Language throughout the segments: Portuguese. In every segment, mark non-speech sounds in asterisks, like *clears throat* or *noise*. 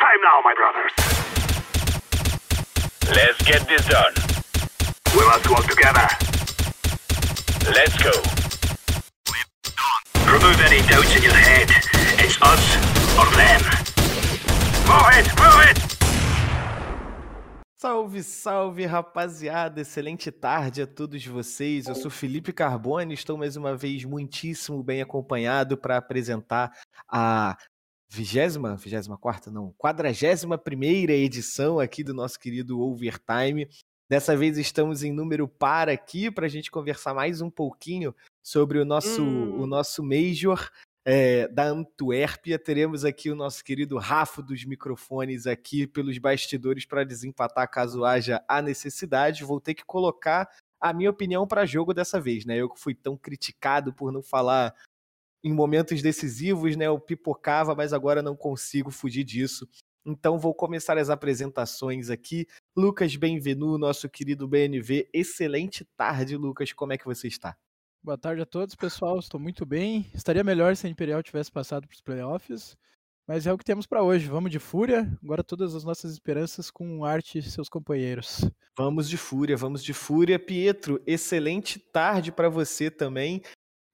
time now, my brothers. Let's get this done. We must work together. Let's go. Remove any doubts in your head. It's us or them. Move it, move it! Salve, salve, rapaziada! Excelente tarde a todos vocês. Eu sou Felipe Carbone, estou mais uma vez muitíssimo bem acompanhado para apresentar a vigésima, vigésima quarta, não, quadragésima primeira edição aqui do nosso querido Overtime. Dessa vez estamos em número par aqui para a gente conversar mais um pouquinho sobre o nosso, Hum. o nosso Major é, da Antuérpia. Teremos aqui o nosso querido Rafa dos microfones aqui pelos bastidores para desempatar caso haja a necessidade. Vou ter que colocar a minha opinião para jogo dessa vez, né? Eu que fui tão criticado por não falar em momentos decisivos, né? Eu pipocava, mas agora não consigo fugir disso. Então vou começar as apresentações aqui. Lucas Benvenu, nosso querido BNV. Excelente tarde, Lucas. Como é que você está? Boa tarde a todos, pessoal. Estou muito bem. Estaria melhor se a Imperial tivesse passado para os playoffs, mas é o que temos para hoje. Vamos de fúria. Agora todas as nossas esperanças com Arte e seus companheiros. Vamos de fúria, vamos de fúria. Pietro, excelente tarde para você também.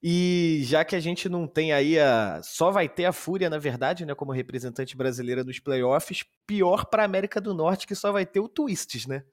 E já que a gente não tem aí a. Só vai ter a Fúria, na verdade, né? Como representante brasileira nos playoffs, pior para América do Norte, que só vai ter o Twists, né?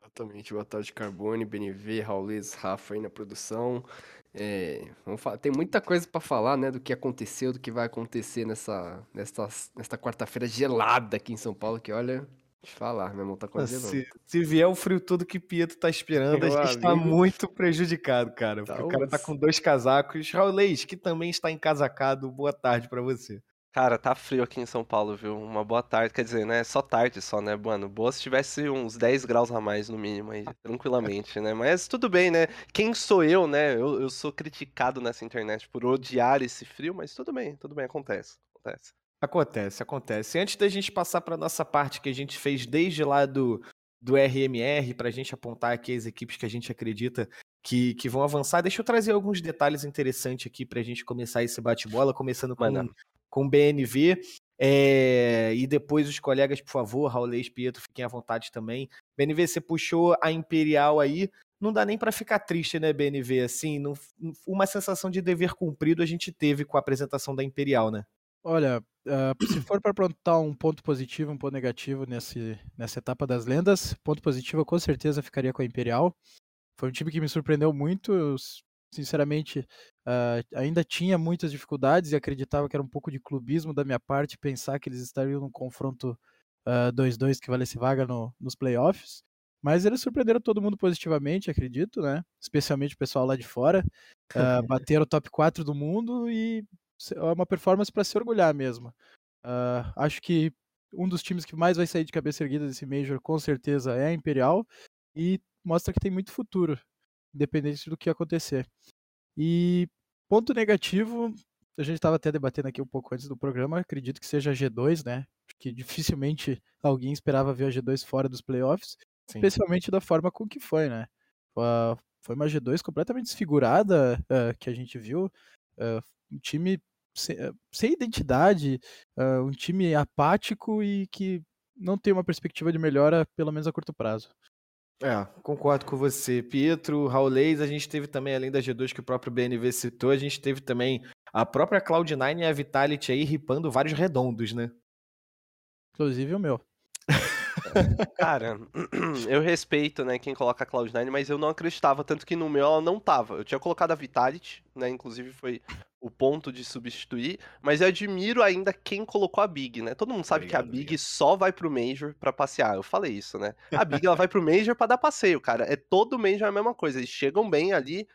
Exatamente, boa tarde Carbone, BNV, Raulês, Rafa aí na produção. É, vamos falar, tem muita coisa pra falar, né, do que aconteceu, do que vai acontecer nessa, nessa, nesta quarta-feira gelada aqui em São Paulo, que olha, deixa eu falar, minha mão tá congelando. Se, se vier o frio todo que Pietro tá esperando, a Meu gente tá muito prejudicado, cara. Tá Porque o cara tá com dois casacos. Raulês, que também está encasacado, boa tarde para você. Cara, tá frio aqui em São Paulo, viu? Uma boa tarde, quer dizer, né? Só tarde só, né, mano? Boa se tivesse uns 10 graus a mais no mínimo aí, tranquilamente, né? Mas tudo bem, né? Quem sou eu, né? Eu, eu sou criticado nessa internet por odiar esse frio, mas tudo bem, tudo bem, acontece, acontece. Acontece, acontece. Antes da gente passar para nossa parte que a gente fez desde lá do, do RMR, para a gente apontar aqui as equipes que a gente acredita que, que vão avançar, deixa eu trazer alguns detalhes interessantes aqui para a gente começar esse bate-bola, começando com, com BNV. é, e depois os colegas, por favor, Raulês, Pietro, fiquem à vontade também. BNV, você puxou a Imperial aí. Não dá nem para ficar triste, né, BNV? Assim, não- uma sensação de dever cumprido a gente teve com a apresentação da Imperial, né? Olha, ah, se for para apontar um ponto positivo um ponto negativo nesse, nessa etapa das lendas, ponto positivo eu com certeza ficaria com a Imperial. Foi um time que me surpreendeu muito. Eu, sinceramente, ah, ainda tinha muitas dificuldades e acreditava que era um pouco de clubismo da minha parte pensar que eles estariam num confronto ah, 2-2 que valesse vaga no- nos playoffs. Mas eles surpreenderam todo mundo positivamente, acredito, né? Especialmente o pessoal lá de fora. Ah, *laughs* bateram o top 4 do mundo e é uma performance para se orgulhar mesmo. Ah, acho que um dos times que mais vai sair de cabeça erguida desse Major, com certeza, é a Imperial e mostra que tem muito futuro, independente do que acontecer. E ponto negativo, a gente estava até debatendo aqui um pouco antes do programa, acredito que seja a G2, né? Porque dificilmente *laughs* alguém esperava ver a G2 fora dos playoffs, Sim. especialmente da forma com que foi, né? Foi uma G2 completamente desfigurada ah, que a gente viu. ah, um time sem, ah, sem identidade, ah, um time apático e que não tem uma perspectiva de melhora, pelo menos a curto prazo. É, concordo com você. Pietro, Raulês, a gente teve também, além da G2 que o próprio BNV citou, a gente teve também a própria Cloud9 e a Vitality aí ripando vários redondos, né? Inclusive o meu. Cara, *clears throat* eu respeito, né, quem coloca a Cloud9, mas eu não acreditava, tanto que no meu ela não tava. Eu tinha colocado a Vitality, né, inclusive foi o ponto de substituir, mas eu admiro ainda quem colocou a Big, né? Todo mundo sabe que a Obrigado, Big obrigado. só vai pro Major pra passear. Eu falei isso, né? A Big ela vai pro Major pra dar passeio, cara. É todo Major a mesma coisa. Eles chegam bem ali,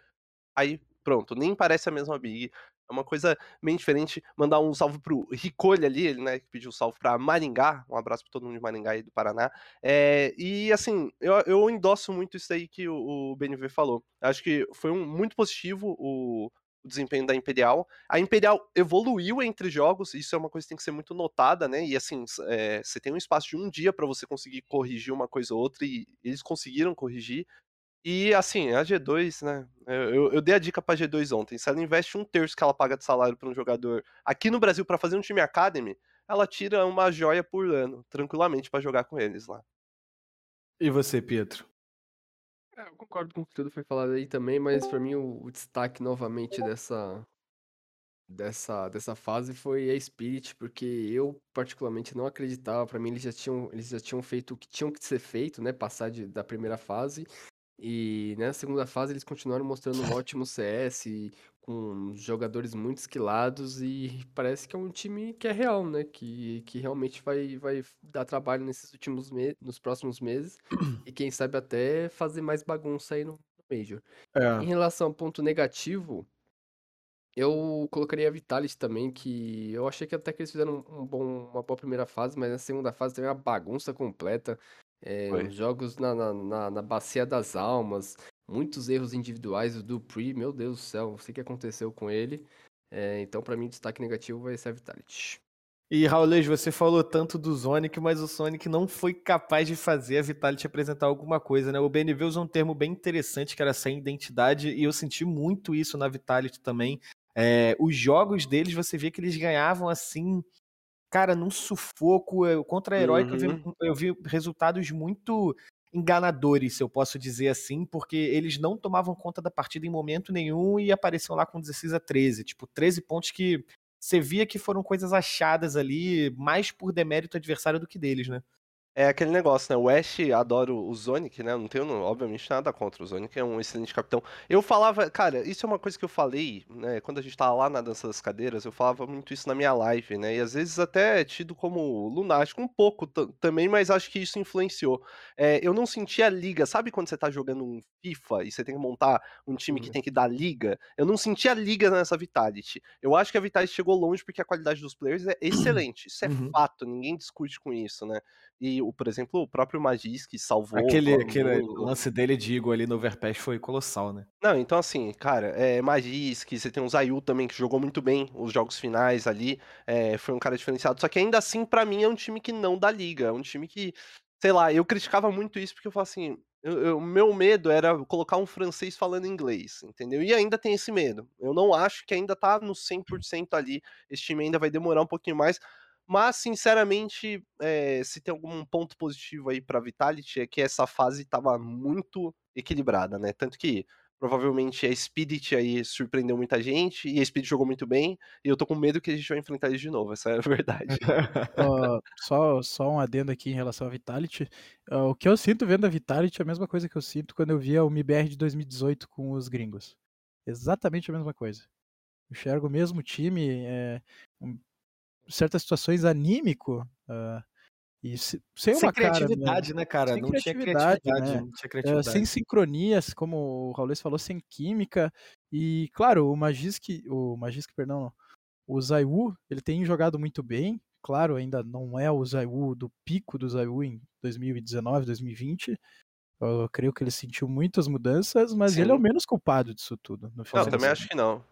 aí pronto, nem parece a mesma Big. É uma coisa meio diferente. Mandar um salve pro Ricolha ali, ele, né, que pediu salve pra Maringá. Um abraço pra todo mundo de Maringá e do Paraná. É, e assim, eu, eu endosso muito isso aí que o, o BNV falou. Acho que foi um muito positivo o, o desempenho da Imperial. A Imperial evoluiu entre jogos, isso é uma coisa que tem que ser muito notada, né? E assim, é, você tem um espaço de um dia pra você conseguir corrigir uma coisa ou outra, e eles conseguiram corrigir. E assim, a G2, né? Eu, eu- dei a dica pra G2 ontem. Se ela investe um terço que ela paga de salário pra um jogador aqui no Brasil pra fazer um time Academy, ela tira uma joia por ano, tranquilamente, pra jogar com eles lá. E você, Pietro? É, eu concordo com o que tudo foi falado aí também, mas pra mim o, o destaque novamente dessa, dessa, dessa fase foi a Spirit, porque eu particularmente não acreditava, pra mim eles já tinham, eles já tinham feito o que tinham que ser feito, né, passar de, da primeira fase, e na segunda fase eles continuaram mostrando um ótimo CS, com jogadores muito esquilados, e parece que é um time que é real, né, que, que realmente vai, vai dar trabalho nesses últimos meses, nos próximos meses, e quem sabe até fazer mais bagunça aí no, no Major. É. Em relação ao ponto negativo, eu colocaria a Vitality também, que eu achei que até que eles fizeram um bom, uma boa primeira fase, mas na segunda fase teve uma bagunça completa. É, os jogos na, na, na, na Bacia das Almas, muitos erros individuais. O Dupree, meu Deus do céu, não sei o que aconteceu com ele. É, então, pra mim, destaque negativo vai ser a Vitality. E Raulês, você falou tanto do Sonic, mas o Sonic não foi capaz de fazer a Vitality apresentar alguma coisa, né? O BNV usou um termo bem interessante que era sem identidade, e eu senti muito isso na Vitality também. É, os jogos deles, você via que eles ganhavam assim, cara, num sufoco. Eu- Contra a Heróica, eu, vi, eu vi resultados muito enganadores, se eu posso dizer assim, porque eles não tomavam conta da partida em momento nenhum e apareciam lá com 16 a 13. Tipo, 13 pontos que você via que foram coisas achadas ali, mais por demérito adversário do que deles, né? É aquele negócio, né? O Ash adora o Sonic, né? Não tenho, obviamente, nada contra. O Sonic é um excelente capitão. Eu falava, cara, isso é uma coisa que eu falei, né? Quando a gente tava lá na Dança das Cadeiras, eu falava muito isso na minha live, né? E às vezes até é tido como lunático, um pouco ta- também, mas acho que isso influenciou. É, eu não sentia liga, sabe quando você tá jogando um FIFA e você tem que montar um time que Uhum. tem que dar liga? Eu não sentia liga nessa Vitality. Eu acho que a Vitality chegou longe porque a qualidade dos players é *clears throat* excelente. Isso é Uhum. fato, ninguém discute com isso, né? E, o, por exemplo, o próprio Magis que salvou Aquele, todo aquele lance dele de Igor ali no Overpass foi colossal, né? Não, então assim, cara, é Magis, que você tem o Zayu também, que jogou muito bem os jogos finais ali, é, foi um cara diferenciado. Só que ainda assim, pra mim, é um time que não dá liga. É um time que, sei lá, eu criticava muito isso porque eu falava assim. O meu medo era colocar um francês falando inglês, entendeu? E ainda tem esse medo. Eu não acho que ainda tá no 100% ali. Esse time ainda vai demorar um pouquinho mais. Mas, sinceramente, é, se tem algum ponto positivo aí pra Vitality é que essa fase tava muito equilibrada, né? Tanto que provavelmente a Spirit aí surpreendeu muita gente e a Spirit jogou muito bem. E eu tô com medo que a gente vai enfrentar eles de novo, essa é a *laughs* verdade. Ó, só, só um adendo aqui em relação à Vitality. Ah, o que eu sinto vendo a Vitality é a mesma coisa que eu sinto quando eu via o MIBR de 2018 com os gringos. Exatamente a mesma coisa. Enxergo o mesmo time, é, certas situações anímico, ah, e se- sem Sem uma cara, né? criatividade, né, cara? Sem não tinha criatividade, criatividade. né? Não tinha criatividade. sem sincronias, como o Raulês falou, sem química. E, claro, o Magisk, o Magisk, perdão, o Zaiwu, ele tem jogado muito bem. Claro, ainda não é o Zaiwu do pico do Zaiwu em 2019, 2020. Eu creio que ele sentiu muitas mudanças, mas ele é o Sim. menos culpado disso tudo. No Não, também acho que não.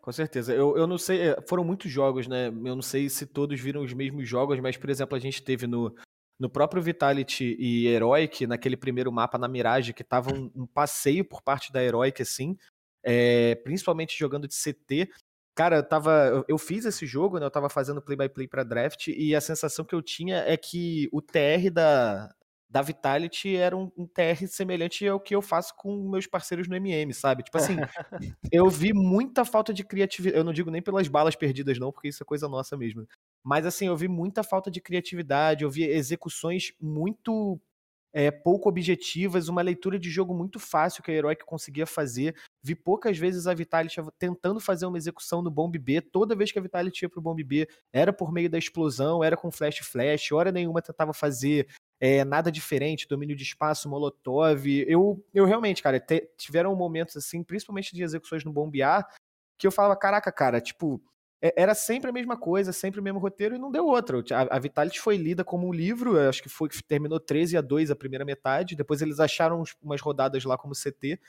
Com certeza. Eu, eu não sei, é, foram muitos jogos, né? Eu não sei se todos viram os mesmos jogos, mas, por exemplo, a gente teve no, no próprio Vitality e Heroic, naquele primeiro mapa na Mirage, que tava um, um passeio por parte da Heroic, assim, é, principalmente jogando de CT. Cara, eu tava. eu- fiz esse jogo, né? Eu tava fazendo play-by-play pra draft, e a sensação que eu tinha é que o TR da, da Vitality era um, um TR semelhante ao que eu faço com meus parceiros no MM, sabe? Tipo assim, *laughs* eu vi muita falta de criatividade. Eu não digo nem pelas balas perdidas, não, porque isso é coisa nossa mesmo. Mas assim, eu vi muita falta de criatividade, eu vi execuções muito é, pouco objetivas, uma leitura de jogo muito fácil que a Heroic conseguia fazer. Vi poucas vezes a Vitality tentando fazer uma execução no Bomb B. Toda vez que a Vitality ia pro Bomb B, era por meio da explosão, era com flash flash, hora nenhuma tentava fazer é, nada diferente, domínio de espaço, molotov. Eu, eu realmente, cara, te- tiveram momentos assim, principalmente de execuções no Bomb A, que eu falava, caraca, cara, tipo, é- era sempre a mesma coisa, sempre o mesmo roteiro e não deu outra. A, a Vitality foi lida como um livro, acho que foi que terminou 13 a 2 a primeira metade, depois eles acharam umas rodadas lá como CT,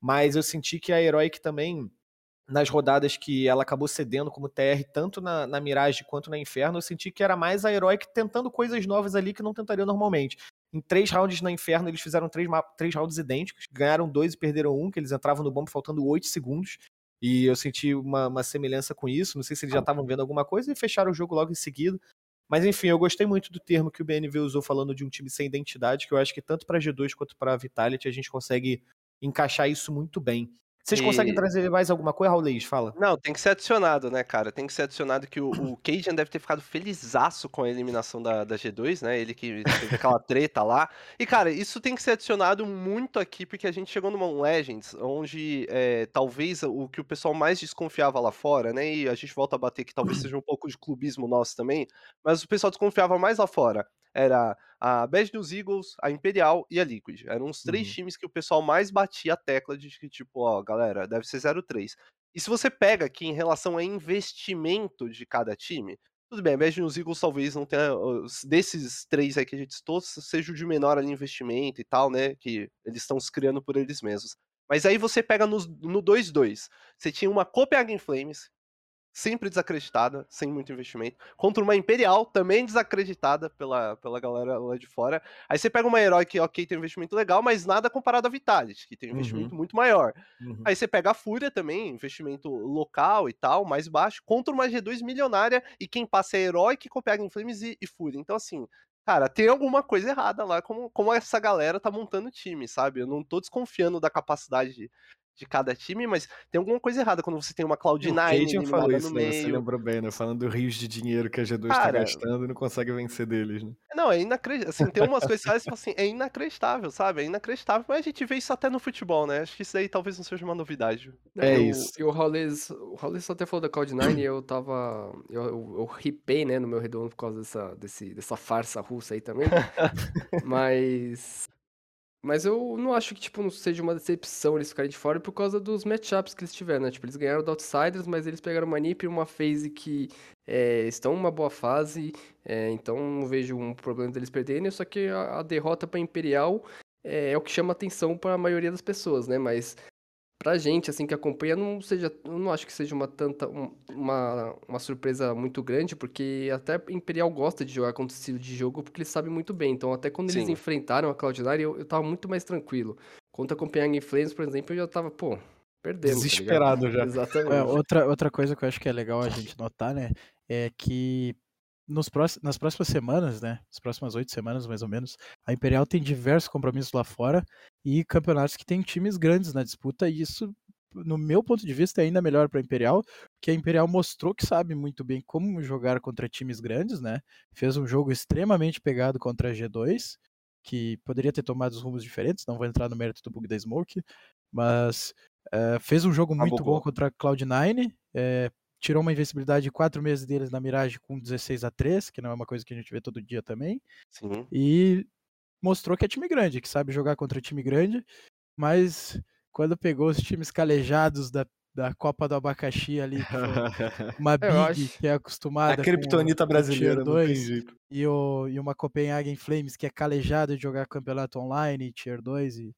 mas eu senti que a Heroic também, nas rodadas que ela acabou cedendo como TR, tanto na, na Mirage quanto na Inferno, eu senti que era mais a Heroic tentando coisas novas ali que não tentaria normalmente. Em três rounds na Inferno, eles fizeram três, três rounds idênticos, ganharam dois e perderam um, que eles entravam no bomb faltando oito segundos. E eu senti uma, uma semelhança com isso. Não sei se eles já estavam vendo alguma coisa e fecharam o jogo logo em seguida. Mas enfim, eu gostei muito do termo que o BNV usou falando de um time sem identidade, que eu acho que tanto para G2 quanto para Vitality a gente consegue encaixar isso muito bem. Vocês conseguem E- trazer mais alguma coisa, Raulês? Fala. Não, tem que ser adicionado, né, cara? Tem que ser adicionado que o, o Cajun deve ter ficado felizaço com a eliminação da, da G2, né? Ele que teve aquela treta lá. E, cara, isso tem que ser adicionado muito aqui, porque a gente chegou numa Legends, onde é, talvez o que o pessoal mais desconfiava lá fora, né? E a gente volta a bater que talvez seja um pouco de clubismo nosso também, mas o pessoal desconfiava mais lá fora. Era a Bad News Eagles, a Imperial e a Liquid. Eram os três Uhum. times que o pessoal mais batia a tecla de que, tipo, ó, galera, deve ser 0-3. E se você pega aqui em relação a investimento de cada time, tudo bem, a Bad News Eagles talvez não tenha. Desses três aí que a gente citou, seja o de menor ali investimento e tal, né? Que eles estão se criando por eles mesmos. Mas aí você pega no 2-2. Você tinha uma Copenhagen Flames, sempre desacreditada, sem muito investimento, contra uma Imperial, também desacreditada pela, pela galera lá de fora. Aí você pega uma Herói que, ok, tem um investimento legal, mas nada comparado à Vitality, que tem um Uhum. investimento muito maior. Uhum. Aí você pega a Fúria também, investimento local e tal, mais baixo, contra uma G2 milionária, e quem passa é Heroic, Copenhagen Flames e, e Fúria. Então, assim, cara, tem alguma coisa errada lá, como, como essa galera tá montando time, sabe? Eu não tô desconfiando da capacidade de, cada time, mas tem alguma coisa errada quando você tem uma O Cloud9 Cajun falou isso, no né? Você lembrou bem, né? Falando dos rios de dinheiro que a G2 tá Cara, gastando e não consegue vencer deles, né? Não, é inacreditável. Assim, tem umas coisas que você fala assim, é inacreditável, sabe? É inacreditável, mas a gente vê isso até no futebol, né? Acho que isso aí talvez não seja uma novidade. É E o- isso. E o Raulês, o Raulês até falou da Cloud9 e eu tava. Eu, eu, eu ripei, né, no meu redondo por causa dessa, desse, dessa farsa russa aí também. *laughs* mas. Mas eu não acho que, tipo, não seja uma decepção eles ficarem de fora por causa dos matchups que eles tiveram, né? Tipo, eles ganharam do Outsiders, mas eles pegaram uma NiP e uma phase que é, estão numa boa fase, é, então não vejo um problema deles perderem, só que a, a derrota pra Imperial é, é o que chama atenção para a maioria das pessoas, né? Mas pra gente, assim, que acompanha, não seja, eu não acho que seja uma tanta, um- uma, uma surpresa muito grande, porque até Imperial gosta de jogar contra esse estilo de jogo, porque eles sabem muito bem. Então, até quando eles Sim. enfrentaram a Cloud9, eu, eu tava muito mais tranquilo. Contra a Copenhagen Flames, por exemplo, eu já tava, pô, perdendo. tá? Desesperado já. Exatamente. É, outra, outra coisa que eu acho que é legal a gente notar, né, é que nos próximos, nas próximas semanas, né, nas próximas oito semanas mais ou menos, a Imperial tem diversos compromissos lá fora e campeonatos que tem times grandes na disputa e isso, no meu ponto de vista, é ainda melhor para a Imperial, porque a Imperial mostrou que sabe muito bem como jogar contra times grandes, né, fez um jogo extremamente pegado contra a G2, que poderia ter tomado os rumos diferentes, não vou entrar no mérito do bug da Smoke, mas eh, fez um jogo muito bugou. bom contra a Cloud9, eh, tirou uma invencibilidade de 4 meses deles na Mirage com 16 a 3, que não é uma coisa que a gente vê todo dia também, Sim. e mostrou que é time grande, que sabe jogar contra time grande, mas quando pegou os times calejados da, da Copa do Abacaxi ali, que *laughs* uma eu Big acho- que é A acostumada com o brasileira, Tier não tem 2, jeito. e, o, e uma Copenhagen Flames que é calejada de jogar campeonato online, Tier 2, e,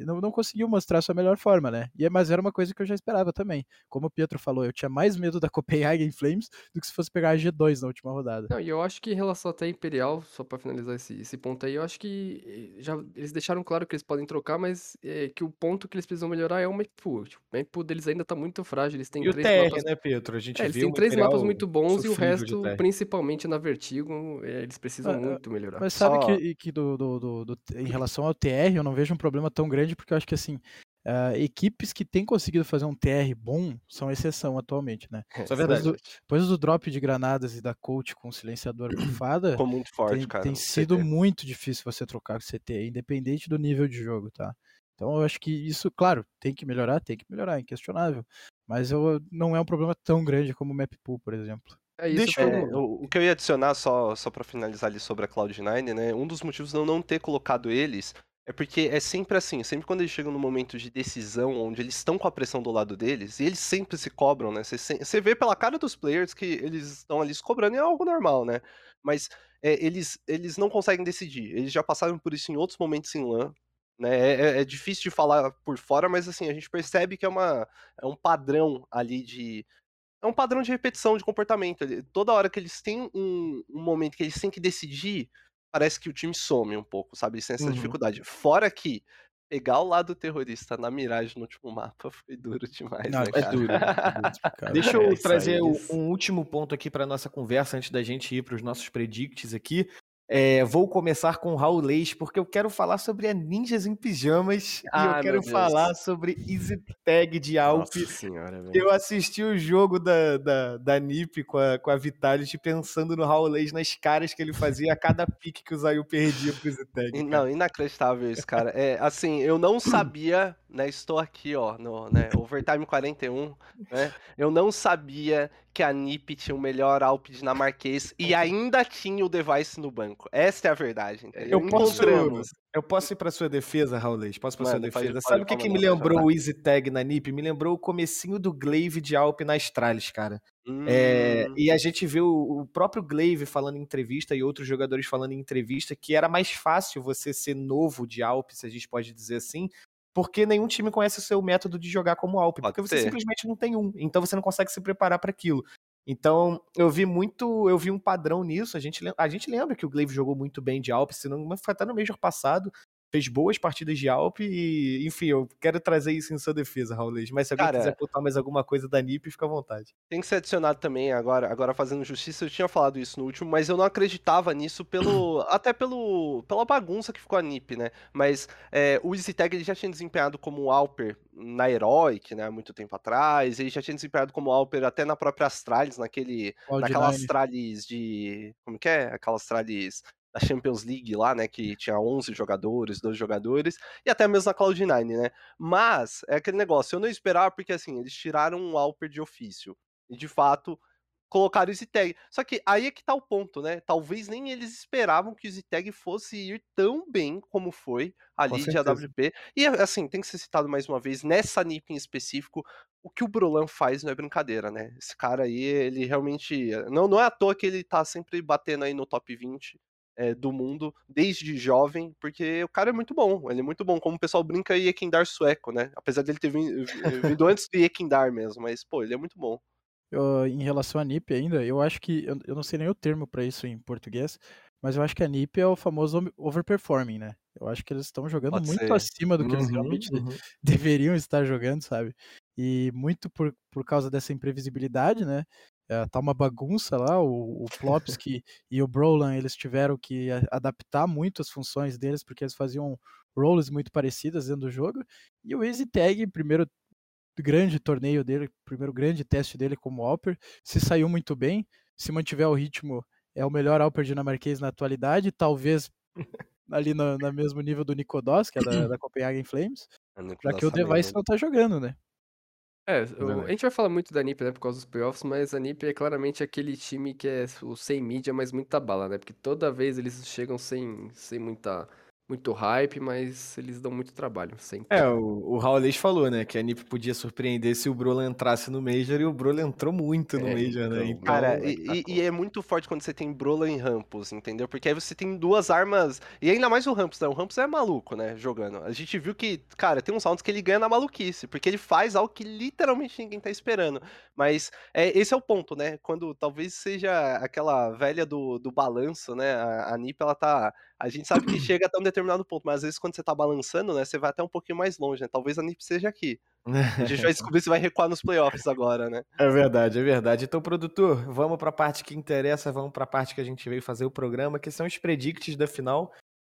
e não, não conseguiu mostrar sua melhor forma, né? E, é- mas era uma coisa que eu já esperava também. Como o Pietro falou, eu tinha mais medo da *laughs* Copenhagen Flames do que se fosse pegar a G2 na última rodada. Não, e eu acho que em relação até a Imperial, só pra finalizar esse, esse ponto aí, eu acho que eh, já eles deixaram claro que eles podem trocar, mas é, que o ponto que eles precisam melhorar é o map pool. Tipo, o pool deles ainda tá muito frágil, eles têm E o três TR, mapas né, Pedro? A gente É, eles viu têm o três mapas muito bons e o resto, principalmente na Vertigo, é, eles precisam Ah, ah, muito melhorar. Mas sabe que, que do, do- do- do- em relação ao TR, eu não vejo um problema tão grande, porque eu acho que assim. ah, equipes que têm conseguido fazer um TR bom são exceção atualmente, né? Isso é Depois verdade. do, depois do drop de granadas e da coach com silenciador bufada, Ficou muito forte, tem, cara. tem sido CT. muito difícil você trocar com CT, independente do nível de jogo, tá? Então eu acho que isso, claro, tem que melhorar, tem que melhorar, inquestionável. Mas eu, não é um problema tão grande como o map pool, por exemplo. É isso, Deixa eu É, o, o que eu ia adicionar, só, só para finalizar ali sobre a Cloud9, né? Um dos motivos de eu não ter colocado eles é porque é sempre assim, sempre quando eles chegam no momento de decisão, onde eles estão com a pressão do lado deles, e eles sempre se cobram, né? Você, vê pela cara dos players que eles estão ali se cobrando e é algo normal, né? Mas é, eles, eles não conseguem decidir. Eles já passaram por isso em outros momentos em LAN. Né? É, é- é difícil de falar por fora, mas assim, a gente percebe que é, uma, é um padrão ali de, é um padrão de repetição de comportamento. Toda hora que eles têm um, um momento que eles têm que decidir, parece que o time some um pouco, sabe? Eles têm essa Uhum. dificuldade. Fora que Pegar o lado terrorista na miragem no último mapa *laughs* foi duro demais, Não, né, é cara? duro, é duro. *laughs* Deixa É, eu isso trazer um último ponto aqui para nossa conversa antes da gente ir para os nossos predicts aqui. É, vou começar com o Raul Leis, porque eu quero falar sobre a Ninjas em Pijamas e Ah, eu meu quero falar sobre Easy Tag de Alp. Nossa senhora, velho. Eu assisti o jogo da, da, da NiP com a, com a Vitality pensando no Raul Leis nas caras que ele fazia a cada pique que o Zayu perdia pro Easy Tag. E- cara. Não, inacreditável isso, cara. É, assim, eu não sabia, né? Estou aqui, ó, no né, Overtime 41, né? Eu não sabia que a NiP tinha o melhor Alp dinamarquês e ainda tinha o device no banco. Essa é a verdade, entendeu? Eu posso, eu posso ir pra sua defesa, Raulês? Posso pra sua Mano, pode- defesa? pode, Sabe o que, que me lembrou o Easy Tag na NiP? Me lembrou o comecinho do Glaive de Alp na Astralis, cara. É, Hum, e a gente viu o próprio Glaive falando em entrevista e outros jogadores falando em entrevista que era mais fácil você ser novo de Alp, se a gente pode dizer assim, porque nenhum time conhece o seu método de jogar como Alp, Pode porque você simplesmente não tem um, então você não consegue se preparar para aquilo. Então, eu vi muito, eu vi um padrão nisso. A gente, a gente lembra que o Glaive jogou muito bem de Alp, se não foi até no Major passado, fez boas partidas de Alp e, enfim, eu quero trazer isso em sua defesa, Raulês. Mas se alguém Cara, quiser botar mais alguma coisa da NiP, fica à vontade. Tem que ser adicionado também agora, agora fazendo justiça, eu tinha falado isso no último, mas eu não acreditava nisso pelo. *clears throat* até pelo. pela bagunça que ficou a NiP, né? Mas é, o EasyTag ele já tinha desempenhado como Alper na Heroic, né? Há muito tempo atrás. Ele já tinha desempenhado como Alper até na própria Astralis, naquele. Cloud9. naquela Astralis de. Como que é? Aquela Astralis da Champions League lá, né? Que tinha 11 jogadores, 12 jogadores, e até mesmo na Cloud9, né? Mas é aquele negócio, eu não esperava, porque assim, eles tiraram um Alper de ofício. E de fato, colocaram o EasyTag. Só que aí é que tá o ponto, né? Talvez nem eles esperavam que o EasyTag fosse ir tão bem como foi ali de. AWP. E assim, tem que ser citado mais uma vez, nessa NiP em específico, o que o Brolan faz não é brincadeira, né? Esse cara aí, ele realmente. Não, não é à toa que ele tá sempre batendo aí no top 20 é, do mundo, desde jovem, porque o cara é muito bom. Ele é muito bom. Como o pessoal brinca em Ekindar sueco, né? Apesar dele ter vin- vindo antes de Ekindar mesmo, mas, pô, ele é muito bom. Eu, em relação à NiP ainda, eu acho que. Eu, eu não sei nem o termo pra isso em português, mas eu acho que a NiP é o famoso over- overperforming, né? Eu acho que eles estão jogando Pode muito ser. acima do que eles Uhum, realmente de- uhum. *laughs* deveriam estar jogando, sabe? E muito por, por causa dessa imprevisibilidade, né? É, tá uma bagunça lá, o, o Plopsky e o Brolan, eles tiveram que adaptar muito as funções deles, porque eles faziam roles muito parecidas dentro do jogo. E o Easy Tag, primeiro grande torneio dele, primeiro grande teste dele como Alper, se saiu muito bem, se mantiver o ritmo, é o melhor Alper dinamarquês na atualidade, talvez ali no, no mesmo nível do Nicodos, que é da, *clears throat* da Copenhagen Flames, já que o Device não tá jogando, né? É, o- Verdade. a gente vai falar muito da NiP, né, por causa dos playoffs, mas a NiP é claramente aquele time que é o sem mídia, mas muita bala, né? Porque toda vez eles chegam sem, sem muita, muito hype, mas eles dão muito trabalho, sempre. É, o, o Raulês falou, né, que a NiP podia surpreender se o Brola entrasse no Major e o Brola entrou muito no É, Major, né? então, Então, Cara, é e, e- é muito forte quando você tem Brola em Rampus, entendeu? Porque aí você tem duas armas. E ainda mais o Rampus, né? O Rampus é maluco, né? Jogando. A gente viu que, cara, tem uns rounds que ele ganha na maluquice, porque ele faz algo que literalmente ninguém tá esperando. Mas é, esse é o ponto, né? Quando talvez seja aquela velha do, do balanço, né? A, a Nip, ela tá. A gente sabe que chega até um determinado ponto, mas às vezes quando você tá balançando, né? Você vai até um pouquinho mais longe, né? Talvez a Nip seja aqui. A gente vai *laughs* descobrir se vai recuar nos playoffs agora, né? É verdade, é verdade. Então, produtor, vamos pra parte que interessa, vamos pra parte que a gente veio fazer o programa, que são os predicts da final.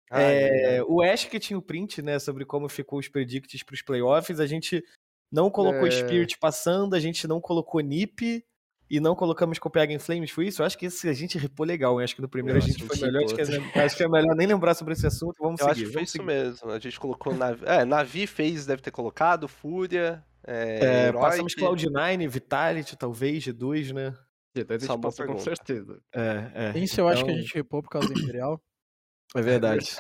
Ai, ai. É, o Ash que tinha o print, né, sobre como ficou os predicts pros playoffs, a gente não colocou É. Spirit passando, a gente não colocou NiP e não colocamos Copenhagen Flames, foi isso? Eu acho que esse a gente ripou legal, hein? acho que no primeiro Eu a gente foi melhor, acho que, é- acho que é melhor nem lembrar sobre esse assunto, vamos Eu seguir. acho que foi isso seguir. mesmo. A gente colocou Navi. É, Navi fez, deve ter colocado, Fúria. É, É, passamos Cloud9, Vitality, talvez, G2, né? Até a gente passou com certeza. É, é. Esse eu acho que a Então, gente repou por causa do Imperial. É verdade.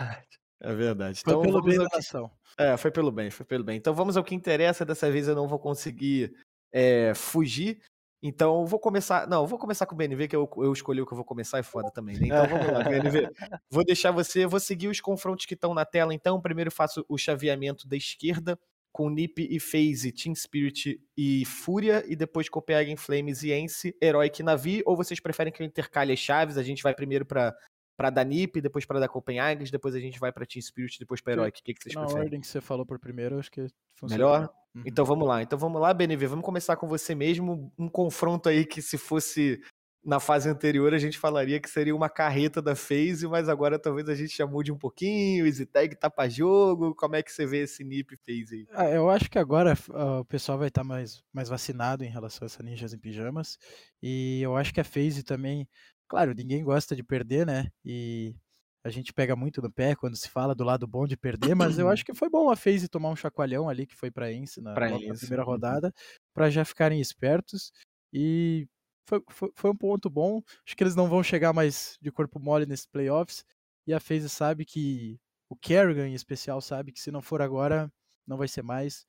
É verdade. Foi Então, pelo bem da nação. É, foi pelo bem, foi pelo bem. Então vamos ao que interessa. Dessa vez eu não vou conseguir é, fugir. Então eu vou começar. Não, eu vou começar com o BNV, que eu, eu escolhi o que eu vou começar, é foda também. Né? Então vamos lá, BNV. *laughs* Vou deixar você, vou seguir os confrontos que estão na tela. Então, primeiro faço o chaveamento da esquerda, com Nip e FaZe, Team Spirit e Fúria, e depois Copenhagen Flames e Ence, Heroic e Navi. Ou vocês preferem que eu intercale as chaves? A gente vai primeiro para Pra dar NiP, depois pra dar Copenhagen, depois a gente vai pra Team Spirit, depois pra Heroic. O que, que vocês Na preferem? ordem que você falou por primeiro, acho que funciona. Melhor? Uhum. Então vamos lá. Então vamos lá, BNV. Vamos começar com você mesmo. Um confronto aí que se fosse na fase anterior a gente falaria que seria uma carreta da FaZe, mas agora talvez a gente já mude um pouquinho. Easy tag tá pra jogo. Como é que você vê esse NiP FaZe aí? Ah, eu acho que agora ah, o pessoal vai estar mais, mais vacinado em relação a essa Ninjas em Pijamas. E eu acho que a FaZe também. Claro, ninguém gosta de perder, né? E a gente pega muito no pé quando se fala do lado bom de perder, mas eu acho *clears throat* que foi bom a FaZe tomar um chacoalhão ali que foi pra Ence na, Pra na primeira uhum. rodada, pra já ficarem espertos. E foi, foi, foi um ponto bom. Acho que eles não vão chegar mais de corpo mole nesses playoffs. E a FaZe sabe que. O Kerrigan, em especial, sabe que se não for agora, não vai ser mais.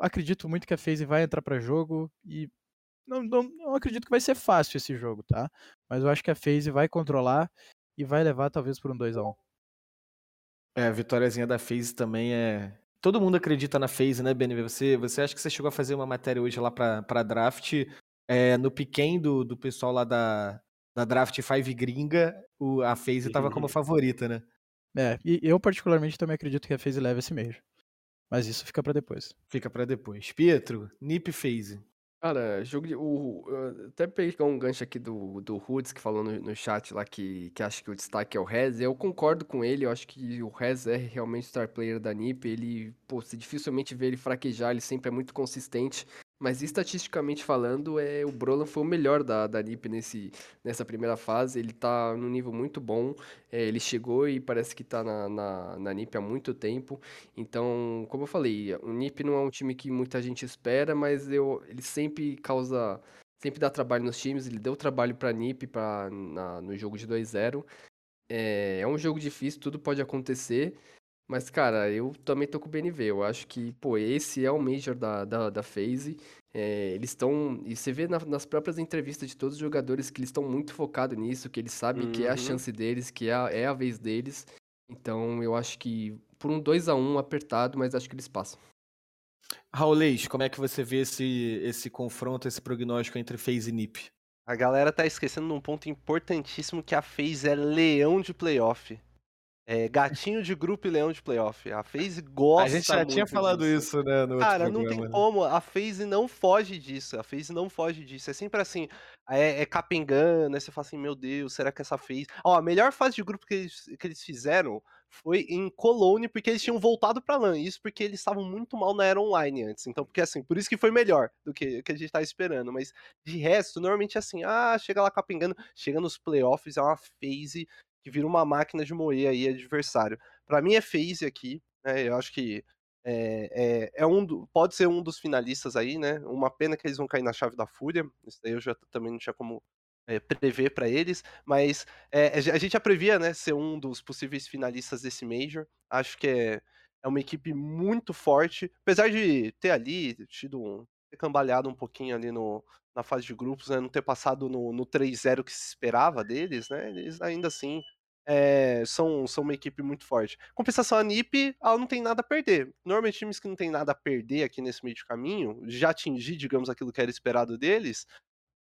Acredito muito que a FaZe vai entrar para jogo e não, não, não acredito que vai ser fácil esse jogo, tá? Mas eu acho que a FaZe vai controlar e vai levar talvez por um 2x1. É, a vitóriazinha da FaZe também é. Todo mundo acredita na FaZe, né, BNV? Você, você acha que você chegou a fazer uma matéria hoje lá pra, pra draft? É, no pequeno do, do pessoal lá da, da Draft 5 gringa, o, a FaZe tava como favorita, né? É, e eu particularmente também acredito que a FaZe leva esse Major. Mas isso fica para depois. Fica pra depois. Pietro, Nip FaZe. Cara, jogo de. O, até pegar um gancho aqui do, do Hoods, que falou no, no chat lá que, que acha que o destaque é o Rez. Eu concordo com ele, eu acho que o Rez é realmente o star player da NiP. Ele, pô, se dificilmente vê ele fraquejar, ele sempre é muito consistente. Mas estatisticamente falando, é, o Brolan foi o melhor da, da NiP nesse, nessa primeira fase. Ele tá num nível muito bom. É, ele chegou e parece que tá na, na, na NiP há muito tempo. Então, como eu falei, o NiP não é um time que muita gente espera, mas eu, ele sempre causa. Sempre dá trabalho nos times. Ele deu trabalho pra NiP pra, na, no jogo de 2-0. É, é um jogo difícil, tudo pode acontecer. Mas, cara, eu também tô com o BNV. Eu acho que, pô, esse é o Major da, da, da FaZe. É, eles estão. E você vê na- nas próprias entrevistas de todos os jogadores que eles estão muito focados nisso, que eles sabem que é a Uhum. chance deles, que é a, é a vez deles. Então, eu acho que por um 2 a 1 apertado, mas acho que eles passam. Raulês, como é que você vê esse, esse confronto, esse prognóstico entre FaZe e Nip? A galera tá esquecendo de um ponto importantíssimo que a FaZe é leão de playoff. É gatinho de grupo e leão de playoff. A FaZe gosta a gente já tinha falado disso. isso, né, Cara, não tem programa. como. A FaZe não foge disso. A FaZe não foge disso. É sempre assim. É, é você fala assim: Meu Deus, será que essa FaZe. Ó, a melhor fase de grupo que eles, que eles fizeram foi em Cologne, porque eles tinham voltado pra LAN. Isso porque eles estavam muito mal na era online antes. Então, porque assim, por isso que foi melhor do que que a gente tava esperando. Mas de resto, normalmente é assim: ah, chega lá capengando. Chega nos playoffs, é uma FaZe que vira uma máquina de moer aí adversário. Pra mim é FaZe aqui. Né, eu acho que é, é, é um do- pode ser um dos finalistas aí, né? Uma pena que eles vão cair na chave da Fúria. Isso daí eu já também não tinha como é, prever pra eles, mas a gente já previa, né, ser um dos possíveis finalistas desse Major. Acho que é, é uma equipe muito forte, apesar de ter ali tido um ter cambaleado um pouquinho ali no, na fase de grupos, né, não ter passado no, no 3-0 que se esperava deles, né? Eles ainda assim é, são, são uma equipe muito forte. Compensação, a NiP, ela não tem nada a perder. Normalmente, times que não tem nada a perder aqui nesse meio de caminho, já atingir, digamos, aquilo que era esperado deles,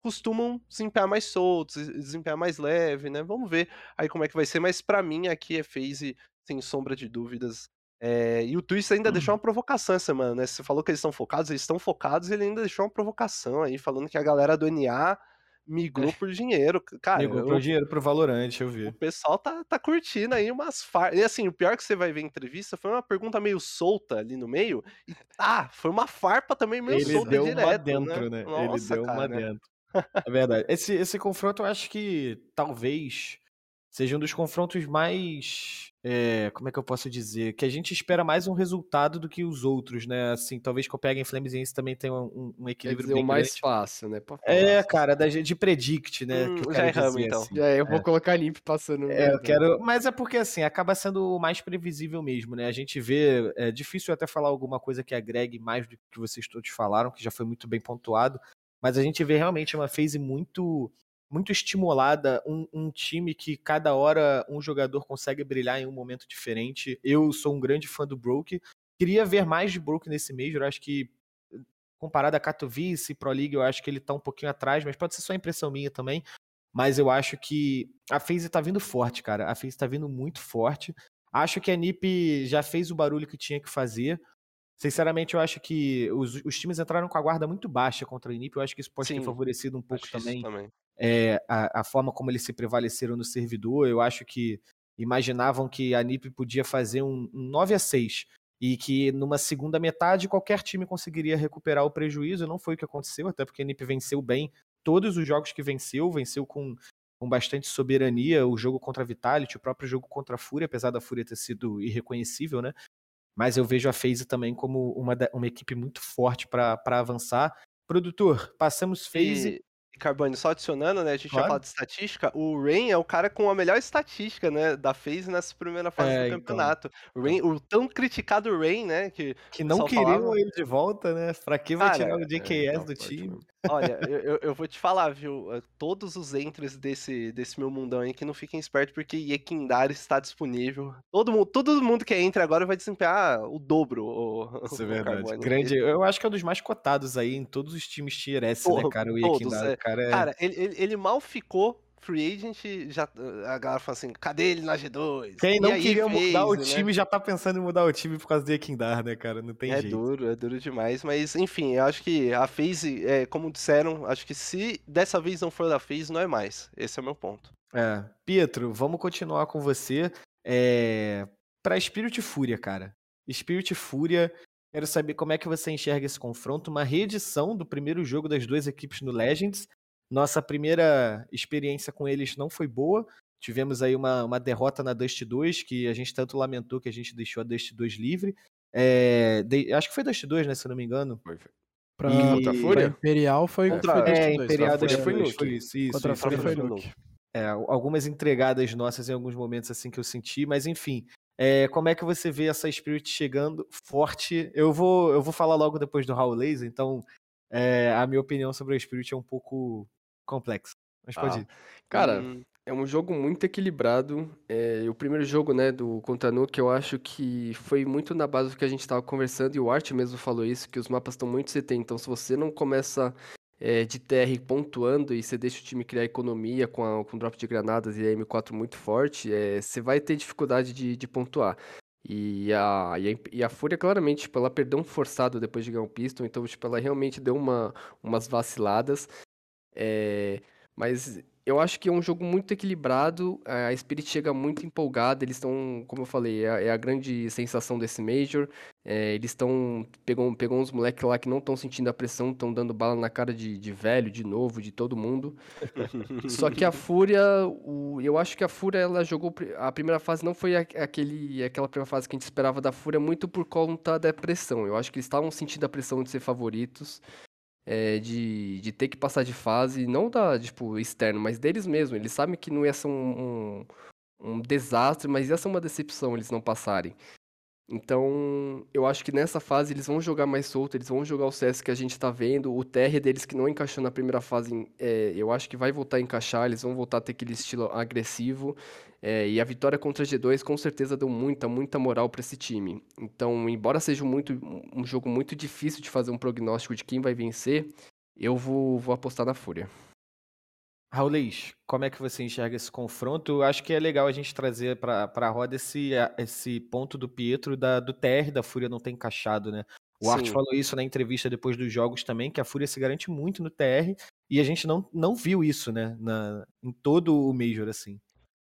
costumam desempenhar mais soltos, desempenhar mais leve, né? Vamos ver aí como é que vai ser, mas pra mim aqui é FaZe, sem sombra de dúvidas. É, e o Twist ainda deixou uma provocação essa semana, né? Você falou que eles estão focados, eles estão focados, e ele ainda deixou uma provocação aí, falando que a galera do NA migrou por dinheiro. Cara, Ligou eu- pro dinheiro pro Valorante, eu vi. o pessoal tá, tá curtindo aí umas farpas. E assim, o pior que você vai ver em entrevista foi uma pergunta meio solta ali no meio. E ah, foi uma farpa também meio Ele solta deu direto, uma dentro, né? Ele Nossa, deu uma cara. dentro. É verdade. Esse, esse confronto eu acho que talvez seja um dos confrontos mais. é, como é que eu posso dizer? Que a gente espera mais um resultado do que os outros, né? Assim, talvez Copenhagen e Flames também tenham um, um Quer equilíbrio dizer, o bem mais grande. fácil, né? É, cara, da, de predict, né? Hum, que eu já erramos, dizer, então. assim. Já, eu vou colocar Nimp passando. É, eu né? quero. Mas é porque assim, acaba sendo o mais previsível mesmo, né? A gente vê. É difícil até falar alguma coisa que agregue mais do que vocês todos falaram, que já foi muito bem pontuado. Mas a gente vê realmente uma phase muito. Muito estimulada, um, um time que cada hora um jogador consegue brilhar em um momento diferente. Eu sou um grande fã do Broke. Queria ver mais de Broke nesse Major. Acho que, comparado a Katowice e Pro League, eu acho que ele tá um pouquinho atrás, mas pode ser só impressão minha também. mas eu acho que a FaZe tá vindo forte, cara. A FaZe tá vindo muito forte. Acho que a NiP já fez o barulho que tinha que fazer. Sinceramente, eu acho que os, os times entraram com a guarda muito baixa contra a NiP. Eu acho que isso pode ter Sim, favorecido um pouco também também. É, a, a forma como eles se prevaleceram no servidor. Eu acho que imaginavam que a NiP podia fazer um, um 9 a 6 e que numa segunda metade qualquer time conseguiria recuperar o prejuízo. Não foi o que aconteceu, até porque a NiP venceu bem todos os jogos que venceu, venceu com, com bastante soberania. O jogo contra a Vitality, o próprio jogo contra a Fúria, apesar da Fúria ter sido irreconhecível, né? Mas eu vejo a FaZe também como uma, uma equipe muito forte para avançar. Produtor, passamos FaZe. Carbone, só adicionando, né? A gente Claro. já falou de estatística. O Rain é o cara com a melhor estatística, né? Da FaZe nessa primeira fase É, do então. campeonato. O, Rain, o tão criticado Rain, né? Que Que não queriam falava- ele de volta, né? Pra que vai Cara, tirar o É, JKS tá do time? Olha, eu, eu- vou te falar, viu? eh, Todos os entries desse, desse meu mundão aí que não fiquem espertos, porque Yekindar está disponível. Todo mundo, todo mundo que entra agora vai desempenhar o dobro. O, Isso é *laughs* o verdade. Carbone. Grande, eu acho que é um dos mais cotados aí em todos os times Tier S, né, cara? O Yekindar, é. cara é... Cara, ele, ele, ele mal ficou free agent, já, a galera fala assim, cadê ele na G2? Quem não queria mudar o né? time já tá pensando em mudar o time por causa do Yekindar, né, cara? Não tem É jeito. duro, é duro demais, mas enfim, eu acho que a FaZe, é, como disseram, acho que se dessa vez não for da FaZe, não é mais. Esse é o meu ponto. É. Pietro, vamos continuar com você. É... Pra Spirit Fúria, cara. Spirit Fúria, quero saber como é que você enxerga esse confronto. Uma reedição do primeiro jogo das duas equipes no Legends. Nossa primeira experiência com eles não foi boa. Tivemos aí uma, uma derrota na Dust 2, que a gente tanto lamentou que a gente deixou a Dust 2 livre. É, de- Acho que foi Dust 2, né? Se eu não me engano. Foi, foi. Pra, E- Contra a pra Fúria? Imperial foi, Contra- foi É, Dust 2, Imperial? Dust foi 2, Nuke. foi isso, isso. Contra a isso, Fúria foi. Nuke. É, algumas entregadas nossas em alguns momentos assim que eu senti, mas enfim. é, como é que você vê essa Spirit chegando forte? Eu vou, eu vou falar logo depois do Raul Laser, então é, a minha opinião sobre a Spirit é um pouco complexa. Mas pode Ah, ir. Cara, Hum, é um jogo muito equilibrado. É, o primeiro jogo, né, do contra Nuke, eu acho que foi muito na base do que a gente estava conversando, e o Art mesmo falou isso, que os mapas estão muito CT, então se você não começa é, de TR pontuando e você deixa o time criar economia com, a- com drop de granadas e a M4 muito forte, é, você vai ter dificuldade de, de pontuar. E a, e a, e a Fúria, claramente, tipo, ela perdeu um forçado depois de ganhar um Piston, então, tipo, ela realmente deu uma, umas vaciladas. É, mas eu acho que é um jogo muito equilibrado. A Spirit chega muito empolgada. Eles estão, como eu falei, é a, é a grande sensação desse Major. É, eles estão. Pegou, pegou uns moleques lá que não estão sentindo a pressão, estão dando bala na cara de, de velho, de novo, de todo mundo. *laughs* Só que a Fúria, o- eu acho que a Fúria ela jogou a primeira fase não foi a- aquele aquela primeira fase que a gente esperava da Fúria muito por conta da pressão. Eu acho que eles estavam sentindo a pressão de ser favoritos, é, de, de ter que passar de fase, não da tipo externo, mas deles mesmo. Eles sabem que não ia ser um, um, um desastre, mas ia ser uma decepção eles não passarem. Então, eu acho que nessa fase eles vão jogar mais solto, eles vão jogar o CS que a gente tá vendo, o TR deles que não encaixou na primeira fase, é, eu acho que vai voltar a encaixar, eles vão voltar a ter aquele estilo agressivo, é, e a vitória contra a G2 com certeza deu muita, muita moral para esse time. Então, embora seja muito, um jogo muito difícil de fazer um prognóstico de quem vai vencer, eu vou, vou apostar na Fúria. Raulês, como é que você enxerga esse confronto? Eu acho que é legal a gente trazer para a roda esse, esse ponto do Pietro da, do TR da Fúria não ter encaixado, né? O Art Sim. falou isso na entrevista depois dos jogos também, que a Fúria se garante muito no TR, e a gente não, não viu isso, né? Na, em todo o Major, assim.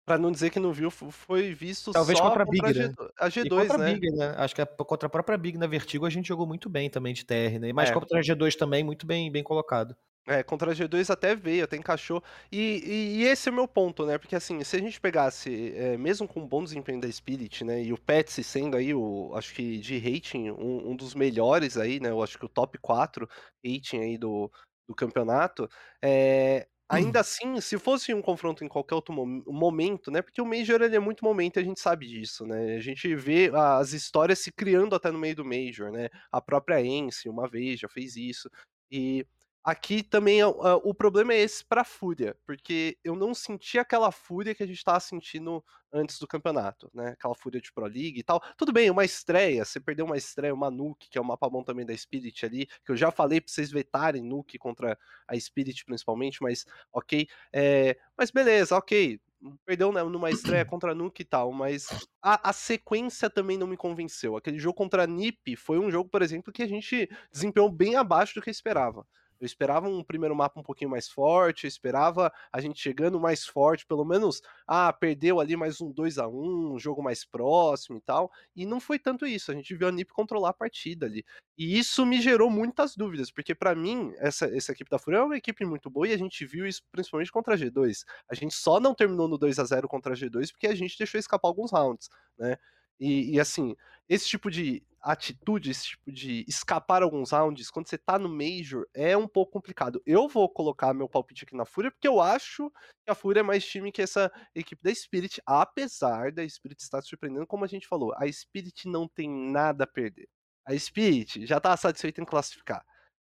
Pra não dizer que não viu, foi visto Talvez só contra a Big, a, né? G, a E G2, contra a né? Big, né? Acho que a- contra a própria Big na Vertigo a gente jogou muito bem também de TR, né? Mas É. contra a G2 também, muito bem, bem colocado. É, contra a G2 até veio, até encaixou. E, e- e esse é o meu ponto, né? Porque assim, se a gente pegasse, é, mesmo com um bom desempenho da Spirit, né? E o Petsy sendo aí, o, acho que de rating, um, um dos melhores aí, né? Eu acho que o top 4 rating aí do, do campeonato. é, ainda assim, se fosse um confronto em qualquer outro mom- momento, né? Porque o Major ele é muito momento a gente sabe disso, né? A gente vê as histórias se criando até no meio do Major, né? A própria Ence, uma vez, já fez isso. E Aqui também é o problema é esse pra Fúria, porque eu não senti aquela fúria que a gente estava sentindo antes do campeonato, né, aquela fúria de Pro League e tal. Tudo bem, uma estreia, você perdeu uma estreia, uma Nuke, que é o mapa bom também da Spirit ali, que eu já falei pra vocês vetarem Nuke contra a Spirit principalmente, mas ok. Eh, mas beleza, ok, perdeu, né, numa estreia *clears throat* contra a Nuke e tal, mas a a sequência também não me convenceu. Aquele jogo contra a NiP foi um jogo, por exemplo, que a gente desempenhou bem abaixo do que eu esperava. Eu esperava um primeiro mapa um pouquinho mais forte, eu esperava a gente chegando mais forte, pelo menos, ah, perdeu ali mais um 2 a 1 um jogo mais próximo e tal, e não foi tanto isso, a gente viu a NiP controlar a partida ali. E isso me gerou muitas dúvidas, porque pra mim, essa essa equipe da Fúria é uma equipe muito boa e a gente viu isso principalmente contra a G2. A gente só não terminou no 2 a 0 contra a G2 porque a gente deixou escapar alguns rounds, né. E e assim, esse tipo de atitude, esse tipo de escapar alguns rounds, quando você tá no Major, é um pouco complicado. Eu vou colocar meu palpite aqui na Fúria, porque eu acho que a Fúria é mais time que essa equipe da Spirit, apesar da Spirit estar surpreendendo, como a gente falou, a Spirit não tem nada a perder. A Spirit já tá satisfeita em classificar.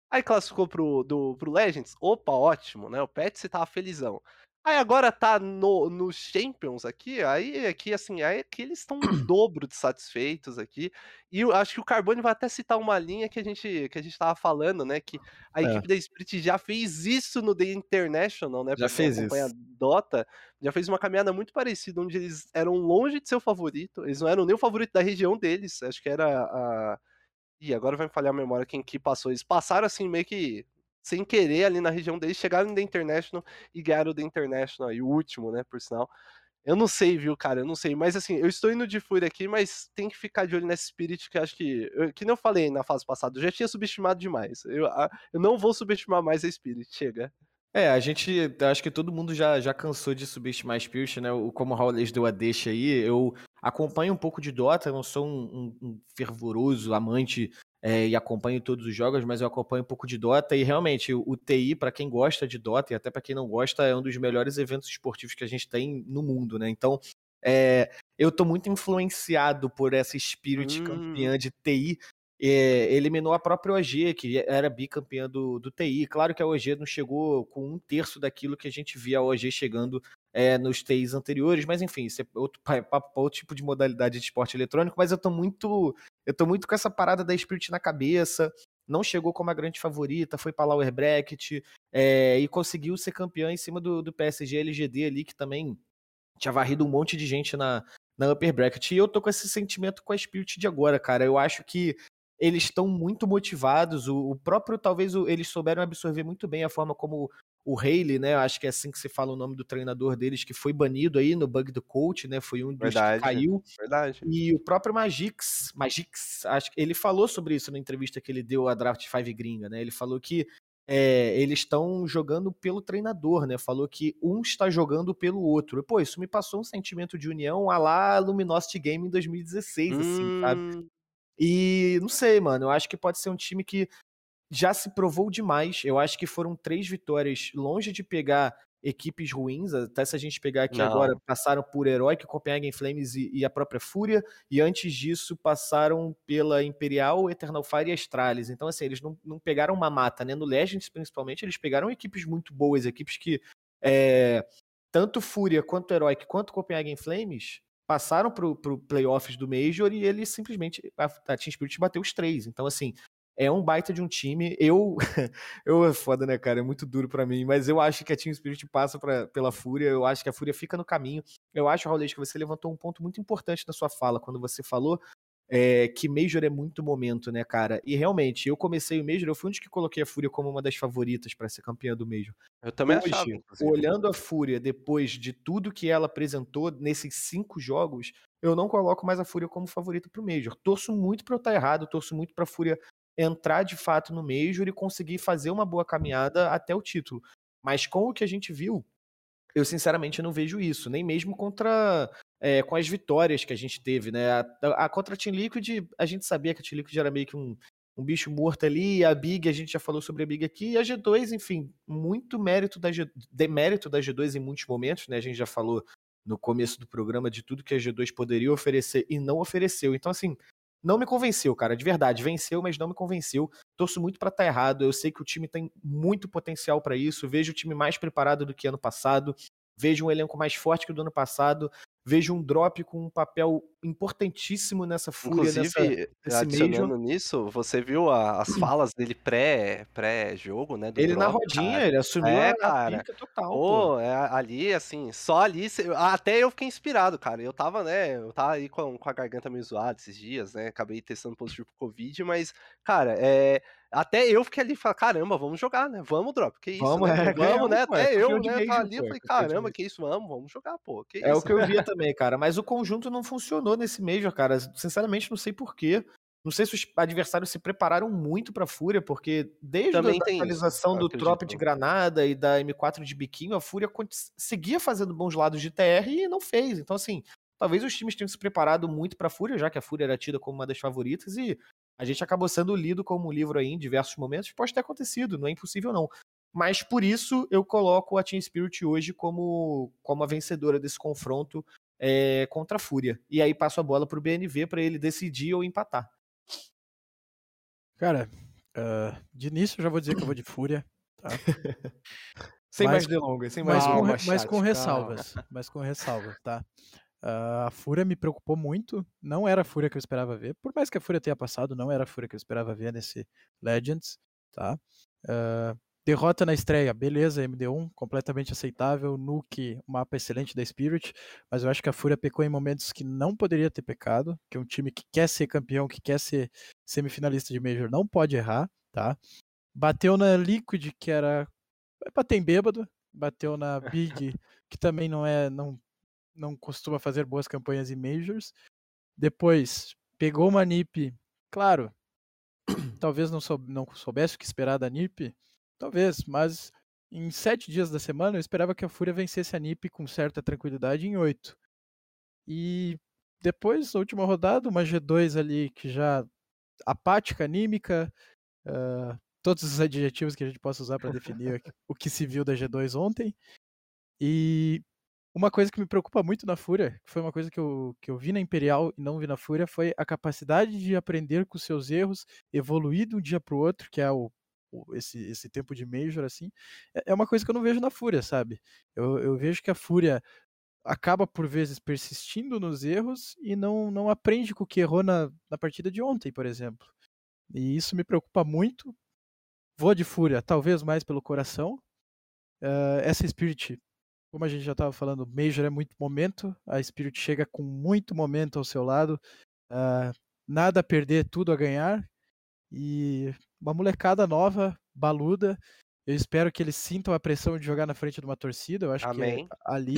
Aí classificou pro, do, pro Legends, opa, ótimo, né? O Pets tava felizão. Aí agora tá no, nos Champions aqui, aí aqui assim, aí aqui eles estão um *clears throat* dobro de satisfeitos aqui. E eu acho que o Carbone vai até citar uma linha que a gente que a gente tava falando, né, que a É. equipe da Spirit já fez isso no The International, né, Já fez isso. Dota, já fez uma caminhada muito parecida, onde eles eram longe de ser o favorito, eles não eram nem o favorito da região deles, acho que era a Ih, agora vai me falhar a memória quem que passou. Eles passaram assim meio que sem querer ali na região deles, chegaram no The International e ganharam o The International aí, o último, né, por sinal. Eu não sei, viu, cara, eu não sei, mas assim, eu estou indo de Fúria aqui, mas tem que ficar de olho nessa Spirit, que acho que, eu, que nem eu falei na fase passada, eu já tinha subestimado demais. Eu, eu não vou subestimar mais a Spirit, chega. É, a gente, acho que todo mundo já, já cansou de subestimar a Spirit, né? O, como o Raulês deu a deixa aí, eu acompanho um pouco de Dota, não sou um, um- um fervoroso amante é, e acompanho todos os jogos, mas eu acompanho um pouco de Dota e realmente o, o TI, pra quem gosta de Dota e até pra quem não gosta, é um dos melhores eventos esportivos que a gente tem no mundo, né? Então, é, eu tô muito influenciado por essa Spirit Hum. campeã de TI. é, eliminou a própria OG, que era bicampeã do, do TI. Claro que a OG não chegou com um terço daquilo que a gente via a OG chegando é, nos TIs anteriores, mas enfim, isso é outro, outro tipo de modalidade de esporte eletrônico, mas eu tô muito. Eu tô muito com essa parada da Spirit na cabeça. Não chegou como a grande favorita, foi pra Lower Bracket é, e conseguiu ser campeã em cima do, do PSG LGD ali, que também tinha varrido um monte de gente na, na upper bracket. E eu tô com esse sentimento com a Spirit de agora, cara. Eu acho que eles estão muito motivados. O, o próprio, talvez, o- eles souberam absorver muito bem a forma como o Haley, né? eu Acho que é assim que se fala o nome do treinador deles, que foi banido aí no bug do coach, né? Foi um dos Verdade. que caiu. Verdade. E o próprio Magix, Magix, acho que ele falou sobre isso na entrevista que ele deu à Draft 5 gringa, né? Ele falou que é, eles estão jogando pelo treinador, né? Falou que um está jogando pelo outro. E, pô, isso me passou um sentimento de união a lá Luminosity Game em 2016, assim, sabe? Hum, E não sei, mano, eu acho que pode ser um time que já se provou demais. Eu acho que foram três vitórias longe de pegar equipes ruins. Até se a gente pegar aqui Não. agora, passaram por Heroic, Copenhagen Flames e, e a própria Fúria. E antes disso, passaram pela Imperial, Eternal Fire e Astralis. Então, assim, eles não, não pegaram uma mata, né? No Legends, principalmente, eles pegaram equipes muito boas, equipes que. é, tanto Fúria quanto Heroic quanto Copenhagen Flames passaram pro, pro playoffs do Major e ele simplesmente. A, a Team Spirit bateu os três. Então, assim, é um baita de um time. Eu. *laughs* eu é foda, né, cara? É muito duro pra mim. Mas eu acho que a Team Spirit passa pra, pela Fúria. Eu acho que a Fúria fica no caminho. Eu acho, Raulês, que você levantou um ponto muito importante na sua fala quando você falou. é, que Major é muito momento, né, cara? E realmente, eu comecei o Major, eu fui um dos que coloquei a Fúria como uma das favoritas pra ser campeã do Major. eu também Hoje, achava, inclusive. olhando a Fúria depois de tudo que ela apresentou nesses cinco jogos, eu não coloco mais a Fúria como favorita pro Major. Torço muito pra eu estar errado, torço muito pra Fúria entrar de fato no Major e conseguir fazer uma boa caminhada até o título. Mas com o que a gente viu, eu sinceramente não vejo isso, nem mesmo contra é, com as vitórias que a gente teve, né? A, a contra a Team Liquid, a gente sabia que a Team Liquid era meio que um, um bicho morto ali, a Big, a gente já falou sobre a Big aqui, e a G2, enfim, muito mérito da G, demérito da G2 em muitos momentos, né? A gente já falou no começo do programa de tudo que a G2 poderia oferecer e não ofereceu. Então, assim, não me convenceu, cara, de verdade. Venceu, mas não me convenceu. Torço muito pra estar tá errado. Eu sei que o time tem muito potencial para isso. Vejo o time mais preparado do que ano passado. Vejo um elenco mais forte que o do ano passado vejo um drop com um papel importantíssimo nessa fúria, Inclusive, nessa, adicionando major. nisso, você viu a, as falas dele pré, pré-jogo, né? ele drop, na rodinha, cara. ele assumiu é, a, cara. pica total. Oh, é, ali, assim, só ali, até eu fiquei inspirado, cara. Eu tava, né, eu tava aí com, com a garganta meio zoada esses dias, né? Acabei testando positivo pro Covid, mas, cara, é até eu fiquei ali e falei, caramba, vamos jogar, né? Vamos, Drop. Que isso, vamos, né? É, vamos, né? Pô, Até é, eu, né? Tá ali, pô, falei, caramba, que isso, vamos, vamos jogar, pô. Que é isso, o que eu via também, cara. Mas o conjunto não funcionou nesse Major, cara. Sinceramente, não sei porquê. Não sei se os adversários se prepararam muito pra Fúria, porque desde Também a atualização do. Trop de Granada e da M4 de Biquinho, a Fúria seguia fazendo bons lados de TR e não fez. Então, assim, talvez os times tenham se preparado muito pra Fúria, já que a Fúria era tida como uma das favoritas, e a gente acabou sendo lido como um livro aí em diversos momentos. Pode ter acontecido, não é impossível não. Mas por isso eu coloco a Team Spirit hoje como, como a vencedora desse confronto é, contra a Fúria. E aí passo a bola pro BNV para ele decidir ou empatar. Cara, uh, de início eu já vou dizer que eu vou de Fúria. Tá? *laughs* sem Mas- mais delongas, sem mais com, delongas. mas com ressalvas. Mas com ressalvas, tá? Ah, a Fúria me preocupou muito. Não era a Fúria que eu esperava ver. Por mais que a Fúria tenha passado, não era a Fúria que eu esperava ver nesse Legends, tá? Ah, derrota na estreia, beleza, MD1, completamente aceitável. Nuke, mapa excelente da Spirit. Mas eu acho que a Fúria pecou em momentos que não poderia ter pecado. Que um time que quer ser campeão, que quer ser semifinalista de Major, não pode errar, tá? Bateu na Liquid, que era. Vai bater em bêbado. Bateu na Big, que também não é. Não, não costuma fazer boas campanhas em Majors. Depois, pegou uma NiP. Claro, *clears throat* talvez não, sou, não soubesse o que esperar da NiP. Talvez, mas em sete dias da semana eu esperava que a Fúria vencesse a NiP com certa tranquilidade em oito. E depois, na última rodada, uma G2 ali que já apática, anímica, ah, todos os adjetivos que a gente possa usar para definir o que se viu da G2 ontem. E uma coisa que me preocupa muito na Fúria, que foi uma coisa que eu, que eu vi na Imperial e não vi na Fúria, foi a capacidade de aprender com seus erros, evoluir de um dia para o outro, que é o, o- esse, esse tempo de Major, assim. É, é uma coisa que eu não vejo na Fúria, sabe? Eu, eu vejo que a Fúria acaba por vezes persistindo nos erros e não, não aprende com o que errou na, na partida de ontem, por exemplo. E isso me preocupa muito. Vou de Fúria, talvez mais pelo coração. Ah, essa Spirit, como a gente já estava falando, Major é muito momento. A Spirit chega com muito momento ao seu lado. ah, nada a perder, tudo a ganhar. E uma molecada nova, baluda. Eu espero que eles sintam a pressão de jogar na frente de uma torcida. Eu acho Amém. que ali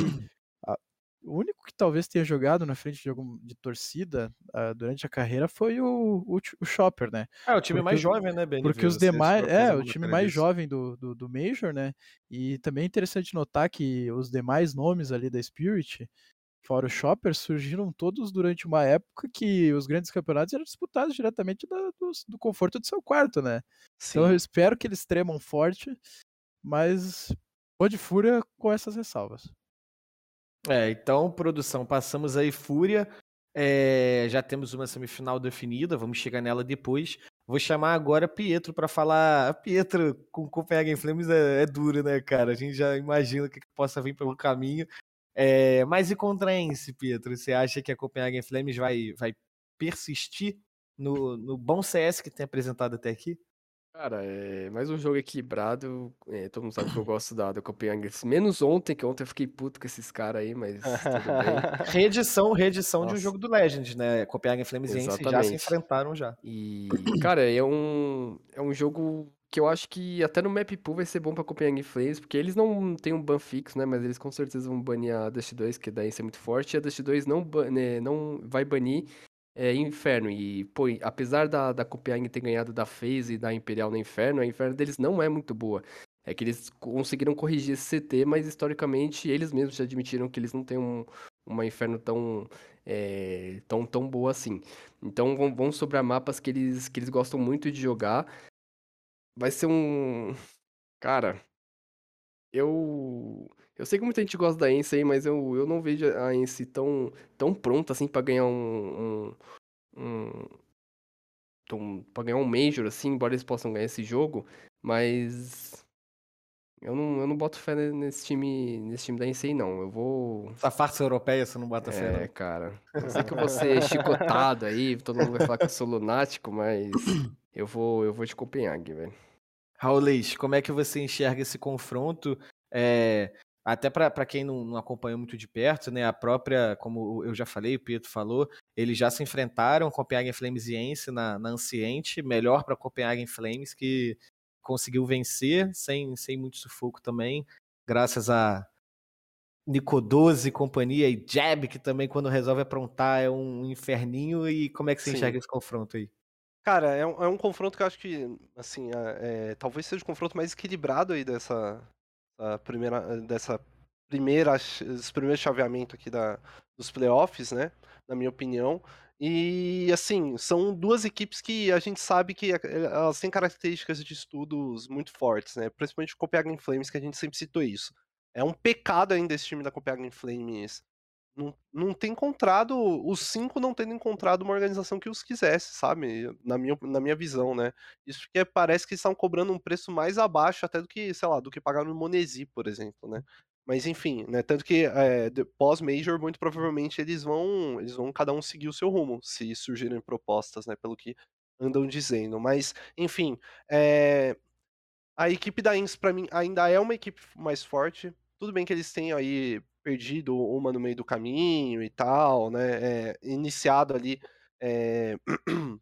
o único que talvez tenha jogado na frente de algum de torcida ah, durante a carreira foi o, o, o Chopper, né? É, o time Porque mais jovem, né, BNV? Porque os demais. É, o time mais jovem do, do, do Major, né? E também é interessante notar que os demais nomes ali da Spirit, fora o Chopper, surgiram todos durante uma época que os grandes campeonatos eram disputados diretamente da- do, do conforto do seu quarto, né? Sim. Então eu espero que eles tremam forte, mas vou de fúria com essas ressalvas. É, então, produção, passamos aí Fúria. é, já temos uma semifinal definida, vamos chegar nela depois. Vou chamar agora Pietro para falar. Pietro com Copenhagen Flames é, é duro, né, cara? A gente já imagina o que, que possa vir pelo caminho. É, mas e contra Ence, Pietro? Você acha que a Copenhagen Flames vai, vai persistir no, no bom CS que tem apresentado até aqui? Cara, é mais um jogo equilibrado. é, todo mundo sabe que eu gosto da, da Copenhagen. Menos ontem, que ontem eu fiquei puto com esses caras aí, mas tudo bem. *laughs* Reedição, reedição de um Nossa. jogo do Legends, né? Copenhagen Flames e já se enfrentaram já. E, cara, é um, é um jogo que eu acho que até no map pool vai ser bom pra Copenhagen Flames, porque eles não têm um ban fixo, né? Mas eles com certeza vão banir a Dust 2, que daí é muito forte, e a Dust 2 não, ban- né, não vai banir é, Inferno. E, pô, apesar da, da Copenhagen ter ganhado da FaZe e da Imperial no Inferno, a Inferno deles não é muito boa. É que eles conseguiram corrigir esse CT, mas historicamente eles mesmos já admitiram que eles não têm um, uma Inferno tão, é, tão, tão boa assim. Então vão, vão sobrar mapas que eles, que eles gostam muito de jogar. Vai ser um. Cara. Eu. Eu sei que muita gente gosta da Ence aí, mas eu, eu não vejo a Ence tão, tão pronta assim pra ganhar um, um, um, pra ganhar um Major, assim, embora eles possam ganhar esse jogo, mas eu não, eu não boto fé nesse time, nesse time da NCAA, não. Eu vou. Essa farsa europeia você não bota É, fé, não. cara. Eu sei que eu vou ser *laughs* chicotado aí, todo mundo vai falar que eu sou lunático, mas *coughs* eu vou, eu vou de Copenhague, velho. Raulês, como é que você enxerga esse confronto? É, até para quem não, não acompanhou muito de perto, né? A própria, como eu já falei, o Pietro falou, eles já se enfrentaram, Copenhagen Flames e Ence na, na Anciente, melhor para Copenhagen Flames, que conseguiu vencer sem, sem muito sufoco também, graças a Nicodoso e companhia, e Jab, que também quando resolve aprontar é um inferninho. E como é que você Sim. enxerga esse confronto aí? Cara, é um, é um confronto que eu acho que, assim, é, é, talvez seja o confronto mais equilibrado aí dessa da primeira, dessa primeira, esse primeiro chaveamento aqui da, dos playoffs, né? Na minha opinião. E, assim, são duas equipes que a gente sabe que elas têm características de estudos muito fortes, né? Principalmente o Copenhagen Flames, que a gente sempre citou isso. É um pecado ainda esse time da Copenhagen Flames não, não ter encontrado, os cinco não tendo encontrado uma organização que os quisesse, sabe? Na minha, na minha visão, né? Isso porque parece que estão cobrando um preço mais abaixo até do que, sei lá, do que pagaram no Monesi, por exemplo, né? Mas enfim, né? Tanto que é, pós-major, muito provavelmente eles vão, eles vão cada um seguir o seu rumo, se surgirem propostas, né? Pelo que andam dizendo. Mas, enfim, é, a equipe da INS, para mim, ainda é uma equipe mais forte. Tudo bem que eles têm aí perdido uma no meio do caminho e tal, né? É, iniciado ali é, *clears throat*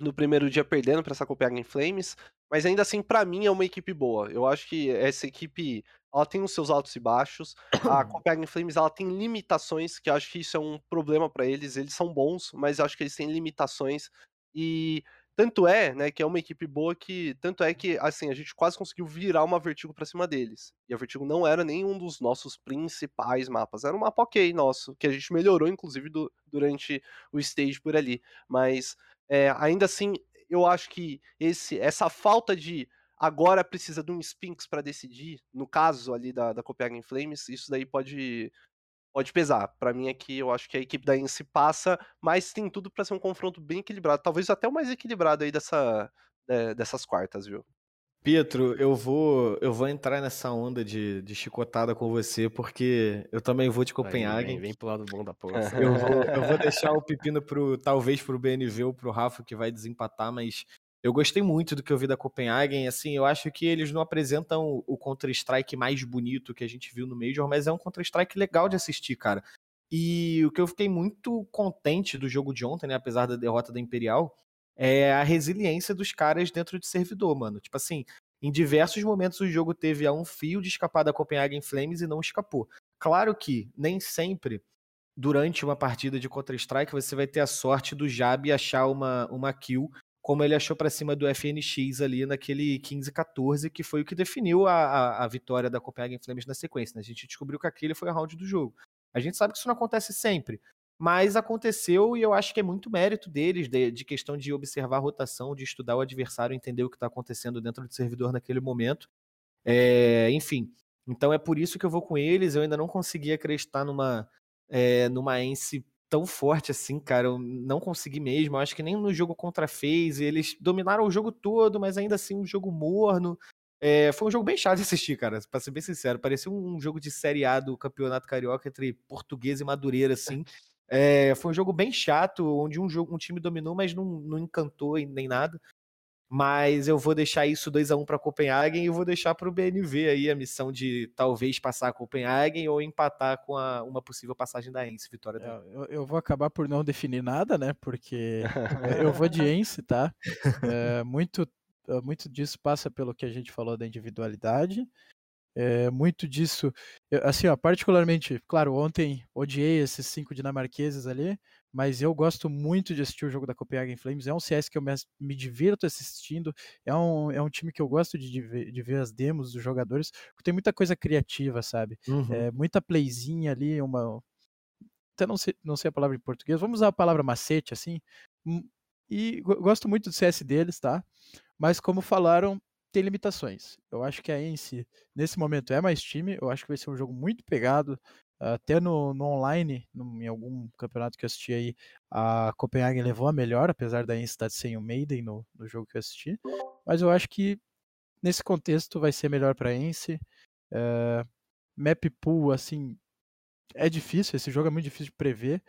no primeiro dia perdendo para essa Copenhagen Flames, mas ainda assim para mim é uma equipe boa. Eu acho que essa equipe ela tem os seus altos e baixos. A *coughs* Copenhagen Flames ela tem limitações, que eu acho que isso é um problema para eles. Eles são bons, mas eu acho que eles têm limitações e tanto é, né, que é uma equipe boa que. Tanto é que, assim, a gente quase conseguiu virar uma Vertigo pra cima deles. E a Vertigo não era nenhum dos nossos principais mapas. Era um mapa ok nosso, que a gente melhorou, inclusive, do, durante o stage por ali. Mas, é, ainda assim, eu acho que esse, essa falta de agora precisa de um Spinks para decidir, no caso ali da, da Copenhagen Flames, isso daí pode pode pesar. Para mim aqui, eu acho que a equipe da Ince passa, mas tem tudo para ser um confronto bem equilibrado, talvez até o mais equilibrado aí dessa, é, dessas quartas, viu? Pietro, eu vou eu vou entrar nessa onda de, de chicotada com você, porque eu também vou de Copenhague. Vem, vem pro lado bom da porra. eu, vou, eu vou *laughs* deixar o pepino pro, talvez pro BNV ou pro Rafa, que vai desempatar, mas eu gostei muito do que eu vi da Copenhagen. Assim, eu acho que eles não apresentam o Counter-Strike mais bonito que a gente viu no Major, mas é um Counter-Strike legal de assistir, cara. E o que eu fiquei muito contente do jogo de ontem, né, apesar da derrota da Imperial, é a resiliência dos caras dentro de servidor, mano. Tipo assim, em diversos momentos o jogo teve a um fio de escapar da Copenhagen Flames e não escapou. Claro que nem sempre durante uma partida de Counter-Strike você vai ter a sorte do Jab achar uma, uma kill como ele achou para cima do FNX ali naquele 15-14, que foi o que definiu a, a, a, vitória da Copenhagen Flames na sequência. Né? A gente descobriu que aquele foi o round do jogo. A gente sabe que isso não acontece sempre, mas aconteceu e eu acho que é muito mérito deles, de, de questão de observar a rotação, de estudar o adversário, entender o que está acontecendo dentro do servidor naquele momento. É, enfim, então é por isso que eu vou com eles. Eu ainda não consegui acreditar numa, é, numa Ence tão forte assim, cara. Eu não consegui mesmo. Eu acho que nem no jogo contra FaZe eles dominaram o jogo todo, mas ainda assim um jogo morno. É, foi um jogo bem chato de assistir, cara, pra ser bem sincero. Parecia um jogo de Série A do Campeonato Carioca entre Português e Madureira, assim. É, foi um jogo bem chato, onde um, jogo, um time dominou, mas não, não encantou nem nada. Mas eu vou deixar isso 2 a 1 para Copenhagen e vou deixar para o BNV aí a missão de talvez passar a Copenhagen ou empatar com a, uma possível passagem da Ence, vitória da eu, eu, vou acabar por não definir nada, né? Porque eu vou de Ence, tá? *laughs* É, muito, muito disso passa pelo que a gente falou da individualidade. É, muito disso, assim, ó, particularmente, claro, ontem odiei esses cinco dinamarqueses ali, mas eu gosto muito de assistir o jogo da Copenhagen Flames. É um CS que eu me, divirto assistindo. É um, é um time que eu gosto de, de, ver, de ver as demos dos jogadores, porque tem muita coisa criativa, sabe? Uhum. É, muita playzinha ali, uma. Até não sei, não sei a palavra em português, vamos usar a palavra macete, assim. E gosto muito do CS deles, tá? Mas como falaram, tem limitações. Eu acho que a Ence, nesse momento, é mais time. Eu acho que vai ser um jogo muito pegado. Até no, no online, no- em algum campeonato que eu assisti aí, a Copenhagen levou a melhor, apesar da estar sem o Maiden no, no jogo que eu assisti. Mas eu acho que nesse contexto vai ser melhor para a Ence. É, map pool, assim, é difícil, esse jogo é muito difícil de prever.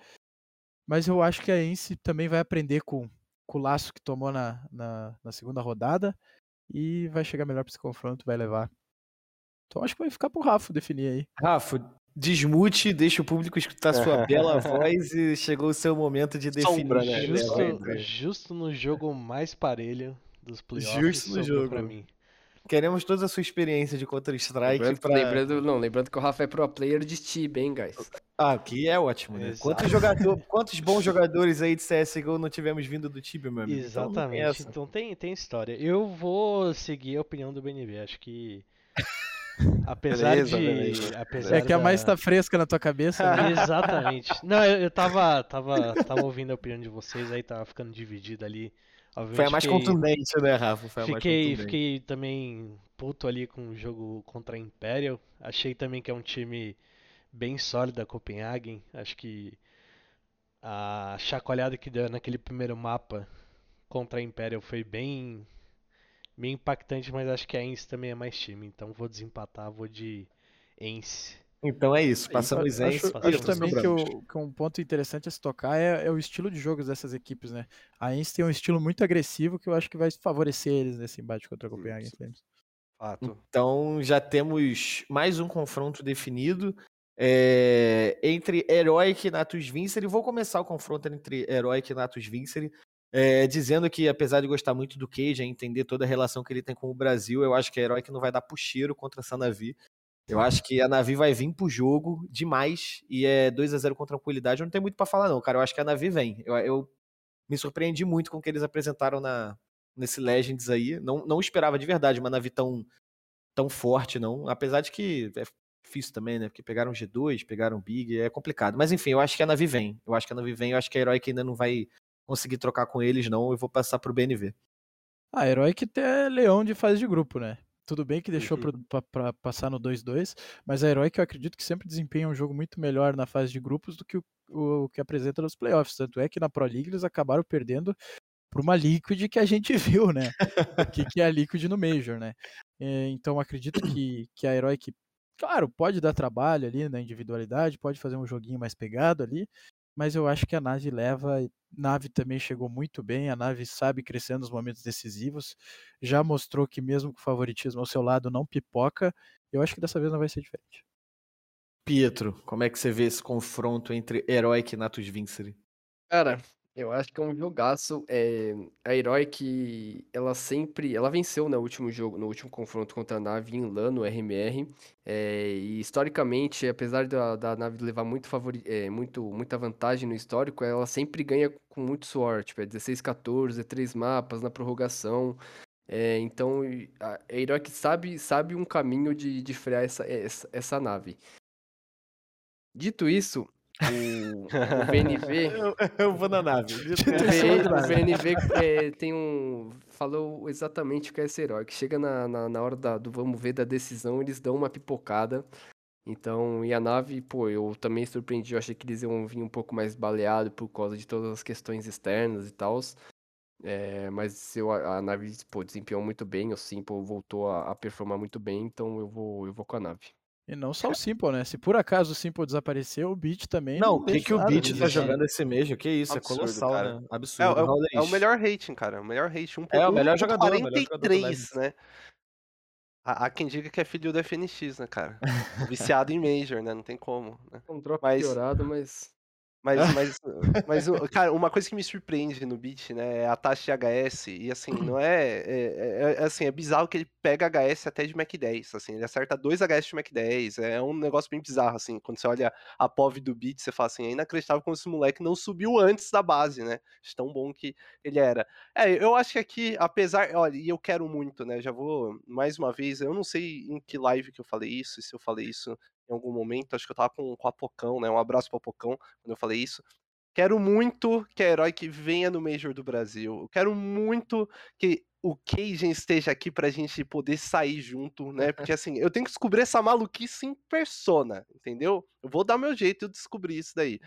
Mas eu acho que a Ence também vai aprender com, com o laço que tomou na, na, na segunda rodada e vai chegar melhor para esse confronto, vai levar. Então acho que vai ficar pro Rafa definir aí. Rafa, desmute, deixa o público escutar sua *laughs* bela voz e chegou o seu momento de definir. Sombra, né? quem leva Justo, justo no jogo mais parelho dos playoffs. Justo no jogo. Pra mim. Queremos toda a sua experiência de Counter-Strike Lembrando, pra... lembrando, não, lembrando que o Rafa é pro player de Tib, hein, guys? Ah, que é ótimo, né? Exato. Quantos, jogador, *laughs* quantos bons jogadores aí de CSGO não tivemos vindo do Tibia, meu amigo? Então Exatamente. essa. Então tem, tem história. Eu vou seguir a opinião do BNB. Acho que. Apesar Beleza, de. beleza. Apesar É que a mais da- tá fresca na tua cabeça. né? *laughs* Exatamente. Não, eu, eu tava, tava, tava ouvindo a opinião de vocês, aí tava ficando dividido ali. Obviamente Foi a mais fiquei- contundente, né, Rafa? Foi a mais Fiquei, contundente. fiquei também puto ali com o jogo contra a Imperial. Achei também que é um time bem sólido a Copenhagen. Acho que a chacoalhada que deu naquele primeiro mapa contra a Imperial foi bem, bem impactante, mas acho que a Ence também é mais time. Então vou desempatar, vou de Ence. Então é isso, passamos acho, Ence. acho passamos também que, que um ponto interessante a se tocar é, é o estilo de jogos dessas equipes, né? A Ence tem um estilo muito agressivo que eu acho que vai favorecer eles nesse embate contra a Copenhagen Flames. Fato. Então já temos mais um confronto definido é, entre Heroic e Natus Vincere. Vou começar o confronto entre Heroic e Natus Vincere, é, dizendo que apesar de gostar muito do Cage, entender toda a relação que ele tem com o Brasil, eu acho que a Heroic não vai dar puxeiro contra essa Navi. Eu acho que a Navi vai vir pro jogo demais e é 2 a 0 com tranquilidade. Eu não tenho muito pra falar não, cara. Eu acho que a Navi vem. Eu, eu me surpreendi muito com o que eles apresentaram na, nesse Legends aí. Não, não esperava de verdade uma Navi tão, tão forte, não. Apesar de que é difícil também, né? Porque pegaram G2, pegaram Big, é complicado. Mas enfim, eu acho que a Navi vem. Eu acho que a Navi vem. Eu acho que a Heroic ainda não vai conseguir trocar com eles, não. Eu vou passar pro BNV. A Heroic é leão de fase de grupo, né? Tudo bem que deixou Uhum. pra passar no 2-2, mas a Heroic eu acredito que sempre desempenha um jogo muito melhor na fase de grupos do que o, o que apresenta nos playoffs. Tanto é que na Pro League eles acabaram perdendo por uma Liquid que a gente *laughs* viu, né? O que, que é a Liquid no Major, né? É, Então acredito que, que a Heroic, claro, pode dar trabalho ali na individualidade, pode fazer um joguinho mais pegado ali, mas eu acho que a nave leva. Nave também chegou muito bem, a nave sabe crescer nos momentos decisivos, já mostrou que mesmo com o favoritismo ao seu lado não pipoca. Eu acho que dessa vez não vai ser diferente. Pietro, como é que você vê esse confronto entre Heroic e Natus Vincere? Cara, eu acho que é um jogaço. É, a Heroic, ela sempre. Ela venceu no último jogo, no último confronto contra a nave em LAN, no RMR. é, e historicamente, apesar da, da nave levar muito, favori, é, muito, muita vantagem no histórico, ela sempre ganha com muito suor. Tipo, é 16-14, é 3 mapas na prorrogação. É, então, a a Heroic sabe, sabe um caminho de, de frear essa, essa, essa nave. Dito isso, o, o VNV. *laughs* Eu, eu vou na nave. *laughs* O, o VNV é, tem um. Falou exatamente o que é esse herói. Que chega na, na, na hora da, do vamos ver da decisão, eles dão uma pipocada. Então, e a nave, pô, eu também surpreendi. Eu achei que eles iam vir um pouco mais baleado por causa de todas as questões externas e tal. É, mas eu, a a nave, pô, desempenhou muito bem. O Simple voltou a, a performar muito bem. Então eu vou, eu vou com a nave. E não só o Simple, né? Se por acaso o Simple desapareceu, o Beat também. Não, o que, que o Beat de tá jogando esse mês? Que isso, é Absurdo, colossal, cara. né? É, Absurdo. é o- Raulês. é o melhor rating, cara. O melhor rating. Um, É, o melhor 1.43, jogador, o melhor jogador do Legends. né? Há, há quem diga que é filho do FNX, né, cara? *laughs* Viciado em Major, né? Não tem como. Né? Um drop Mas- piorado, mas. *laughs* Mas, mas, mas, cara, uma coisa que me surpreende no beat, né, é a taxa de HS, e assim, não é, é, é- é, assim, é bizarro que ele pega HS até de Mac 10, assim, ele acerta 2 HS de Mac 10, é um negócio bem bizarro, assim, quando você olha a POV do beat, você fala assim, é inacreditável como esse moleque não subiu antes da base, né, de tão bom que ele era. É, eu acho que aqui, apesar, olha, e eu quero muito, né, já vou, mais uma vez, eu não sei em que live que eu falei isso, e se eu falei isso em algum momento, acho que eu tava com, com a Pocão, né, um abraço pro Pocão, quando eu falei isso. Quero muito que a Heroic venha no Major do Brasil. Eu quero muito que o Cajun esteja aqui pra gente poder sair junto, né? Porque assim, eu tenho que descobrir essa maluquice em persona, entendeu? Eu vou dar meu jeito de descobrir isso daí.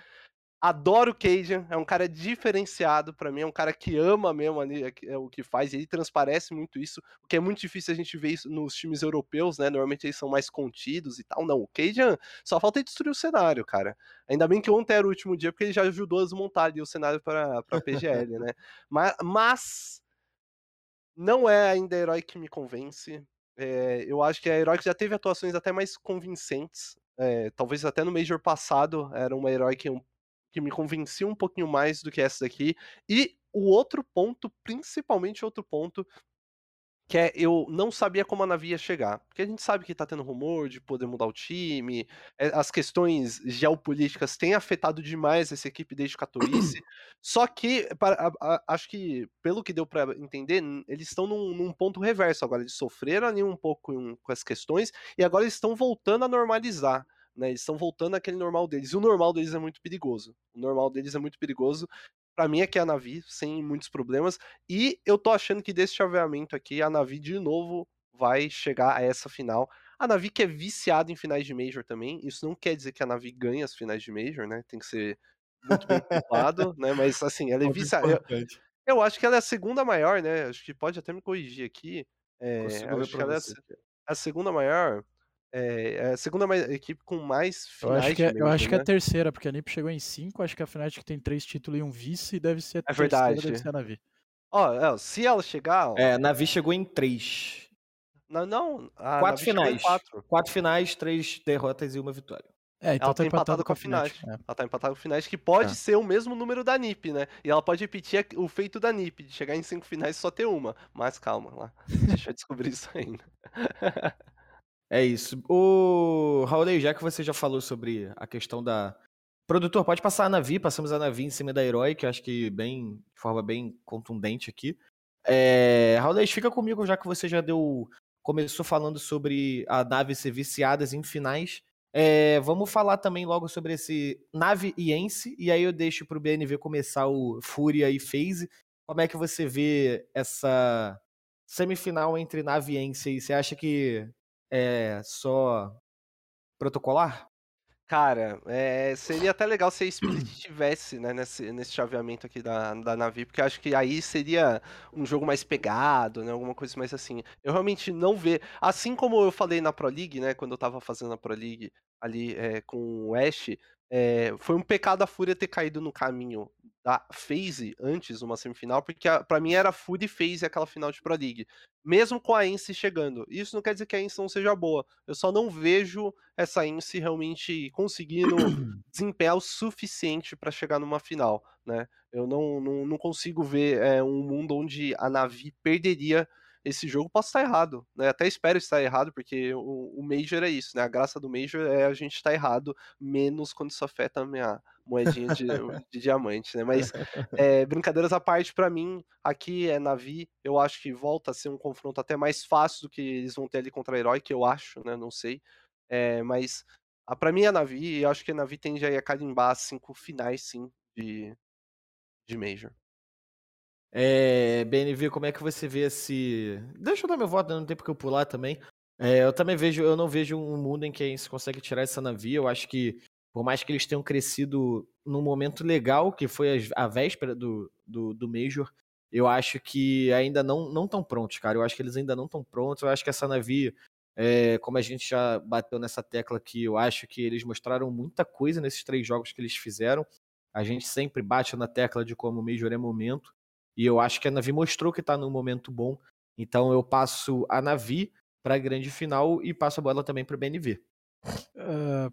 Adoro o Cajun, é um cara diferenciado para mim, é um cara que ama mesmo é, é, o que faz, e ele transparece muito isso, o que é muito difícil a gente ver isso nos times europeus, né? Normalmente eles são mais contidos e tal. Não, o Cajun só falta destruir o cenário, cara. Ainda bem que ontem era o último dia, porque ele já ajudou a desmontar o cenário para PGL, né? *laughs* Mas, mas não é ainda herói que me convence. É, eu acho que a herói que já teve atuações até mais convincentes. É, talvez até no Major passado era uma herói que um que me convencia um pouquinho mais do que essa daqui. E o outro ponto, principalmente outro ponto, que é eu não sabia como a Navi ia chegar. Porque a gente sabe que tá tendo rumor de poder mudar o time, eh, as questões geopolíticas têm afetado demais essa equipe desde Katowice. Só que, para, a, a, acho que, pelo que deu para entender, eles estão num, num, ponto reverso agora. Eles sofreram ali um pouco com, com as questões e agora eles estão voltando a normalizar. Né? Eles estão voltando àquele normal deles. E o normal deles é muito perigoso. O normal deles é muito perigoso. Para mim aqui é a Navi, sem muitos problemas. E eu tô achando que desse chaveamento aqui, a Navi de novo vai chegar a essa final. A Navi que é viciada em finais de Major também. Isso não quer dizer que a Navi ganha as finais de Major, né? Tem que ser muito bem culpado, né? Mas assim, ela é viciada. Eu, eu, acho que ela é a segunda maior, né? Acho que pode até me corrigir aqui. É, acho que ela é a, a segunda maior. É, é a segunda mais, equipe com mais finais. Eu acho que, é, eu acho né? que é a né? terceira, porque a NiP chegou em cinco, acho que a Fnatic tem três títulos e um vice, deve ser a é terceira, verdade. deve ser a Navi. Ó, se ela chegar... Ó, é, a Navi chegou em três. Não, não quatro Navi finais. Quatro. quatro finais, três derrotas e uma vitória. É, então ela tá, tá empatada com a Fnatic. É. Ela tá empatada com a Fnatic, que pode é. ser o mesmo número da NiP, né? E ela pode repetir o feito da NiP, de chegar em cinco finais e só ter uma. Mas calma lá, *laughs* deixa eu descobrir isso ainda. *laughs* É isso. O Raul, já que você já falou sobre a questão da. Produtor, pode passar a Navi, passamos a Navi em cima da Herói, que eu acho que bem, de forma bem contundente aqui. É... Fica comigo, já que você já deu. Começou falando sobre a nave ser viciadas em finais. É, vamos falar também logo sobre esse Nave e Ence, e aí eu deixo para o BNV começar o Fúria e Phase. Como é que você vê essa semifinal entre Nave e Ence? Você acha que é só protocolar? Cara, é, seria até legal se a Spirit *clears throat* tivesse né, nesse, nesse chaveamento aqui da, da Navi, porque acho que aí seria um jogo mais pegado, né? Alguma coisa mais assim. Eu realmente não vejo. Assim como eu falei na Pro League, né? Quando eu tava fazendo a Pro League ali é, com o Ash, é, foi um pecado a Fúria ter caído no caminho da FaZe antes, uma semifinal, porque para mim era Food e FaZe aquela final de Pro League. Mesmo com a Ence chegando. Isso não quer dizer que a Ence não seja boa. Eu só não vejo essa Ence realmente conseguindo *coughs* desempenhar o suficiente para chegar numa final, né? Eu não, não, não consigo ver é, um mundo onde a Navi perderia esse jogo posso estar errado, né? Até espero estar errado, porque o, o Major é isso, né? A graça do Major é a gente estar errado, menos quando isso afeta a minha moedinha de, de diamante, né? Mas é, brincadeiras à parte, para mim, aqui é Navi, eu acho que volta a ser um confronto até mais fácil do que eles vão ter ali contra Herói, que eu acho, né? Não sei. É, mas para mim é Navi, e eu acho que a Navi tende a carimbar cinco finais, sim, de, de Major. É, BNV, como é que você vê esse. Deixa eu dar meu voto, não tem porque eu pular também. É, eu também vejo, eu não vejo um mundo em que a gente consegue tirar essa navio. Eu acho que, por mais que eles tenham crescido num momento legal, que foi a, a véspera do, do, do, Major, eu acho que ainda não não estão prontos, cara. Eu acho que eles ainda não estão prontos. Eu acho que essa navio, é, como a gente já bateu nessa tecla aqui, eu acho que eles mostraram muita coisa nesses três jogos que eles fizeram. A gente sempre bate na tecla de como o Major é momento. E eu acho que a Navi mostrou que está num momento bom. Então eu passo a Navi para a grande final e passo a bola também para o BNV. Uh,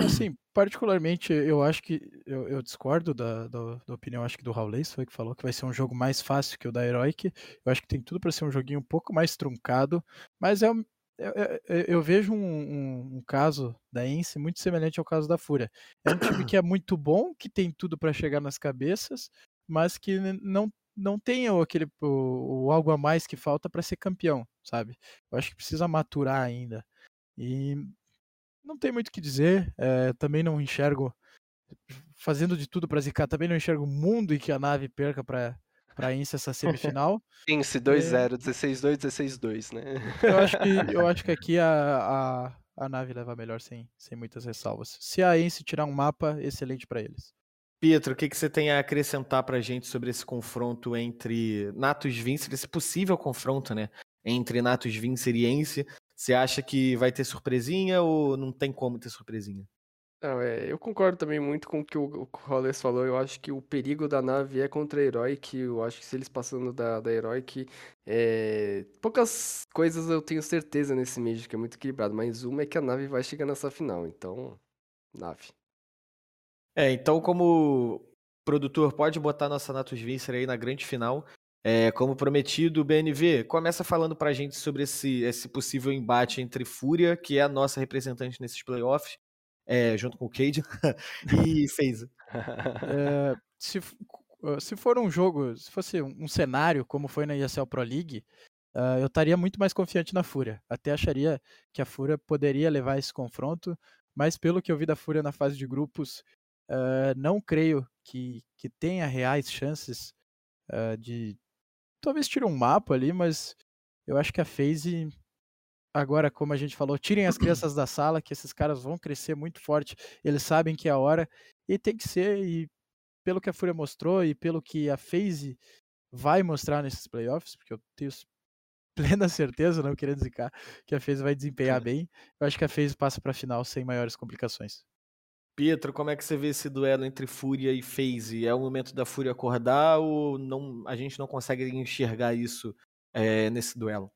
assim, particularmente, eu acho que eu, eu discordo da, da, da, opinião, acho que do Raulês foi que falou que vai ser um jogo mais fácil que o da Heroic. Eu acho que tem tudo para ser um joguinho um pouco mais truncado, mas é, eu, eu, eu vejo um, um, um, caso da Ence muito semelhante ao caso da Fúria. É um time que é muito bom, que tem tudo para chegar nas cabeças, mas que não não tem aquele o, o algo a mais que falta para ser campeão, sabe? Eu acho que precisa maturar ainda. E não tem muito o que dizer. É, também não enxergo fazendo de tudo para zicar. Também não enxergo o mundo em que a nave perca para pra Ince essa *laughs* semifinal. Ince 2-0, 16-2, 16-2, né? Eu acho que, eu acho que *laughs* aqui a, a, a nave leva melhor sem, sem muitas ressalvas. Se a Ence tirar um mapa, excelente pra eles. Pietro, o que, que você tem a acrescentar pra gente sobre esse confronto entre Natus Vincer, esse possível confronto, né? Entre Natus Vincer e Ence. Você acha que vai ter surpresinha ou não tem como ter surpresinha? Não, é, eu concordo também muito com o que o, Hollis falou. Eu acho que o perigo da nave é contra a Heroic. Eu acho que se eles passando da, da Heroic, é, poucas coisas eu tenho certeza nesse Major, que é muito equilibrado. Mas uma é que a nave vai chegar nessa final. Então, nave. É, então como produtor pode botar nossa Natus Vincer aí na grande final. É, como prometido, o BNV começa falando pra gente sobre esse, esse possível embate entre Fúria, que é a nossa representante nesses playoffs, é, junto com o Cade, *laughs* e FaZe. *laughs* É, se, uh, se for um jogo, se fosse um cenário como foi na ESL Pro League, ah, eu estaria muito mais confiante na Fúria. Até acharia que a Fúria poderia levar esse confronto, mas pelo que eu vi da Fúria na fase de grupos, ah, não creio que, que tenha reais chances ah, de talvez tire um mapa ali, mas eu acho que a FaZe agora, como a gente falou, tirem as *clears throat* crianças da sala, que esses caras vão crescer muito forte. Eles sabem que é a hora e tem que ser. E pelo que a Fúria mostrou e pelo que a FaZe vai mostrar nesses playoffs, porque eu tenho *laughs* plena certeza, não querendo zicar, que a FaZe vai desempenhar bem. Eu acho que a FaZe passa para a final sem maiores complicações. Pietro, como é que você vê esse duelo entre Fúria e FaZe? É o momento da Fúria acordar ou não, a gente não consegue enxergar isso é, nesse duelo?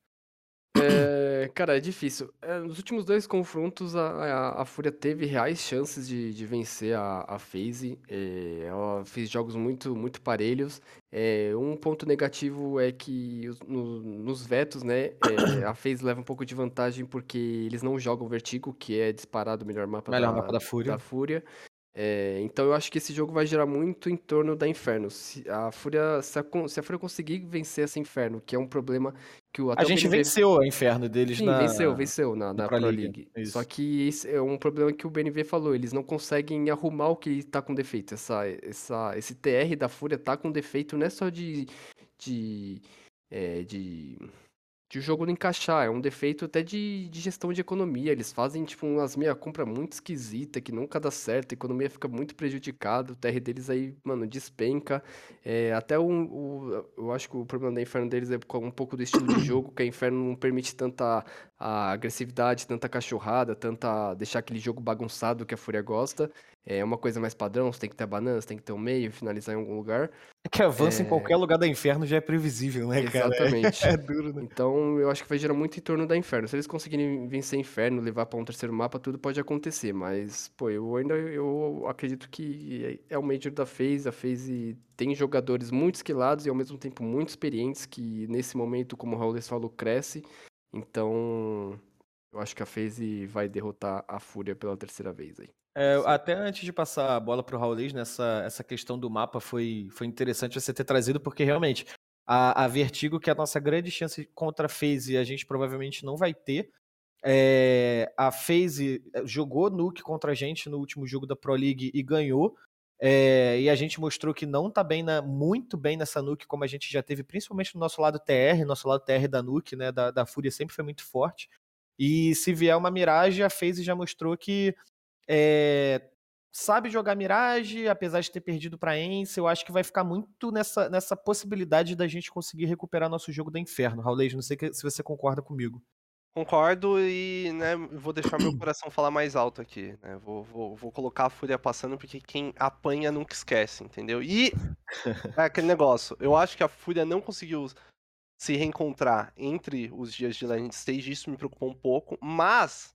É, cara, é difícil. É, nos últimos dois confrontos, a, a, a Fúria teve reais chances de, de vencer a, a FaZe. É, ela fez jogos muito, muito parelhos. É, um ponto negativo é que os- no- nos vetos, né, é, *coughs* a FaZe leva um pouco de vantagem porque eles não jogam Vertigo, que é disparado o melhor mapa Melhor da, mapa da Fúria. da Fúria. É, então eu acho que esse jogo vai girar muito em torno da Inferno. Se a Fúria, se a, se a Fúria conseguir vencer essa Inferno, que é um problema que o até A gente BNB venceu a Inferno deles Sim, na... venceu, venceu na, na Pro League, League. Só que esse é um problema que o BNV falou, eles não conseguem arrumar o que tá com defeito. Essa, essa, esse TR da Fúria tá com defeito, não é só de. de. é, de de o jogo não encaixar, é um defeito até de, de gestão de economia. Eles fazem, tipo, umas meia compra muito esquisita, que nunca dá certo, a economia fica muito prejudicada, o TR deles aí, mano, despenca. É, até o, o- Eu acho que o problema da Inferno deles é com um pouco do estilo de *coughs* jogo, que a Inferno não permite tanta a agressividade, tanta cachorrada, tanta. deixar aquele jogo bagunçado que a Fúria gosta. É uma coisa mais padrão, você tem que ter a banana, você tem que ter o meio, finalizar em algum lugar. É que avança em É. qualquer lugar da Inferno já é previsível, né, cara? Exatamente. *laughs* É duro, né? Então, eu acho que vai girar muito em torno da Inferno. Se eles conseguirem vencer Inferno, levar pra um terceiro mapa, tudo pode acontecer. Mas, pô, eu ainda eu acredito que é o Major da FaZe. A FaZe tem jogadores muito esquilados e ao mesmo tempo muito experientes que nesse momento, como o Raul falou, cresce. Então, eu acho que a FaZe vai derrotar a Fúria pela terceira vez aí. É, até antes de passar a bola pro Raulês, nessa essa questão do mapa foi, foi interessante você ter trazido, porque realmente a, a Vertigo, que é a nossa grande chance contra a FaZe, a gente provavelmente não vai ter. É, a FaZe jogou Nuke contra a gente no último jogo da Pro League e ganhou. É, e a gente mostrou que não tá bem na, muito bem nessa Nuke, como a gente já teve, principalmente no nosso lado TR, nosso lado TR da Nuke, né? Da, da Fúria sempre foi muito forte. E se vier uma Mirage, a FaZe já mostrou que é, sabe jogar Mirage, apesar de ter perdido para Ence, eu acho que vai ficar muito nessa, nessa possibilidade da gente conseguir recuperar nosso jogo da Inferno. Raulês, não sei se você concorda comigo. Concordo e né, vou deixar meu *clears throat* coração falar mais alto aqui. Né? Vou, vou, vou colocar a fúria passando, porque quem apanha nunca esquece, entendeu? E *laughs* é aquele negócio. Eu acho que a fúria não conseguiu se reencontrar entre os dias de Legend Stage, isso me preocupou um pouco, mas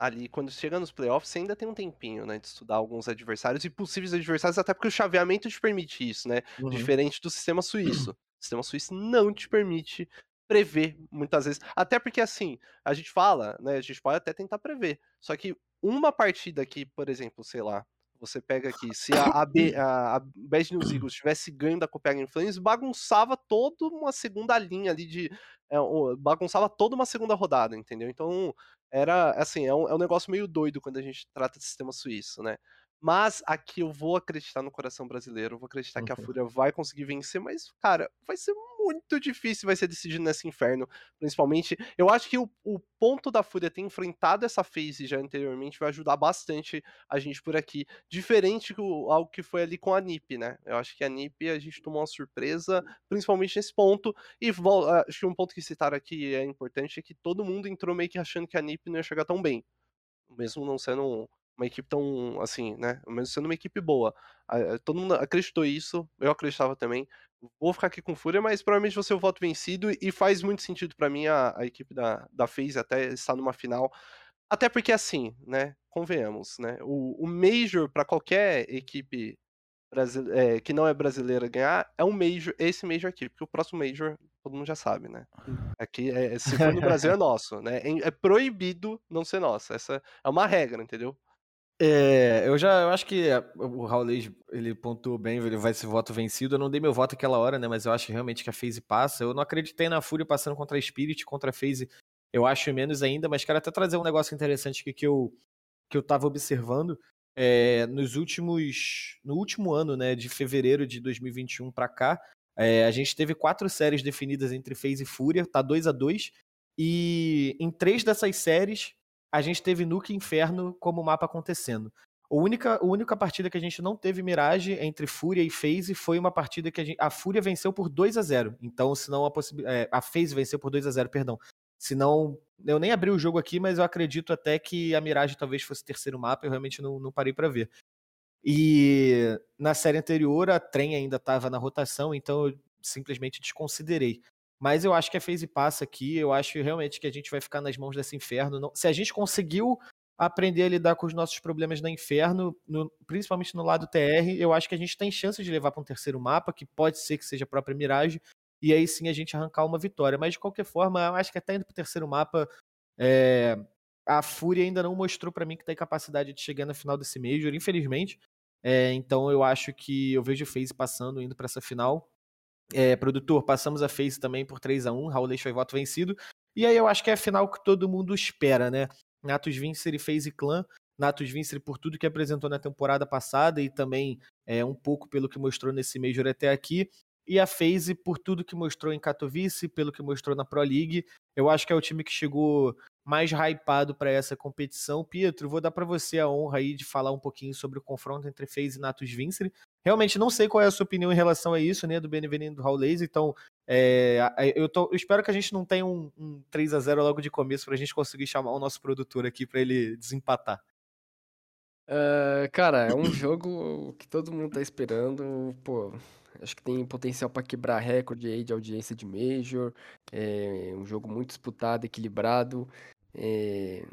ali, quando chega nos playoffs, você ainda tem um tempinho, né, de estudar alguns adversários e possíveis adversários, até porque o chaveamento te permite isso, né? Diferente do sistema suíço. O sistema suíço não te permite prever muitas vezes. Até porque, assim, a gente fala, né? A gente pode até tentar prever. Só que uma partida que, por exemplo, sei lá, você pega aqui, se a, AB, a, a Bad News Eagles tivesse ganho da Copenhagen Flames, bagunçava toda uma segunda linha ali de. é, bagunçava toda uma segunda rodada, entendeu? Então, era assim, é um, é um negócio meio doido quando a gente trata de sistema suíço, né? Mas aqui eu vou acreditar no coração brasileiro, eu vou acreditar que a Uhum. Fúria vai conseguir vencer, mas, cara, vai ser muito difícil, vai ser decidido nesse inferno. Principalmente, eu acho que o, o ponto da Fúria ter enfrentado essa phase já anteriormente vai ajudar bastante a gente por aqui. Diferente que o, algo que foi ali com a NiP, né? Eu acho que a NiP a gente tomou uma surpresa, principalmente nesse ponto. E ah, acho que um ponto que citaram aqui é importante é que todo mundo entrou meio que achando que a NiP não ia chegar tão bem. Mesmo não sendo um- uma equipe tão, assim, né? Mesmo sendo uma equipe boa. Todo mundo acreditou isso, eu acreditava também. Vou ficar aqui com Fúria, mas provavelmente ser o voto vencido e faz muito sentido pra mim a, a equipe da, da FaZe até estar numa final. Até porque, assim, né? Convenhamos, né? O, o Major pra qualquer equipe brasile- é, que não é brasileira ganhar é um Major, esse Major aqui, porque o próximo Major todo mundo já sabe, né? Aqui, é, se for no Brasil, é *laughs* nosso, né? É proibido não ser nosso. Essa é uma regra, entendeu? É, eu já eu acho que a- o Raulês ele pontuou bem, ele vai ser voto vencido. Eu não dei meu voto aquela hora, né? Mas eu acho realmente que a FaZe passa. Eu não acreditei na Fúria passando contra a Spirit, contra a FaZe. Eu acho menos ainda, mas quero até trazer um negócio interessante aqui que eu, que eu tava observando. É, nos últimos. No último ano, né? De fevereiro de 2021 pra cá, é, a gente teve quatro séries definidas entre FaZe e Fúria, tá 2 a 2 E em três dessas séries, a gente teve Nuke Inferno como mapa acontecendo. A única, a única partida que a gente não teve Mirage entre Fúria e FaZe foi uma partida que a, gente, a Fúria venceu por 2 a 0 Então, senão a possibilidade. a FaZe venceu por 2 a 0 perdão. Senão, eu nem abri o jogo aqui, mas eu acredito até que a Mirage talvez fosse terceiro mapa, eu realmente não, não parei pra ver. E na série anterior, a Trem ainda estava na rotação, então eu simplesmente desconsiderei. Mas eu acho que a FaZe passa aqui, eu acho realmente que a gente vai ficar nas mãos desse inferno. Não- se a gente conseguiu aprender a lidar com os nossos problemas no inferno, no- principalmente no lado TR, eu acho que a gente tem chance de levar para um terceiro mapa, que pode ser que seja a própria Mirage, e aí sim a gente arrancar uma vitória. Mas de qualquer forma, eu acho que até indo pro terceiro mapa, é, a Fúria ainda não mostrou para mim que tem capacidade de chegar na final desse Major, infelizmente. É, então eu acho que eu vejo o FaZe passando, indo para essa final. É, produtor, passamos a FaZe também por 3 a 1 Raul foi voto vencido. E aí eu acho que é a final que todo mundo espera, né? Natus Vincer e FaZe Clan. Natus Vincer por tudo que apresentou na temporada passada e também é, um pouco pelo que mostrou nesse Major até aqui. E a FaZe por tudo que mostrou em Katowice, pelo que mostrou na Pro League. Eu acho que é o time que chegou mais hypado para essa competição. Pietro, vou dar para você a honra aí de falar um pouquinho sobre o confronto entre FaZe e Natus Vincer. Realmente não sei qual é a sua opinião em relação a isso, né, do BNV e do Raul Lays, então é, eu, tô, eu espero que a gente não tenha um, um 3 a 0 logo de começo pra gente conseguir chamar o nosso produtor aqui para ele desempatar. Ah, cara, é um jogo que todo mundo tá esperando. Pô, acho que tem potencial pra quebrar recorde aí de audiência de Major. É um jogo muito disputado, equilibrado. É,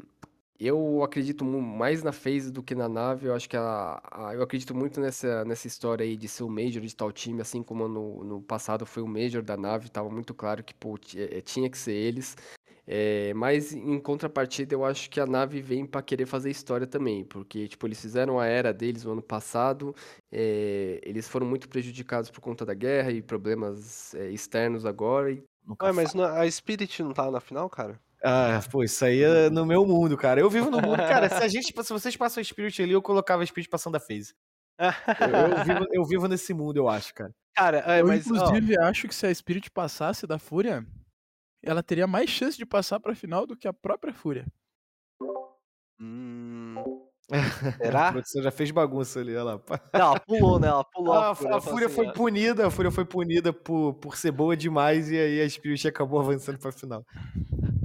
eu acredito mais na FaZe do que na nave. Eu acho que a, a- eu acredito muito nessa, nessa história aí de ser o Major de tal time, assim como no, no passado foi o Major da nave. Tava muito claro que pô, eh, tinha que ser eles. É, mas em contrapartida, eu acho que a nave vem pra querer fazer história também, porque tipo eles fizeram a era deles no ano passado, é, eles foram muito prejudicados por conta da guerra e problemas é, externos agora. E, Nunca Ué, mas a Spirit não tá na final, cara? Ah, pô, isso aí é no meu mundo, cara. Eu vivo no mundo, cara. Se a gente, *laughs* se vocês passam o Spirit ali, eu colocava a Spirit passando a FaZe. *laughs* Eu, eu vivo, eu vivo nesse mundo, eu acho, cara. Cara, é, Eu, mas. ó, inclusive, acho que se a Spirit passasse da Fúria, ela teria mais chance de passar pra final do que a própria Fúria. hum, *laughs* A será? produção já fez bagunça ali, olha lá. Não, ela pulou, né? Ela pulou. Ah, a, Fúria, a Fúria assim, foi ó, punida, a Fúria foi punida por, por ser boa demais e aí a Spirit acabou avançando pra final.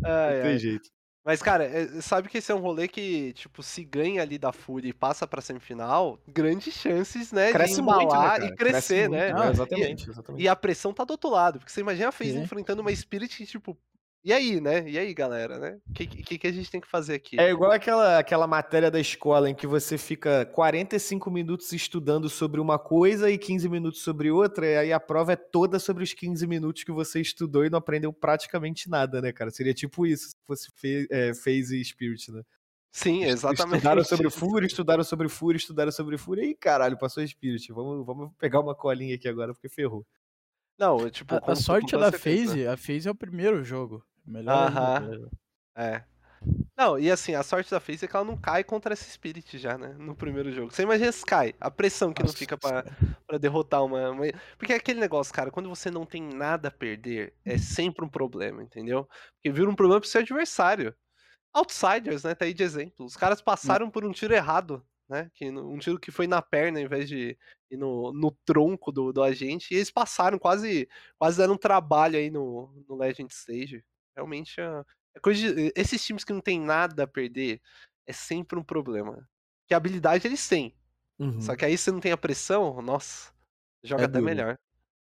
ai, Não tem ai. jeito. Mas, cara, é, sabe que esse é um rolê que, tipo, se ganha ali da Fúria e passa pra semifinal, grandes chances, né, Cresce de muito, né, embalar e crescer, Cresce né? muito, Ah, exatamente, exatamente. E a pressão tá do outro lado, porque você imagina a FaZe enfrentando uma Spirit que, tipo, e aí, né? E aí, galera, né? O que, que, que a gente tem que fazer aqui? É igual aquela, aquela matéria da escola em que você fica 45 minutos estudando sobre uma coisa e 15 minutos sobre outra, e aí a prova é toda sobre os 15 minutos que você estudou e não aprendeu praticamente nada, né, cara? Seria tipo isso, se fosse fe, é, Phase e Spirit, né? Sim, exatamente. Estudaram sobre Fúria, estudaram sobre Fúria, estudaram sobre Fúria, e caralho, passou Spirit. Vamos, vamos pegar uma colinha aqui agora, porque ferrou. Não, tipo, A, a sorte da. FaZe, a FaZe é o primeiro jogo. Melhor Aham. né? É. Não, e assim, a sorte da FaZe é que ela não cai contra essa Spirit já, né? No primeiro jogo. Você imagina se cai, a pressão que não Nossa fica pra, Senhora. pra derrotar uma, uma- Porque é aquele negócio, cara, quando você não tem nada a perder, é sempre um problema, entendeu? Porque vira um problema pro seu adversário. Outsiders, né? Tá aí de exemplo. Os caras passaram por um tiro errado, né? Que, um tiro que foi na perna ao invés de ir no, no tronco do, do agente. E eles passaram, quase, quase deram um trabalho aí no, no Legend Stage. Realmente é, é coisa de- Esses times que não tem nada a perder é sempre um problema. Que habilidade eles têm. Uhum. Só que aí você não tem a pressão, nossa, joga É até duro. melhor.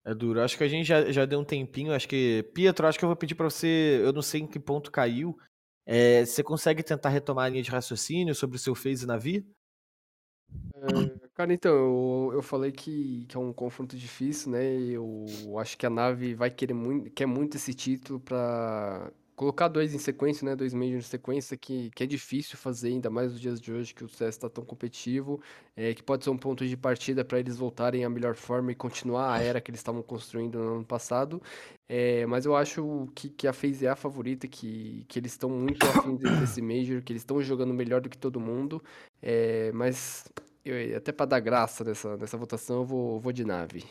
É duro. Acho que a gente já, já deu um tempinho. Acho que. Pietro, acho que eu vou pedir pra você. Eu não sei em que ponto caiu. É, você consegue tentar retomar a linha de raciocínio sobre o seu phase na Vi? É, Cara, então, eu, eu falei que, que é um confronto difícil, né? Eu acho que a nave vai querer muito, quer muito esse título pra colocar dois em sequência, né? Dois Majors em sequência, que, que é difícil fazer, ainda mais nos dias de hoje que o CS tá tão competitivo, é, que pode ser um ponto de partida para eles voltarem à melhor forma e continuar a era que eles estavam construindo no ano passado. É, mas eu acho que, que a FaZe é a favorita, que, que eles estão muito afim de- desse Major, que eles estão jogando melhor do que todo mundo. É, mas eu- até pra dar graça nessa, nessa votação, eu vou, vou de nave.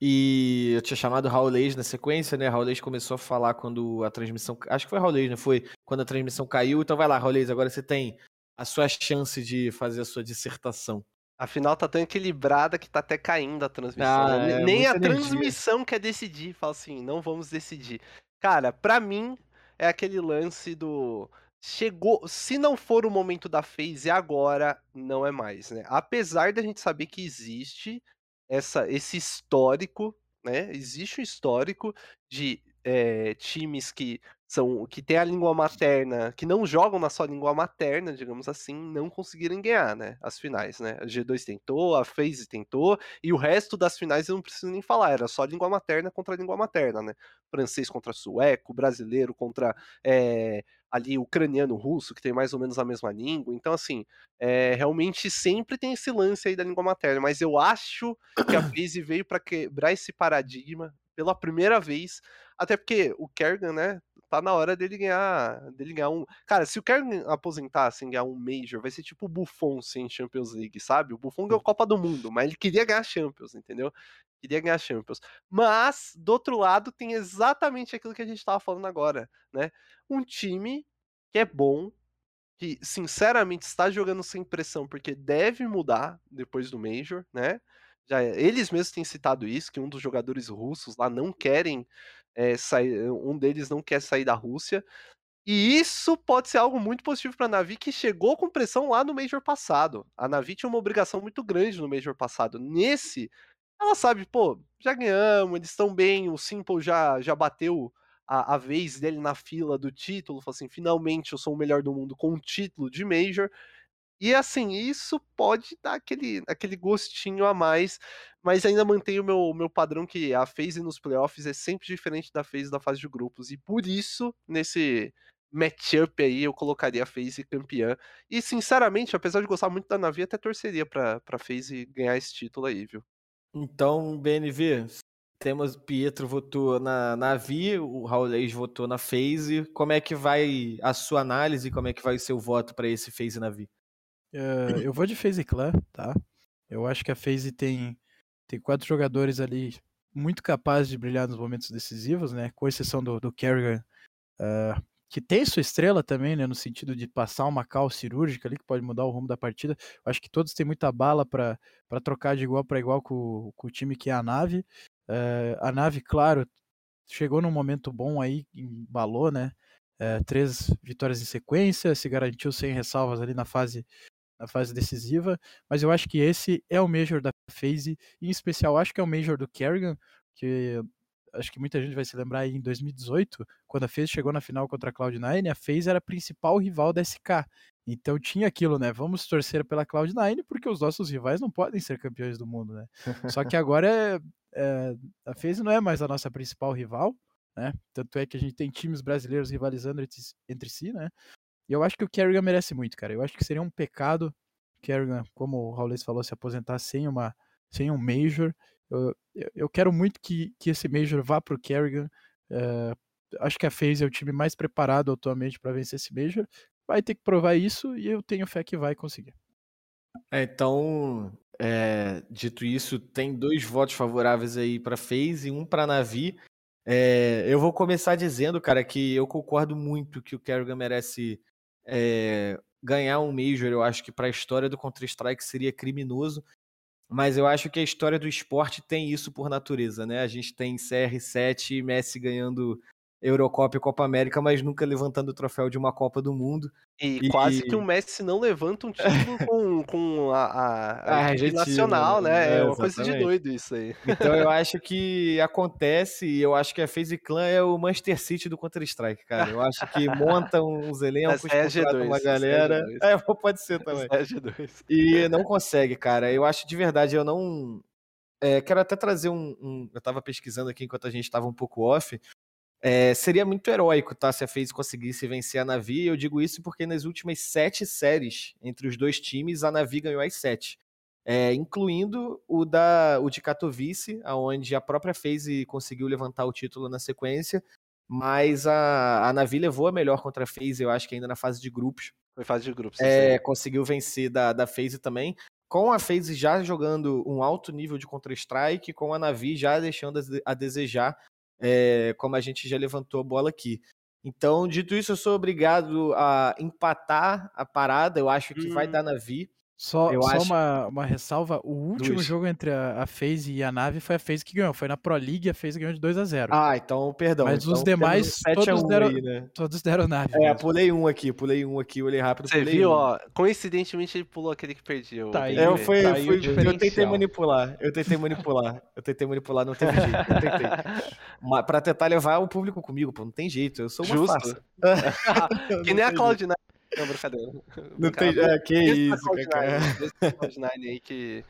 E eu tinha chamado o Raulês na sequência, né? Raulês começou a falar quando a transmissão. Acho que foi Raulês, né? Foi quando a transmissão caiu. Então vai lá, Raulês, agora você tem a sua chance de fazer a sua dissertação. Afinal, tá tão equilibrada que tá até caindo a transmissão. Ah, né? é, Nem a energia. transmissão quer decidir. Fala assim, não vamos decidir. Cara, pra mim, é aquele lance do. Chegou. Se não for o momento da FaZe agora, não é mais, né? Apesar da gente saber que existe essa, esse histórico, né? Existe um histórico de eh, times que são que têm a língua materna, que não jogam na sua língua materna, digamos assim, não conseguirem ganhar, né? As finais, né? A G2 tentou, a FaZe tentou, e o resto das finais eu não preciso nem falar, era só língua materna contra língua materna, né? Francês contra sueco, brasileiro contra eh, ali ucraniano, russo, que tem mais ou menos a mesma língua. Então, assim, é, realmente sempre tem esse lance aí da língua materna, mas eu acho que a *coughs* FaZe veio para quebrar esse paradigma pela primeira vez, até porque o Kerrigan, né, tá na hora dele ganhar, dele ganhar um... Cara, se o Kerrigan aposentar, assim, ganhar um Major, vai ser tipo o Buffon sem Champions League, sabe? O Buffon ganhou Copa do Mundo, mas ele queria ganhar Champions, entendeu? Queria ganhar Champions. Mas, do outro lado, tem exatamente aquilo que a gente tava falando agora, né? Um time que é bom, que sinceramente está jogando sem pressão, porque deve mudar depois do Major, né? Já, eles mesmos têm citado isso, que um dos jogadores russos lá não querem é, sair, um deles não quer sair da Rússia. E isso pode ser algo muito positivo para a Navi, que chegou com pressão lá no Major passado. A Navi tinha uma obrigação muito grande no Major passado. Nesse, ela sabe, pô, já ganhamos, eles estão bem, o Simple já, já bateu a, a vez dele na fila do título, falou assim, finalmente eu sou o melhor do mundo com um título de Major. E assim, isso pode dar aquele, aquele gostinho a mais, mas ainda mantém o meu, meu padrão que a phase nos playoffs é sempre diferente da phase da fase de grupos. E por isso, nesse matchup aí, eu colocaria a phase campeã. E sinceramente, apesar de gostar muito da Navi, até torceria pra, pra phase ganhar esse título aí, viu? Então, BNV, temos Pietro votou na Navi, o Raulês votou na FaZe. Como é que vai a sua análise? Como é que vai o seu voto para esse FaZe Navi? Uh, eu vou de FaZe Clan, tá? Eu acho que a FaZe tem, tem quatro jogadores ali muito capazes de brilhar nos momentos decisivos, né? Com exceção do, do Kerrigan, uh, que tem sua estrela também, né? No sentido de passar uma cal cirúrgica ali que pode mudar o rumo da partida. Eu acho que todos têm muita bala para trocar de igual para igual com, com, o time que é a nave. Uh, a nave, claro, chegou num momento bom aí, embalou, né? Uh, três vitórias em sequência, se garantiu sem ressalvas ali na fase na fase decisiva, mas eu acho que esse é o Major da FaZe, em especial acho que é o Major do Kerrigan, que acho que muita gente vai se lembrar aí em 2018, quando a FaZe chegou na final contra a Cloud9, a FaZe era a principal rival da SK, então tinha aquilo, né, vamos torcer pela Cloud9, porque os nossos rivais não podem ser campeões do mundo, né, só que agora é, é, a FaZe não é mais a nossa principal rival, né, tanto é que a gente tem times brasileiros rivalizando entre, entre si, né, e eu acho que o Kerrigan merece muito, cara. Eu acho que seria um pecado o Kerrigan, como o Raulês falou, se aposentar sem, uma, sem um Major. Eu, eu quero muito que, que esse Major vá pro Kerrigan. Uh, acho que a FaZe é o time mais preparado atualmente para vencer esse Major. vai ter que provar isso e eu tenho fé que vai conseguir. É, então, é, dito isso, tem dois votos favoráveis aí para FaZe e um para Navi. É, eu vou começar dizendo, cara, que eu concordo muito que o Kerrigan merece é, ganhar um Major. Eu acho que para a história do Counter-Strike seria criminoso. Mas eu acho que a história do esporte tem isso por natureza, né? A gente tem CR7 e Messi ganhando Eurocopa e Copa América, mas nunca levantando o troféu de uma Copa do Mundo. E, e... quase que o Messi não levanta um título *laughs* com, com a, a, a, a nacional, né? né? É, é uma coisa de doido isso aí. Então eu *laughs* acho que acontece, e eu acho que a FaZe Clan é o Manchester City do Counter-Strike, cara. Eu acho que monta uns elencos, é G2, uma galera. *laughs* É, pode ser também. É G2. E não consegue, cara. Eu acho de verdade, eu não. É, quero até trazer um, um, Eu tava pesquisando aqui enquanto a gente tava um pouco off. É, seria muito heróico, tá? Se a FaZe conseguisse vencer a Navi. Eu digo isso porque nas últimas sete séries entre os dois times, a Navi ganhou as sete. É, incluindo o, da, o de Katowice, onde a própria FaZe conseguiu levantar o título na sequência. Mas a, a Navi levou a melhor contra a FaZe, eu acho que ainda na fase de grupos. Foi fase de grupos. É, conseguiu vencer da, da FaZe também. Com a FaZe já jogando um alto nível de Counter-Strike, com a Navi já deixando a desejar é, como a gente já levantou a bola aqui. Então, dito isso, eu sou obrigado a empatar a parada. Eu acho que hum. vai dar na Vi. Só, eu só acho... uma, uma ressalva: o último Luiz. jogo entre a, a FaZe e a Nave foi a FaZe que ganhou. Foi na Pro League e a FaZe ganhou de 2 a 0 Ah, então, perdão. Mas então, os demais, todos deram, aí, né? todos deram Nave. É, mesmo. pulei um aqui, pulei um aqui, olhei rápido. Você viu, um. ó, coincidentemente ele pulou aquele que perdeu. Tá aí, eu, fui, tá fui, eu tentei manipular, eu tentei manipular, eu tentei manipular, não teve jeito, eu tentei. *laughs* Mas, pra tentar levar o público comigo, pô, não tem jeito, eu sou uma Justo. farsa. *laughs* *laughs* que nem a Cloud9 não, brincadeira. Não tem... É, que isso, cara. Cloud9 aí que...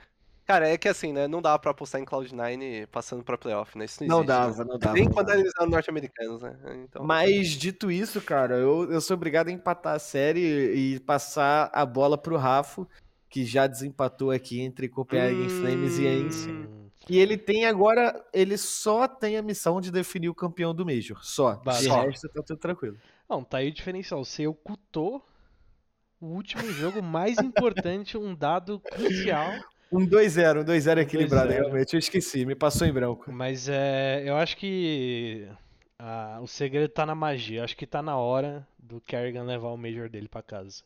Cara, é que assim, né? Não dava pra apostar em Cloud9 passando pra playoff, né? Isso não, não existe, dava, né? não dava. Nem quando eles eram norte-americanos, né? Então, Mas, dito isso, cara, eu, eu sou obrigado a empatar a série e passar a bola pro Rafa, que já desempatou aqui entre Copenhagen hum... Flames e Ence. E ele tem agora, ele só tem a missão de definir o campeão do Major. Só. De resto, tá tudo tranquilo. Não, tá aí o diferencial. Você ocultou o último jogo mais importante, um dado crucial. Um 2-0, um 2-0 equilibrado, realmente. Eu esqueci, me passou em branco. Mas é, eu acho que ah, o segredo tá na magia. Eu acho que tá na hora do Kerrigan levar o Major dele para casa.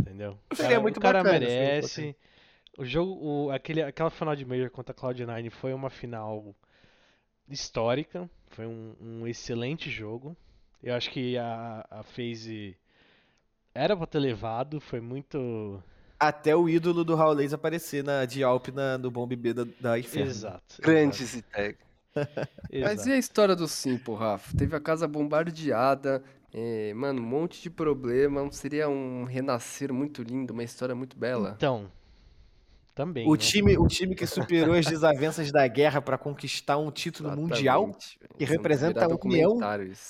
Entendeu? O Seria muito o cara bacana, merece. O jogo, o, aquele, aquela final de Major contra a Cloud9 foi uma final histórica. Foi um, um excelente jogo. Eu acho que a, a FaZe era pra ter levado, foi muito. Até o ídolo do Raulês aparecer na de Alp na, no Bomb B da, da Inferno. Exato. Grande Ziteg. *laughs* Mas e a história do Simple, Rafa? Teve a casa bombardeada, é, mano, um monte de problema. Seria um renascer muito lindo, uma história muito bela. Então, também. O, né? time, o time que superou as desavenças da guerra para conquistar um título Exatamente, mundial que Isso é um representa a união.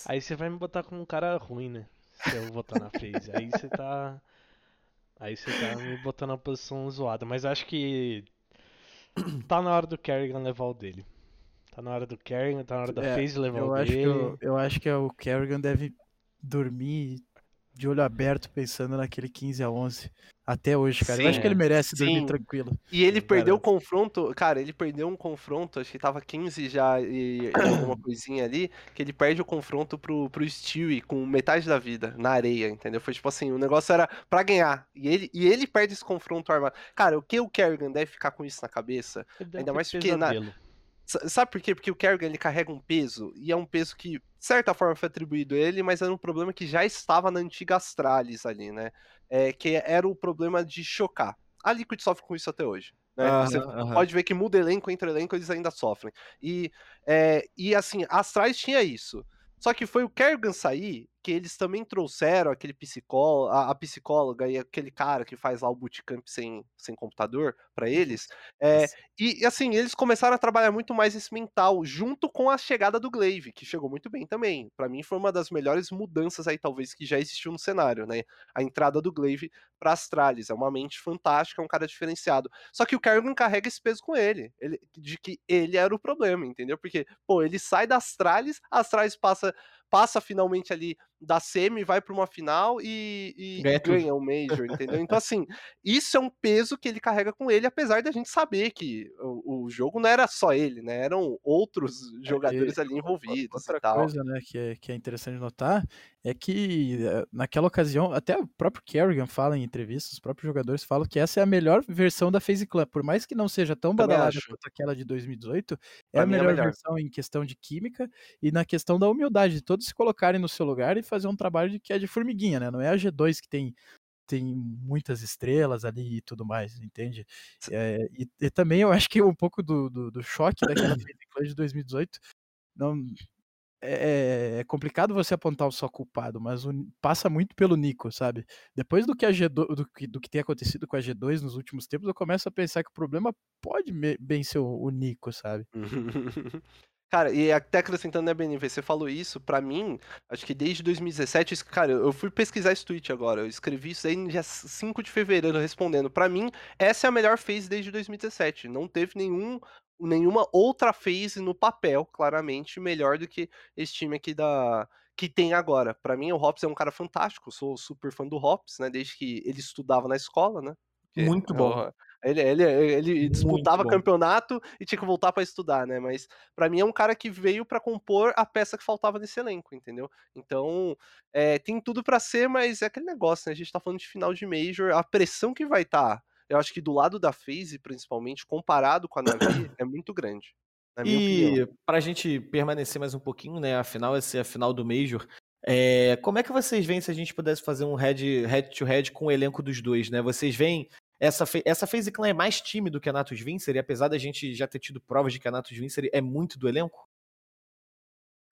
Aí você vai me botar como um cara ruim, né? Se eu votar na FaZe. Aí você tá. Aí você tá me botando na posição zoada. Mas acho que. Tá na hora do Kerrigan levar o dele. Tá na hora do Kerrigan, tá na hora da É, FaZe levar Eu o acho, que dele. o, eu acho que o Kerrigan deve dormir de olho aberto pensando naquele 15 a 11 até hoje, cara. eu Sim, acho que ele merece dormir sim. tranquilo. E ele Cara. perdeu o confronto, cara, ele perdeu um confronto, acho que tava 15 já e, e alguma *coughs* coisinha ali, que ele perde o confronto pro, pro Stewie com metade da vida na areia, entendeu? Foi tipo assim, o negócio era pra ganhar. E ele, e ele perde esse confronto armado. Cara, o que o Kerrigan deve ficar com isso na cabeça? Ainda mais porque na- pesadelo. Sabe por quê? Porque o Kerrigan ele carrega um peso, e é um peso que, de certa forma, foi atribuído a ele, mas era um problema que já estava na antiga Astralis ali, né? É, que era o problema de chocar. A Liquid sofre com isso até hoje. Né? Você pode ver que muda elenco entre elenco, eles ainda sofrem. E, é, e assim, a Astralis tinha isso. Só que foi o Kerrigan sair que eles também trouxeram aquele psicólogo, a, a psicóloga e aquele cara que faz lá o bootcamp sem, sem computador pra eles. É, e, assim, eles começaram a trabalhar muito mais esse mental, junto com a chegada do Glaive, que chegou muito bem também. Pra mim foi uma das melhores mudanças aí, talvez, que já existiu no cenário, né? A entrada do Glaive pra Astralis. É uma mente fantástica, é um cara diferenciado. Só que o Kerrigan carrega esse peso com ele, ele, de que ele era o problema, entendeu? Porque, pô, ele sai da Astralis, a Astralis passa passa finalmente ali da semi, vai para uma final e, e Ganha o Major, entendeu? Então, assim, isso é um peso que ele carrega com ele, apesar da gente saber que o, o jogo não era só ele, né? Eram outros jogadores ali envolvidos Outra e tal. coisa, né, que é, que é interessante notar é que eh, naquela ocasião, até o próprio Kerrigan fala em entrevistas, os próprios jogadores falam que essa é a melhor versão da FaZe Clan, por mais que não seja tão Também badalada acho. quanto aquela de 2018, é Pra a é a melhor melhor. versão em questão de química e na questão da humildade, de todos se colocarem no seu lugar e fazer um trabalho de, que é de formiguinha, né? Não é a G2 que tem tem muitas estrelas ali e tudo mais, entende? É, e, e também eu acho que um pouco do, do, do choque daquela FaZe Clan de 2018 não é, é complicado você apontar o só culpado, mas o- passa muito pelo Nico, sabe? Depois do que a G2, do que, do que tem acontecido com a G2 nos últimos tempos, eu começo a pensar que o problema pode bem ser o, o Nico, sabe? *laughs* Cara, e até acrescentando, né, BNV, você falou isso, pra mim, acho que desde 2017, isso- cara, eu fui pesquisar esse tweet agora, eu escrevi isso aí no dia 5 de fevereiro, respondendo. Pra mim, essa é a melhor phase desde 2017. Não teve nenhum, nenhuma outra phase no papel, claramente, melhor do que esse time aqui da que tem agora. Pra mim, o Hops é um cara fantástico, sou super fã do Hops, né, desde que ele estudava na escola, né? Muito bom. eu- Ele, ele, ele disputava bom. campeonato e tinha que voltar pra estudar, né? Mas Pra mim é um cara que veio pra compor a peça que faltava nesse elenco, entendeu? Então, é, tem tudo pra ser, mas é aquele negócio, né? A gente tá falando de final de Major, a pressão que vai estar, eu acho que do lado da FaZe, principalmente, comparado com a Navi, *coughs* é muito grande. Na minha opinião. E pra gente permanecer mais um pouquinho, né? Afinal, essa é a final do Major. é, como é que vocês veem se a gente pudesse fazer um head, head to head com o elenco dos dois, né? Vocês veem essa, essa FaZe Clan é mais time do que a Natus Vincer, e apesar da gente já ter tido provas de que a Natus Vincer é muito do elenco?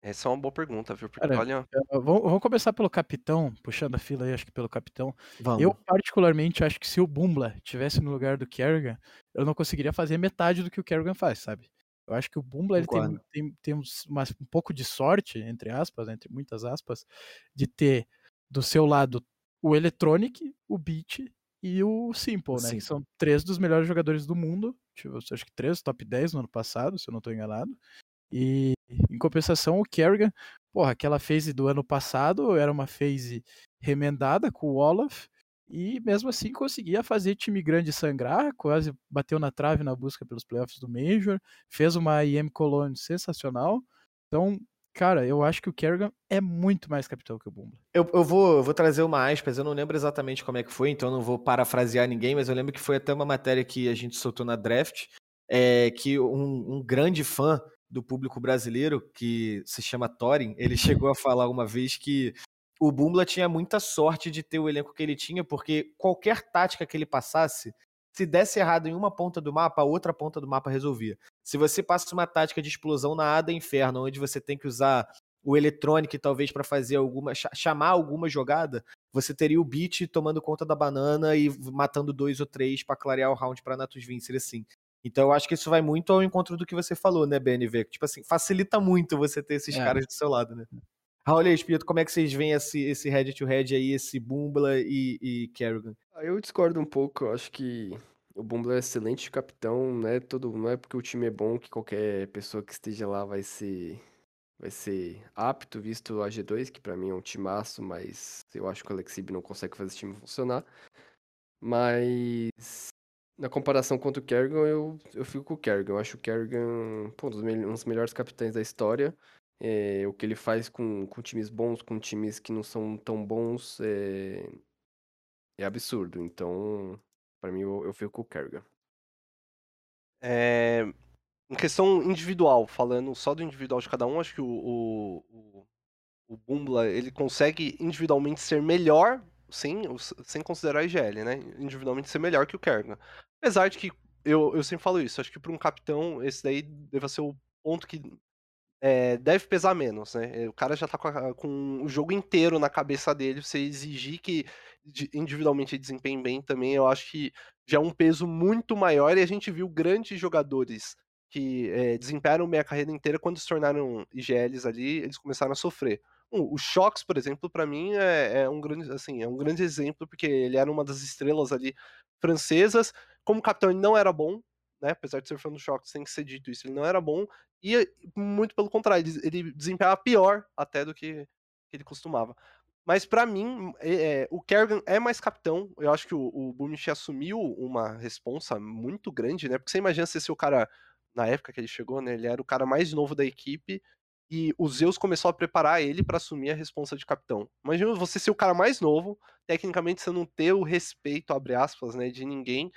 Essa é uma boa pergunta, viu? Porque, Cara, olha, Vamos, vamos começar pelo capitão, puxando a fila aí, acho que pelo capitão. Vamos. Eu, particularmente, acho que se o Bumbla tivesse no lugar do Kerrigan, eu não conseguiria fazer metade do que o Kerrigan faz, sabe? Eu acho que o Bumbla ele tem, tem, tem uma- um pouco de sorte, entre aspas, entre muitas aspas, de ter do seu lado o Electronic, o Beat e o Simple, né? Simple. Que são três dos melhores jogadores do mundo. Tipo, acho que três, top 10 no ano passado, se eu não estou enganado. E em compensação, o Kerrigan, porra, aquela phase do ano passado era uma phase remendada com o Olaf. E mesmo assim conseguia fazer time grande sangrar, quase bateu na trave na busca pelos playoffs do Major, fez uma IM Cologne sensacional. Então, cara, eu acho que o Kerrigan é muito mais capitão que o Bumbla. Eu, eu vou, vou trazer uma aspas, eu não lembro exatamente como é que foi, então não vou parafrasear ninguém, mas eu lembro que foi até uma matéria que a gente soltou na draft, é, que um, um grande fã do público brasileiro, que se chama Thorin, ele chegou a falar uma vez que o Bumbla tinha muita sorte de ter o elenco que ele tinha, porque qualquer tática que ele passasse, se desse errado em uma ponta do mapa, a outra ponta do mapa resolvia. Se você passa uma tática de explosão na Ada Inferno, onde você tem que usar o Electronic talvez para fazer alguma cha- chamar alguma jogada, você teria o Beat tomando conta da banana e matando dois ou três para clarear o round para Natus Vincer assim. Então eu acho que isso vai muito ao encontro do que você falou, né, BNV? Tipo assim, facilita muito você ter esses É. caras do seu lado, né? Raul e Espírito, como é que vocês veem esse, esse head to head aí, esse Bumbla e, e Kerrigan? Ah, Eu discordo um pouco, eu acho que o Bumbler é excelente capitão, não é todo, não é porque o time é bom que qualquer pessoa que esteja lá vai ser vai ser apto, visto a G2, que pra mim é um timaço, mas eu acho que o Alexib não consegue fazer esse time funcionar. Mas na comparação contra o Kerrigan, eu, eu fico com o Kerrigan. Eu acho o Kerrigan pô, um dos, um dos melhores capitães da história. É, o que ele faz com, com times bons, com times que não são tão bons, é, é absurdo. Então, pra mim, eu, eu fico com o Kerrigan. É, em questão individual, falando só do individual de cada um, acho que o, o, o, o Bumbla, ele consegue individualmente ser melhor, sim, sem considerar a IGL, né? Individualmente ser melhor que o Kerrigan. Apesar de que, eu, eu sempre falo isso, acho que para um capitão, esse daí deve ser o ponto que é, deve pesar menos, né? O cara já tá com, a- com o jogo inteiro na cabeça dele, você exigir que individualmente desempenhe bem também, eu acho que já é um peso muito maior e a gente viu grandes jogadores que é, desempenharam bem a carreira inteira quando se tornaram IGLs ali, eles começaram a sofrer. Um, o Shox, por exemplo, para mim é, é um grande, assim, é um grande exemplo porque ele era uma das estrelas ali francesas. Como capitão ele não era bom, né? Apesar de ser fã do Shox, tem que ser dito isso, ele não era bom E muito pelo contrário, ele, ele desempenhava pior até do que ele costumava. Mas pra mim, é, é, o Kerrigan é mais capitão. Eu acho que o, o assumiu uma responsa muito grande, né? Porque você imagina se o cara, na época que ele chegou, né? Ele era o cara mais novo da equipe e o Zeus começou a preparar ele para assumir a responsa de capitão. Imagina você ser o cara mais novo, tecnicamente você não ter o respeito, abre aspas, né, de ninguém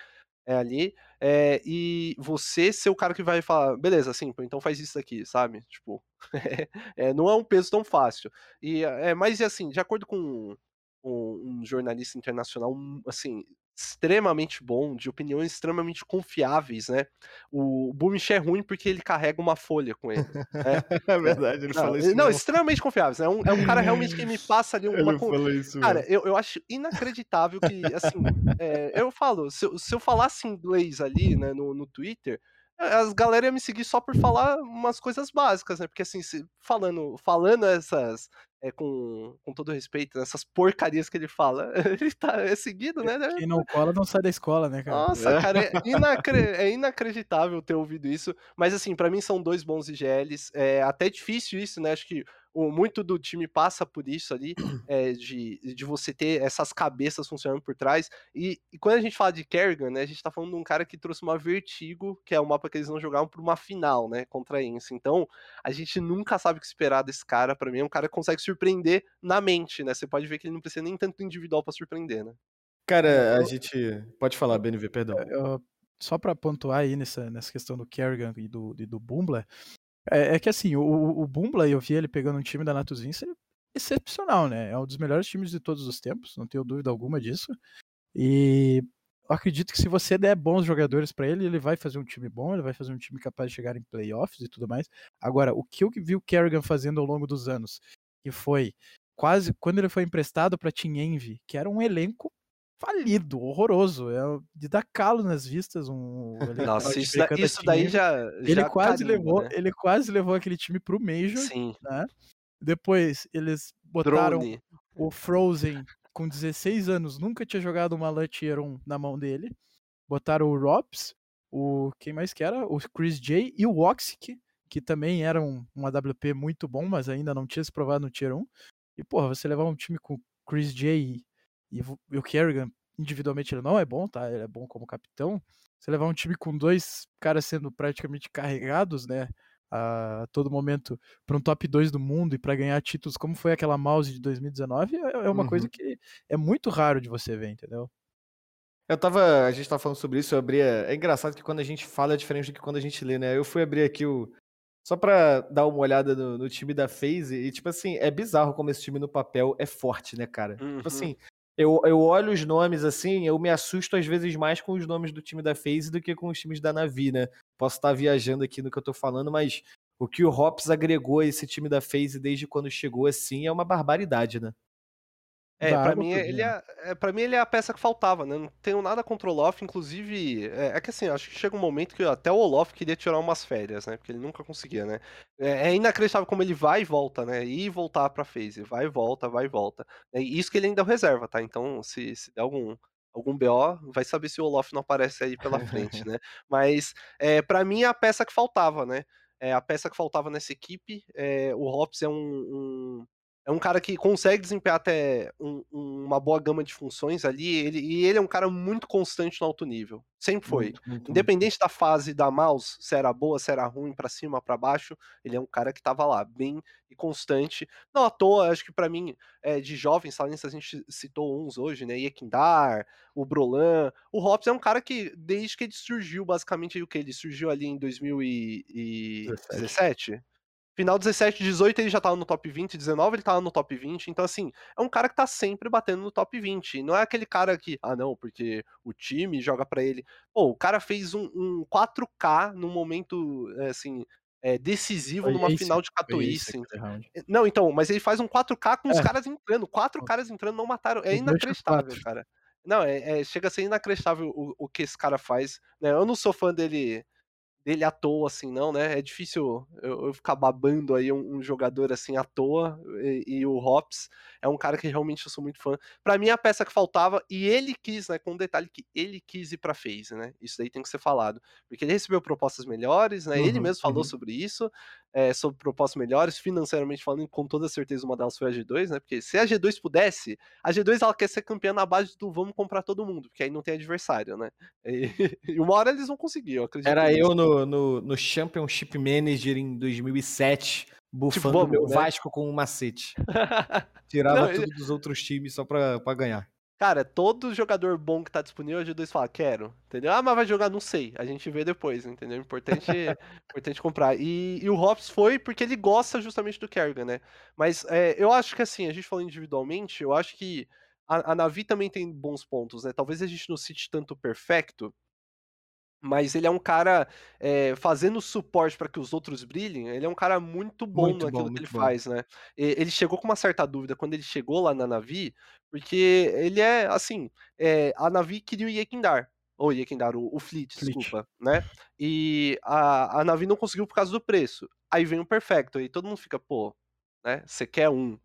é, ali, é, e você ser o cara que vai falar, beleza, assim, então faz isso aqui, sabe? Tipo, *laughs* é, não é um peso tão fácil. E, é, mas, assim, de acordo com um, um jornalista internacional, assim, extremamente bom, de opiniões extremamente confiáveis, né? O Boomich é ruim porque ele carrega uma folha com ele. Né? *laughs* é verdade, ele não, fala isso. Não, extremamente confiáveis. É um, é um cara realmente que me *laughs* passa ali uma. Ele isso cara, eu, eu acho inacreditável que, assim, é, eu falo, se, eu- se eu falasse inglês ali, né, no, no Twitter. As galera ia me seguir só por falar umas coisas básicas, né? Porque assim, se- falando, falando essas, é, com, com todo respeito, essas porcarias que ele fala, *laughs* ele tá é seguido, né? Quem não cola não sai da escola, né, cara? Nossa, cara, é, *laughs* inacre- é inacreditável ter ouvido isso. Mas assim, pra mim são dois bons IGLs. É até difícil isso, né? Acho que o, muito do time passa por isso ali, é, *clears throat* de, de você ter essas cabeças funcionando por trás. E, e quando a gente fala de Kerrigan, né? A gente tá falando de um cara que trouxe uma Vertigo, que é o mapa que eles não jogavam, pra uma final, né? Contra a Ence. Então, a gente nunca sabe o que esperar desse cara. Pra mim, é um cara que consegue surpreender na mente, né? Você pode ver que ele não precisa nem tanto individual pra surpreender, né? Cara, a gente. Pode falar, BNV, perdão. Eu- só pra pontuar aí nessa, nessa questão do Kerrigan e do, e do Bumbler, é, é que assim, o, o Bumbler, eu vi ele pegando um time da Natus Vince excepcional, né? É um dos melhores times de todos os tempos, não tenho dúvida alguma disso. E acredito que se você der bons jogadores pra ele, ele vai fazer um time bom, ele vai fazer um time capaz de chegar em playoffs e tudo mais. Agora, o que eu vi o Kerrigan fazendo ao longo dos anos, que foi quase quando ele foi emprestado pra Team Envy, que era um elenco falido, horroroso, é de dar calo nas vistas um *laughs* Nossa, isso, da- isso daí já. ele já quase carimba, levou, né? ele quase levou aquele time pro Major, Sim. né? Depois eles botaram Drone. o Frozen com 16 anos, nunca tinha jogado uma LAN Tier 1 na mão dele. Botaram o Robs, o quem mais que era? O Chris J e o Woxic, que também era um, um AWP muito bom, mas ainda não tinha se provado no Tier 1. E, porra, você levar um time com Chris J e, e o- Kerrigan, individualmente ele não é bom, tá? Ele é bom como capitão. Você levar um time com dois caras sendo praticamente carregados, né? A todo momento para um top 2 do mundo e para ganhar títulos como foi aquela mouse de 2019 é é uma coisa Uhum. que é muito raro de você ver, entendeu? Eu tava. A gente tava falando sobre isso, eu abri. É engraçado que quando a gente fala é diferente do que quando a gente lê, né? Eu fui abrir aqui o. Só pra dar uma olhada no, no time da FaZe, e tipo assim, é bizarro como esse time no papel é forte, né, cara? Uhum. Tipo assim, eu, eu olho os nomes assim, eu me assusto às vezes mais com os nomes do time da FaZe do que com os times da Navi, né? Posso estar viajando aqui no que eu tô falando, mas o que o Hops agregou a esse time da FaZe desde quando chegou assim é uma barbaridade, né? É, água mim, ele é, é, pra mim ele é a peça que faltava, né? Não tenho nada contra o Olof, inclusive, é, é que assim, acho que chega um momento que até o Olof queria tirar umas férias, né? Porque ele nunca conseguia, né? É, é inacreditável como ele vai e volta, né? E voltar pra phase, vai e volta, vai e volta. É isso que ele ainda reserva, tá? Então, se, se der algum, algum BO, vai saber se o Olof não aparece aí pela frente, né? *laughs* Mas, é, para mim, é a peça que faltava, né? É a peça que faltava nessa equipe. É, o Hops é um, um- é um cara que consegue desempenhar até um- um- uma boa gama de funções ali, ele- e ele é um cara muito constante no alto nível. Sempre foi. Muito, muito, muito. Independente da fase da mouse, se era boa, se era ruim, pra cima, pra baixo, ele é um cara que tava lá, bem e constante. Não à toa, acho que pra mim, é, de jovens talentos, a gente citou uns hoje, né? Iekindar, o Brolan. O Hops é um cara que, desde que ele surgiu, basicamente, o que? Ele surgiu ali em 2017? Final 17, 18 ele já tava no top 20, 19 ele tava no top 20, então assim, é um cara que tá sempre batendo no top 20. Não é aquele cara que, ah não, porque o time joga pra ele. Pô, o cara fez um, um 4K num momento, é, assim, é, decisivo Foi numa esse- final de aquele round. Não, então, mas ele faz um 4K com os É. caras entrando. Quatro caras entrando não mataram. É Os inacreditável, cara. Não, é, é- chega a ser inacreditável o, o que esse cara faz. né? Eu não sou fã dele dele à toa, assim, não, né? É difícil eu, eu ficar babando aí um, um, jogador assim à toa. E, e, o Hops é um cara que realmente eu sou muito fã. Para mim, a peça que faltava, e ele quis, né? Com um detalhe que ele quis ir pra FaZe, né? Isso daí tem que ser falado. Porque ele recebeu propostas melhores, né? Uhum, ele mesmo falou uhum. sobre isso, é, sobre propostas melhores, financeiramente falando, com toda certeza uma delas foi a G2, né? Porque se a G2 pudesse, a G2 ela quer ser campeã na base do vamos comprar todo mundo, porque aí não tem adversário, né? E, *laughs* e uma hora eles vão conseguir, eu acredito. Era eu no no, no, Championship Manager em 2007, bufando tipo, meu né? Vasco com um macete. Tirava Não, tudo dos outros times só pra, pra ganhar. Cara, todo jogador bom que tá disponível, a G2 fala, quero, entendeu? Ah, mas vai jogar, não sei. A gente vê depois, entendeu? Importante, *laughs* importante comprar. E, e, o Hops foi porque ele gosta justamente do Kerrigan, né? Mas é, eu acho que assim, a gente falando individualmente, eu acho que a, a Navi também tem bons pontos, né? Talvez a gente não cite tanto perfecto, mas ele é um cara é, fazendo suporte para que os outros brilhem. Ele é um cara muito bom muito naquilo bom, que ele bom. faz, né? Ele chegou com uma certa dúvida quando ele chegou lá na Navi, porque ele é assim: é, a Navi queria o Yekindar. Ou Yekindar, o, o Fleet, Fleet, desculpa, né? E a, a Navi não conseguiu por causa do preço. Aí vem o Perfecto, e todo mundo fica, pô, né? Você quer um,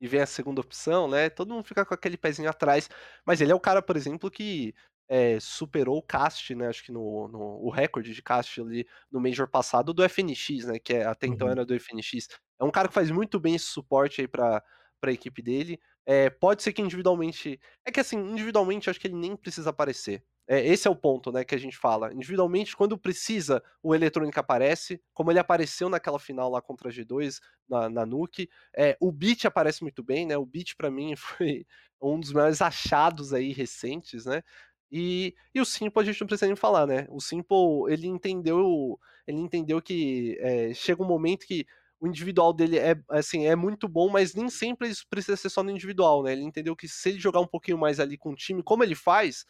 e vem a segunda opção, né? Todo mundo fica com aquele pezinho atrás. Mas ele é o cara, por exemplo, que é, superou o cast, né? Acho que no, no, o recorde de cast ali no Major passado do FNX, né? Que é, até então uhum. era do FNX. É um cara que faz muito bem esse suporte aí para a equipe dele. É, pode ser que individualmente. É que assim, individualmente acho que ele nem precisa aparecer. É, esse é o ponto, né, que a gente fala. Individualmente, quando precisa, o eletrônico aparece, como ele apareceu naquela final lá contra a G2, na, na Nuke. É, o Beat aparece muito bem, né? O Beat, para mim, *laughs* foi um dos maiores achados aí recentes, né? E, e o Simple a gente não precisa nem falar, né? O Simple, ele entendeu, ele entendeu que é, chega um momento que o individual dele é assim é muito bom, mas nem sempre isso precisa ser só no individual, né? Ele entendeu que se ele jogar um pouquinho mais ali com o time, como ele faz,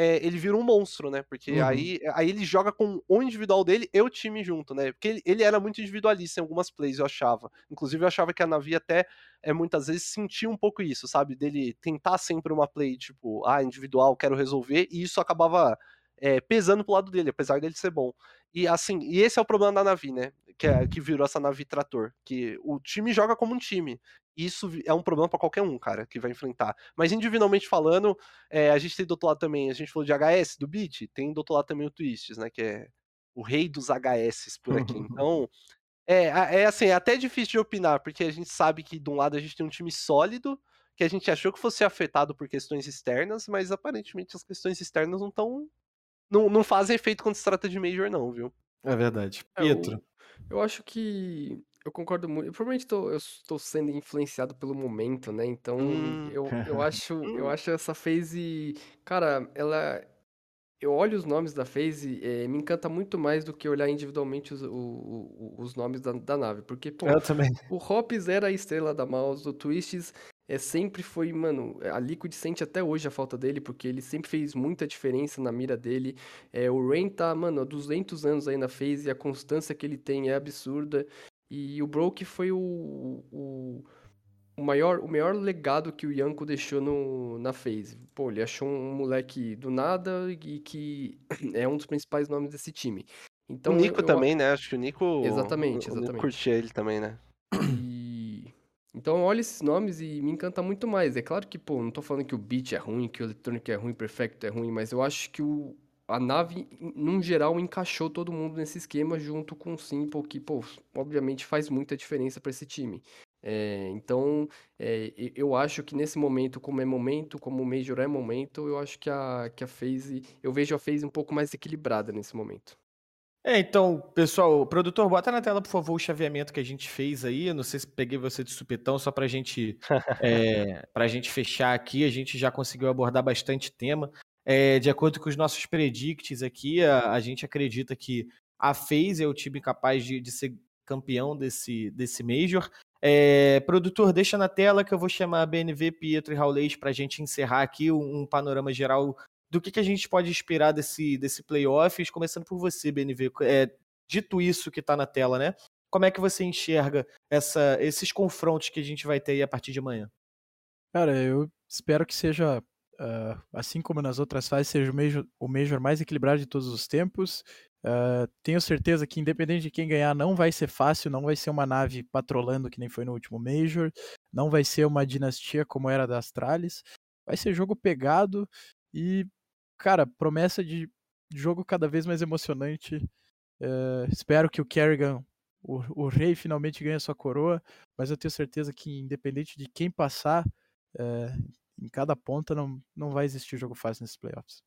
é, ele vira um monstro, né? Porque uhum. aí, aí ele joga com o individual dele e o time junto, né? Porque ele, ele, era muito individualista em algumas plays, eu achava. Inclusive, eu achava que a Navi até é, muitas vezes sentia um pouco isso, sabe? Dele tentar sempre uma play, tipo, ah, individual, quero resolver, e isso acabava é, pesando pro lado dele, apesar dele ser bom. E assim, e esse é o problema da Navi, né? Que, é, que virou essa Navi trator. Que o time joga como um time. Isso é um problema para qualquer um, cara, que vai enfrentar. Mas individualmente falando, é, a gente tem do outro lado também, a gente falou de HS, do Beat, tem do outro lado também o Twists, né? Que é o rei dos HS por aqui. *laughs* Então, é, é assim, é até difícil de opinar, porque a gente sabe que de um lado a gente tem um time sólido, que a gente achou que fosse afetado por questões externas, mas aparentemente as questões externas não estão. Não, não fazem efeito quando se trata de Major, não, viu? É verdade. Pietro. Eu, eu acho que eu concordo muito. Eu provavelmente tô, eu estou sendo influenciado pelo momento, né? Então, hum. eu, eu *laughs* acho, eu acho essa phase, cara, ela eu olho os nomes da phase, é, me encanta muito mais do que olhar individualmente os, o, o, os nomes da, da, nave. Porque, pô, eu também. o Hops era a estrela da mouse, o Twists é, sempre foi, mano, a Liquid sente até hoje a falta dele, porque ele sempre fez muita diferença na mira dele. É, o Rain tá, mano, há 200 anos aí na phase, a constância que ele tem é absurda. E o Broke foi o, o, o, maior, o maior legado que o Yanko deixou no, na phase. Pô, ele achou um moleque do nada e que *coughs* é um dos principais nomes desse time. Então, o Nico eu, também, né? Acho que o Nico. Exatamente, exatamente. Nico curtia ele também, né? E... Então olha esses nomes e me encanta muito mais. É claro que, pô, não tô falando que o beat é ruim, que o eletrônico é ruim, perfecto é ruim, mas eu acho que o, a nave, num geral, encaixou todo mundo nesse esquema junto com o Simple, que, pô, obviamente faz muita diferença para esse time. É, então, é, eu acho que nesse momento, como é momento, como o Major é momento, eu acho que a, que a phase, eu vejo a phase um pouco mais equilibrada nesse momento. É, então, pessoal, produtor, bota na tela, por favor, o chaveamento que a gente fez aí. Eu não sei se peguei você de supetão, só pra gente, *laughs* é, pra gente fechar aqui. A gente já conseguiu abordar bastante tema. É, de acordo com os nossos predicts aqui, a, a gente acredita que a FaZe é o time capaz de, de ser campeão desse, desse Major. É, produtor, deixa na tela que eu vou chamar a BNV, Pietro e Raulês para a gente encerrar aqui um, um, panorama geral do que, que a gente pode esperar desse, desse playoffs, começando por você, BNV. É, dito isso que está na tela, né? Como é que você enxerga essa, esses confrontos que a gente vai ter aí a partir de amanhã? Cara, eu espero que seja uh, assim como nas outras fases, seja o major, o major mais equilibrado de todos os tempos. Uh, tenho certeza que, independente de quem ganhar, não vai ser fácil, não vai ser uma nave patrolando que nem foi no último Major, não vai ser uma dinastia como era da Astralis. Vai ser jogo pegado e, cara, promessa de jogo cada vez mais emocionante. Uh, espero que o Kerrigan, o, o, rei, finalmente ganhe sua coroa, mas eu tenho certeza que, independente de quem passar, uh, em cada ponta não, não vai existir jogo fácil nesses playoffs.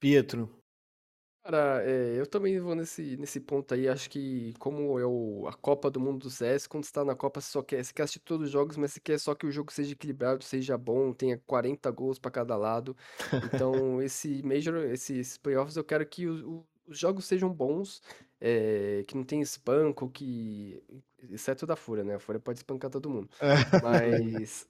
Pietro, Cara, é, eu também vou nesse, nesse ponto aí. Acho que, como é o, a Copa do Mundo do CS, quando você tá na Copa, você só quer, você quer assistir todos os jogos, mas você quer só que o jogo seja equilibrado, seja bom, tenha 40 gols para cada lado. Então, *laughs* esse Major, esses playoffs, eu quero que o, o, os jogos sejam bons, é, que não tenha espanco, que. Exceto da Fúria, né? A Fúria pode espancar todo mundo. Mas.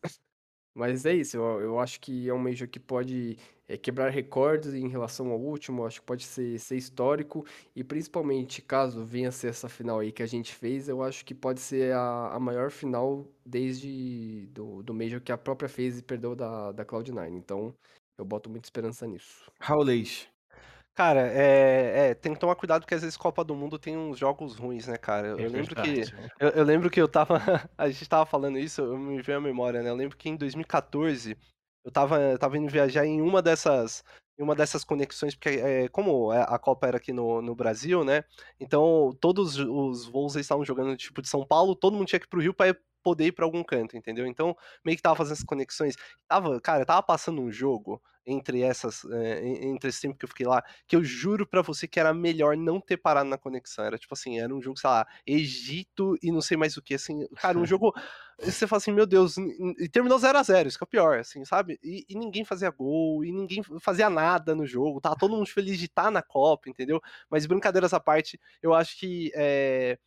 Mas é isso, eu, eu acho que é um Major que pode é, quebrar recordes em relação ao último, acho que pode ser, ser histórico, e principalmente caso venha ser essa final aí que a gente fez, eu acho que pode ser a, a maior final desde do, do Major que a própria FaZe perdeu da, da Cloud9, então eu boto muita esperança nisso. Raulês. Cara, é, é, tem que tomar cuidado porque às vezes Copa do Mundo tem uns jogos ruins, né, cara? Eu, É lembro que verdade. eu, eu lembro que eu tava *laughs* a gente tava falando isso, eu me veio a memória, né? Eu lembro que em 2014 eu tava eu tava indo viajar em uma dessas em uma dessas conexões porque é, como a a Copa era aqui no, no Brasil, né? Então todos os voos estavam jogando tipo de São Paulo, todo mundo tinha que ir pro Rio para poder ir pra algum canto, entendeu? Então meio que tava fazendo essas conexões. Tava, cara, tava passando um jogo entre essas, é, en- entre esse tempo que eu fiquei lá, que eu juro pra você que era melhor não ter parado na conexão. Era tipo assim, era um jogo, sei lá, Egito e não sei mais o que, assim, cara, um *laughs* jogo. Você fala assim, meu Deus, e terminou 0 a 0 isso que é o pior, assim, sabe? E, e ninguém fazia gol, e ninguém fazia nada no jogo, tava todo mundo feliz de estar na Copa, entendeu? Mas brincadeiras à parte, eu acho que é,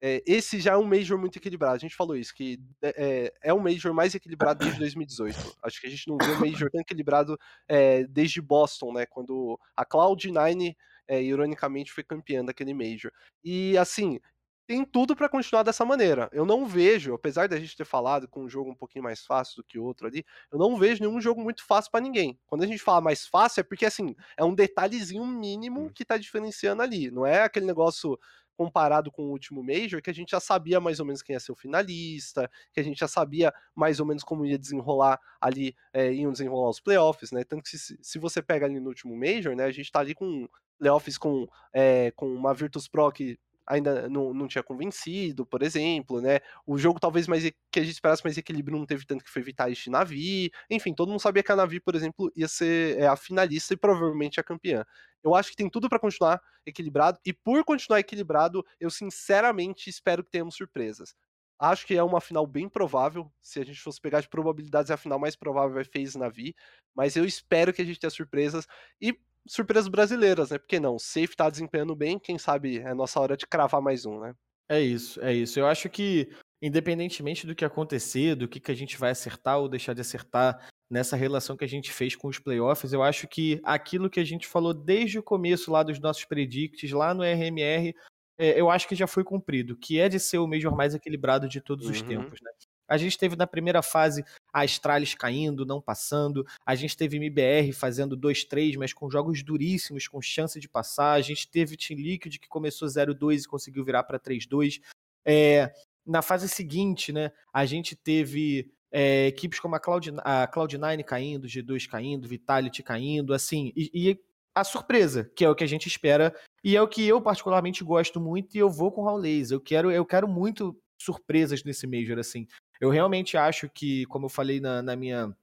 é, esse já é um Major muito equilibrado. A gente falou isso, que é, é o Major mais equilibrado desde 2018. Acho que a gente não viu um Major tão equilibrado é, desde Boston, né? Quando a Cloud9, é, ironicamente, foi campeã daquele Major. E assim. Tem tudo pra continuar dessa maneira. Eu não vejo, apesar da gente ter falado com um jogo um pouquinho mais fácil do que outro ali, eu não vejo nenhum jogo muito fácil pra ninguém. Quando a gente fala mais fácil, é porque assim, é um detalhezinho mínimo que tá diferenciando ali. Não é aquele negócio comparado com o último Major, que a gente já sabia mais ou menos quem ia ser o finalista, que a gente já sabia mais ou menos como ia desenrolar ali, é, iam desenrolar os playoffs, né? Tanto que se, se você pega ali no último Major, né, a gente tá ali com playoffs com, é, com uma Virtus Pro que ainda não, não tinha convencido, por exemplo, né? O jogo talvez mais que a gente esperasse mais equilíbrio não teve tanto que foi Vitality e Navi. Enfim, todo mundo sabia que a Navi, por exemplo, ia ser é, a finalista e provavelmente a campeã. Eu acho que tem tudo pra continuar equilibrado e por continuar equilibrado, eu sinceramente espero que tenhamos surpresas. Acho que é uma final bem provável. Se a gente fosse pegar de probabilidades, a final mais provável é FaZe Navi. Mas eu espero que a gente tenha surpresas. E surpresas brasileiras, né? Porque não? Safe tá desempenhando bem, quem sabe é nossa hora de cravar mais um, né? É isso, é isso. Eu acho que, independentemente do que acontecer, do que, que a gente vai acertar ou deixar de acertar nessa relação que a gente fez com os playoffs, eu acho que aquilo que a gente falou desde o começo lá dos nossos predicts, lá no RMR, é, eu acho que já foi cumprido, que é de ser o Major mais equilibrado de todos os Uhum. tempos, né? A gente teve na primeira fase a Astralis caindo, não passando. A gente teve MBR fazendo 2-3, mas com jogos duríssimos, com chance de passar. A gente teve Team Liquid que começou 0-2 e conseguiu virar para 3-2. É, na fase seguinte, né, a gente teve é, equipes como a, Cloud, a Cloud9 caindo, G2 caindo, Vitality caindo, assim, e, e a surpresa, que é o que a gente espera, e é o que eu particularmente gosto muito, e eu vou com o Raulês. Eu quero, eu quero muito surpresas nesse Major, assim. Eu realmente acho que, como eu falei na, na minha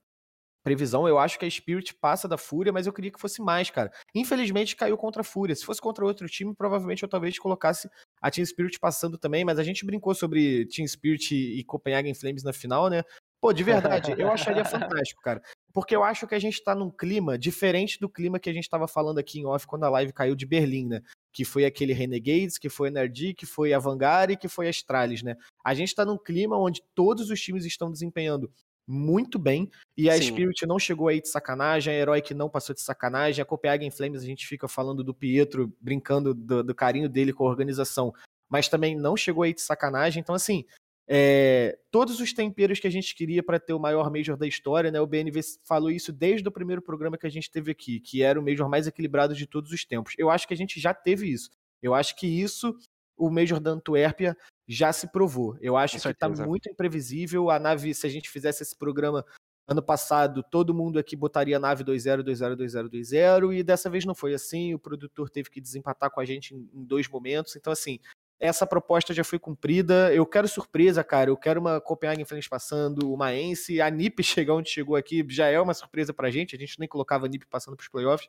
previsão, eu acho que a Spirit passa da Fúria, mas eu queria que fosse mais, cara. Infelizmente caiu contra a Fúria. Se fosse contra outro time, provavelmente eu talvez colocasse a Team Spirit passando também, mas a gente brincou sobre Team Spirit e Copenhagen Flames na final, né? Pô, de *laughs* verdade, eu acharia fantástico, cara. Porque eu acho que a gente tá num clima diferente do clima que a gente tava falando aqui em off quando a live caiu de Berlim, né? Que foi aquele Renegades, que foi a Nerdy, que foi a Vanguard e que foi a Astralis, né? A gente tá num clima onde todos os times estão desempenhando muito bem, e a Sim. Spirit não chegou aí de sacanagem, a Herói que não passou de sacanagem, a Copenhagen Flames a gente fica falando do Pietro, brincando do, do carinho dele com a organização, mas também não chegou aí de sacanagem, então assim, é, todos os temperos que a gente queria para ter o maior Major da história, né? O BNV falou isso desde o primeiro programa que a gente teve aqui, que era o Major mais equilibrado de todos os tempos. Eu acho que a gente já teve isso. Eu acho que isso o Major da Antuérpia já se provou. Eu acho Com que está muito imprevisível. A nave, se a gente fizesse esse programa ano passado, todo mundo aqui botaria a nave 2-0, 2-0, 2-0, 2-0, e dessa vez não foi assim. O produtor teve que desempatar com a gente em dois momentos. Então, assim, essa proposta já foi cumprida. Eu quero surpresa, cara. Eu quero uma Copenhagen Flames passando, uma Ence, a NIP *laughs* chegar onde chegou aqui já é uma surpresa pra gente. A gente nem colocava a NIP passando pros playoffs.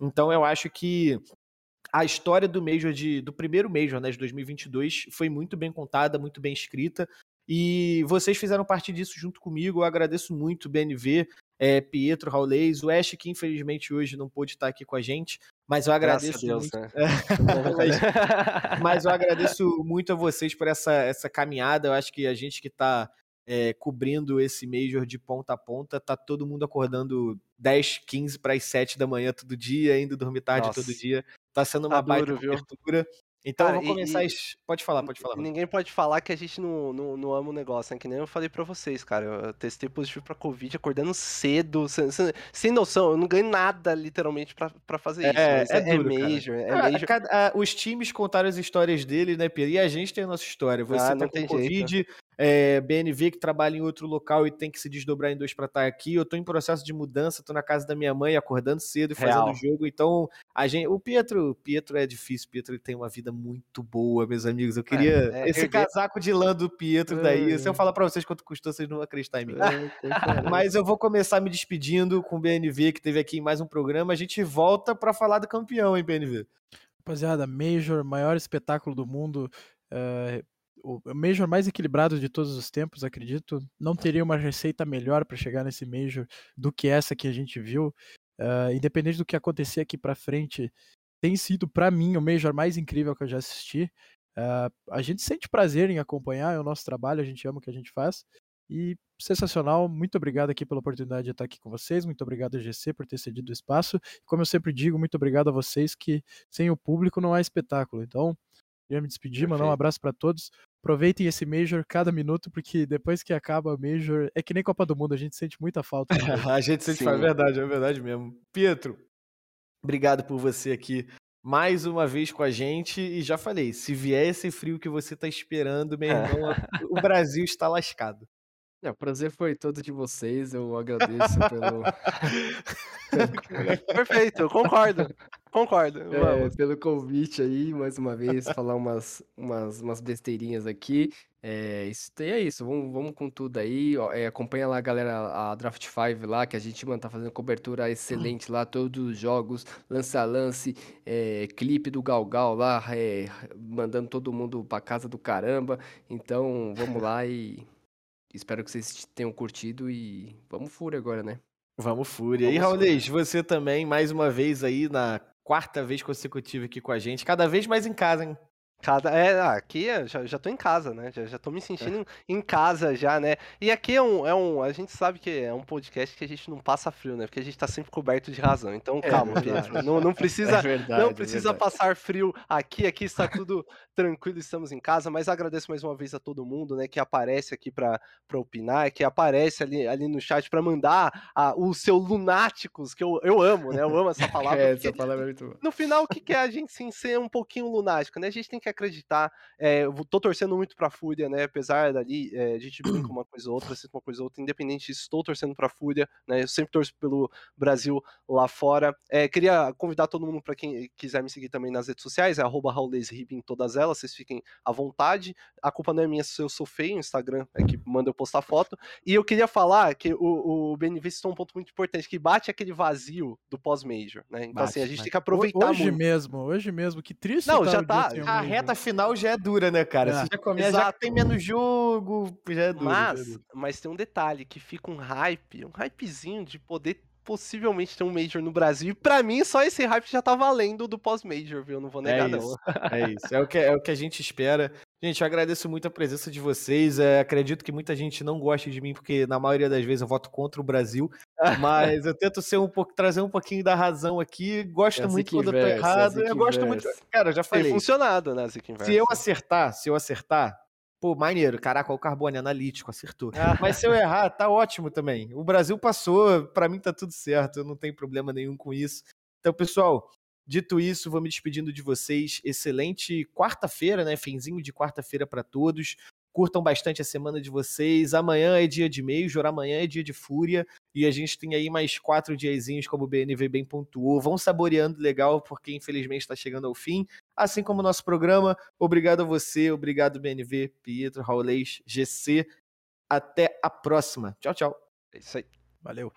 Então eu acho que a história do Major de, do primeiro Major, né, de 2022, foi muito bem contada, muito bem escrita. E vocês fizeram parte disso junto comigo. Eu agradeço muito, BNV, é, Pietro, Raulês, o Ash, que infelizmente hoje não pôde estar aqui com a gente, mas eu agradeço Deus, muito. né? *laughs* mas, mas eu agradeço muito a vocês por essa, essa caminhada. Eu acho que a gente que está cobrindo esse Major de ponta a ponta, tá todo mundo acordando 10, 15 para as 7 da manhã todo dia, indo dormir tarde todo Nossa. dia. Tá sendo Tá uma baita duro, viu? Então Cara, eu vou começar. e- Pode falar, pode falar. Ninguém pode falar que a gente não, não, não ama o negócio, né? Que nem eu falei pra vocês, cara. Eu testei positivo pra Covid acordando cedo, sem, sem- sem noção. Eu não ganho nada, literalmente, pra, pra fazer isso. É, mas é duro. Major, é Ah, Major. cada- ah, os times contaram as histórias dele, né, Pedro? E a gente tem a nossa história. Você Ah, tá não com tem Covid, é, BNV que trabalha em outro local e tem que se desdobrar em dois pra estar aqui. Eu tô em processo de mudança, tô na casa da minha mãe, acordando cedo e fazendo Real. jogo. Então, a gente, o Pietro, Pietro é difícil, Pietro ele tem uma vida muito boa, meus amigos. Eu queria é, esse herdeiro. casaco de lã do Pietro daí. Ai, Se eu falar pra vocês quanto custou, vocês não vão acreditar em mim. É, *laughs* Mas eu vou começar me despedindo com o BNV, que teve aqui em mais um programa. A gente volta pra falar do campeão, hein, BNV? Rapaziada, Major, maior espetáculo do mundo. eh, o Major mais equilibrado de todos os tempos, acredito. Não teria uma receita melhor para chegar nesse Major do que essa que a gente viu. Eh, independente do que acontecer aqui para frente, tem sido para mim o Major mais incrível que eu já assisti. Eh, a gente sente prazer em acompanhar, é o nosso trabalho, a gente ama o que a gente faz. E sensacional, muito obrigado aqui pela oportunidade de estar aqui com vocês, muito obrigado GC por ter cedido o espaço. Como eu sempre digo, muito obrigado a vocês que sem o público não há espetáculo. Então, queria me despedir, mandar um abraço para todos. Aproveitem esse Major cada minuto, porque depois que acaba o Major, é que nem Copa do Mundo, a gente sente muita falta. *laughs* A gente sente Sim. faz, é verdade, é verdade mesmo. Pietro, obrigado por você aqui mais uma vez com a gente. E já falei, se vier esse frio que você tá esperando, meu *laughs* irmão, o Brasil está lascado. É, o prazer foi todo de vocês, eu agradeço pelo, *laughs* Perfeito, concordo. Concordo. é, pelo convite aí, mais uma vez, falar umas, umas, umas besteirinhas aqui. É, isso, e é isso, vamos, vamos com tudo aí. ó, é, acompanha lá a galera, a Draft 5 lá, que a gente, mano, tá fazendo cobertura excelente lá, todos os jogos, lance a lance, é, clipe do Galgal lá, é, mandando todo mundo pra casa do caramba. Então, vamos lá e espero que vocês tenham curtido e vamos fúria agora, né? Vamos, Fúria. E Vamos, Raulês, você também, mais uma vez aí, na quarta vez consecutiva aqui com a gente, cada vez mais em casa, hein? Cada, é, ah, aqui é- já, já tô em casa, né? Já, já tô me sentindo em casa já, né? E aqui é um, é um. A gente sabe que é um podcast que a gente não passa frio, né? Porque a gente tá sempre coberto de razão. Então, É calma. Pietro. Não, não precisa. É verdade, Não é precisa passar frio aqui, aqui está tudo tranquilo, estamos em casa, mas agradeço mais uma vez a todo mundo, né, que aparece aqui para opinar, que aparece ali, ali no chat para mandar a, o seu lunáticos, que eu, eu amo, né, eu amo essa *laughs* palavra, É, essa palavra é muito boa. no final, o que, que é a gente sim ser um pouquinho lunático, né? A gente tem que acreditar. É, eu tô torcendo muito pra Fúria, né? Apesar dali, é, a gente brinca *clears throat* uma coisa ou outra, cita uma coisa ou outra, independente disso, estou torcendo pra Fúria, né? Eu sempre torço pelo Brasil lá fora. É, queria convidar todo mundo para quem quiser me seguir também nas redes sociais, é arroba em todas elas, vocês fiquem à vontade. A culpa não é minha se eu sou feio, o Instagram é que manda eu postar foto. E eu queria falar que o, o citou um ponto muito importante, que bate aquele vazio do pós-major, né? Então, assim, a Bate, gente bate. tem que aproveitar Hoje muito. mesmo, hoje mesmo, que triste. Não, já tá, A Major. Reta final já é dura, né, cara? É, Você já começa, já tem menos jogo, já é duro. já é Mas, duro. mas tem um detalhe que fica um hype, um hypezinho de poder possivelmente ter um Major no Brasil. E pra mim, só esse hype já tá valendo do pós-Major, viu? Não vou negar, É não. isso, é isso. É o, que, é o que a gente espera. Gente, eu agradeço muito a presença de vocês. É, acredito que muita gente não gosta de mim, porque na maioria das vezes eu voto contra o Brasil. *laughs* Mas eu tento ser um pouco, trazer um pouquinho da razão aqui. Gosto É assim muito quando eu tô é errado. assim eu gosto muito. Cara, eu já Tem falei. funcionado, né, Zica Se eu acertar, se eu acertar, pô, maneiro, caraca, o Carbone analítico, acertou. *laughs* Mas se eu errar, tá ótimo também. O Brasil passou, pra mim tá tudo certo, eu não tenho problema nenhum com isso. Então, pessoal, Dito isso, vou me despedindo de vocês. Excelente quarta-feira, né? Finzinho de quarta-feira para todos. Curtam bastante a semana de vocês. Amanhã é dia de Major, amanhã é dia de Fúria. E a gente tem aí mais quatro diazinhos, como o BNV bem pontuou. Vão saboreando legal, porque infelizmente está chegando ao fim. Assim como o nosso programa. Obrigado a você, obrigado BNV, Pietro, Raulês, GC. Até a próxima. Tchau, tchau. É isso aí. Valeu.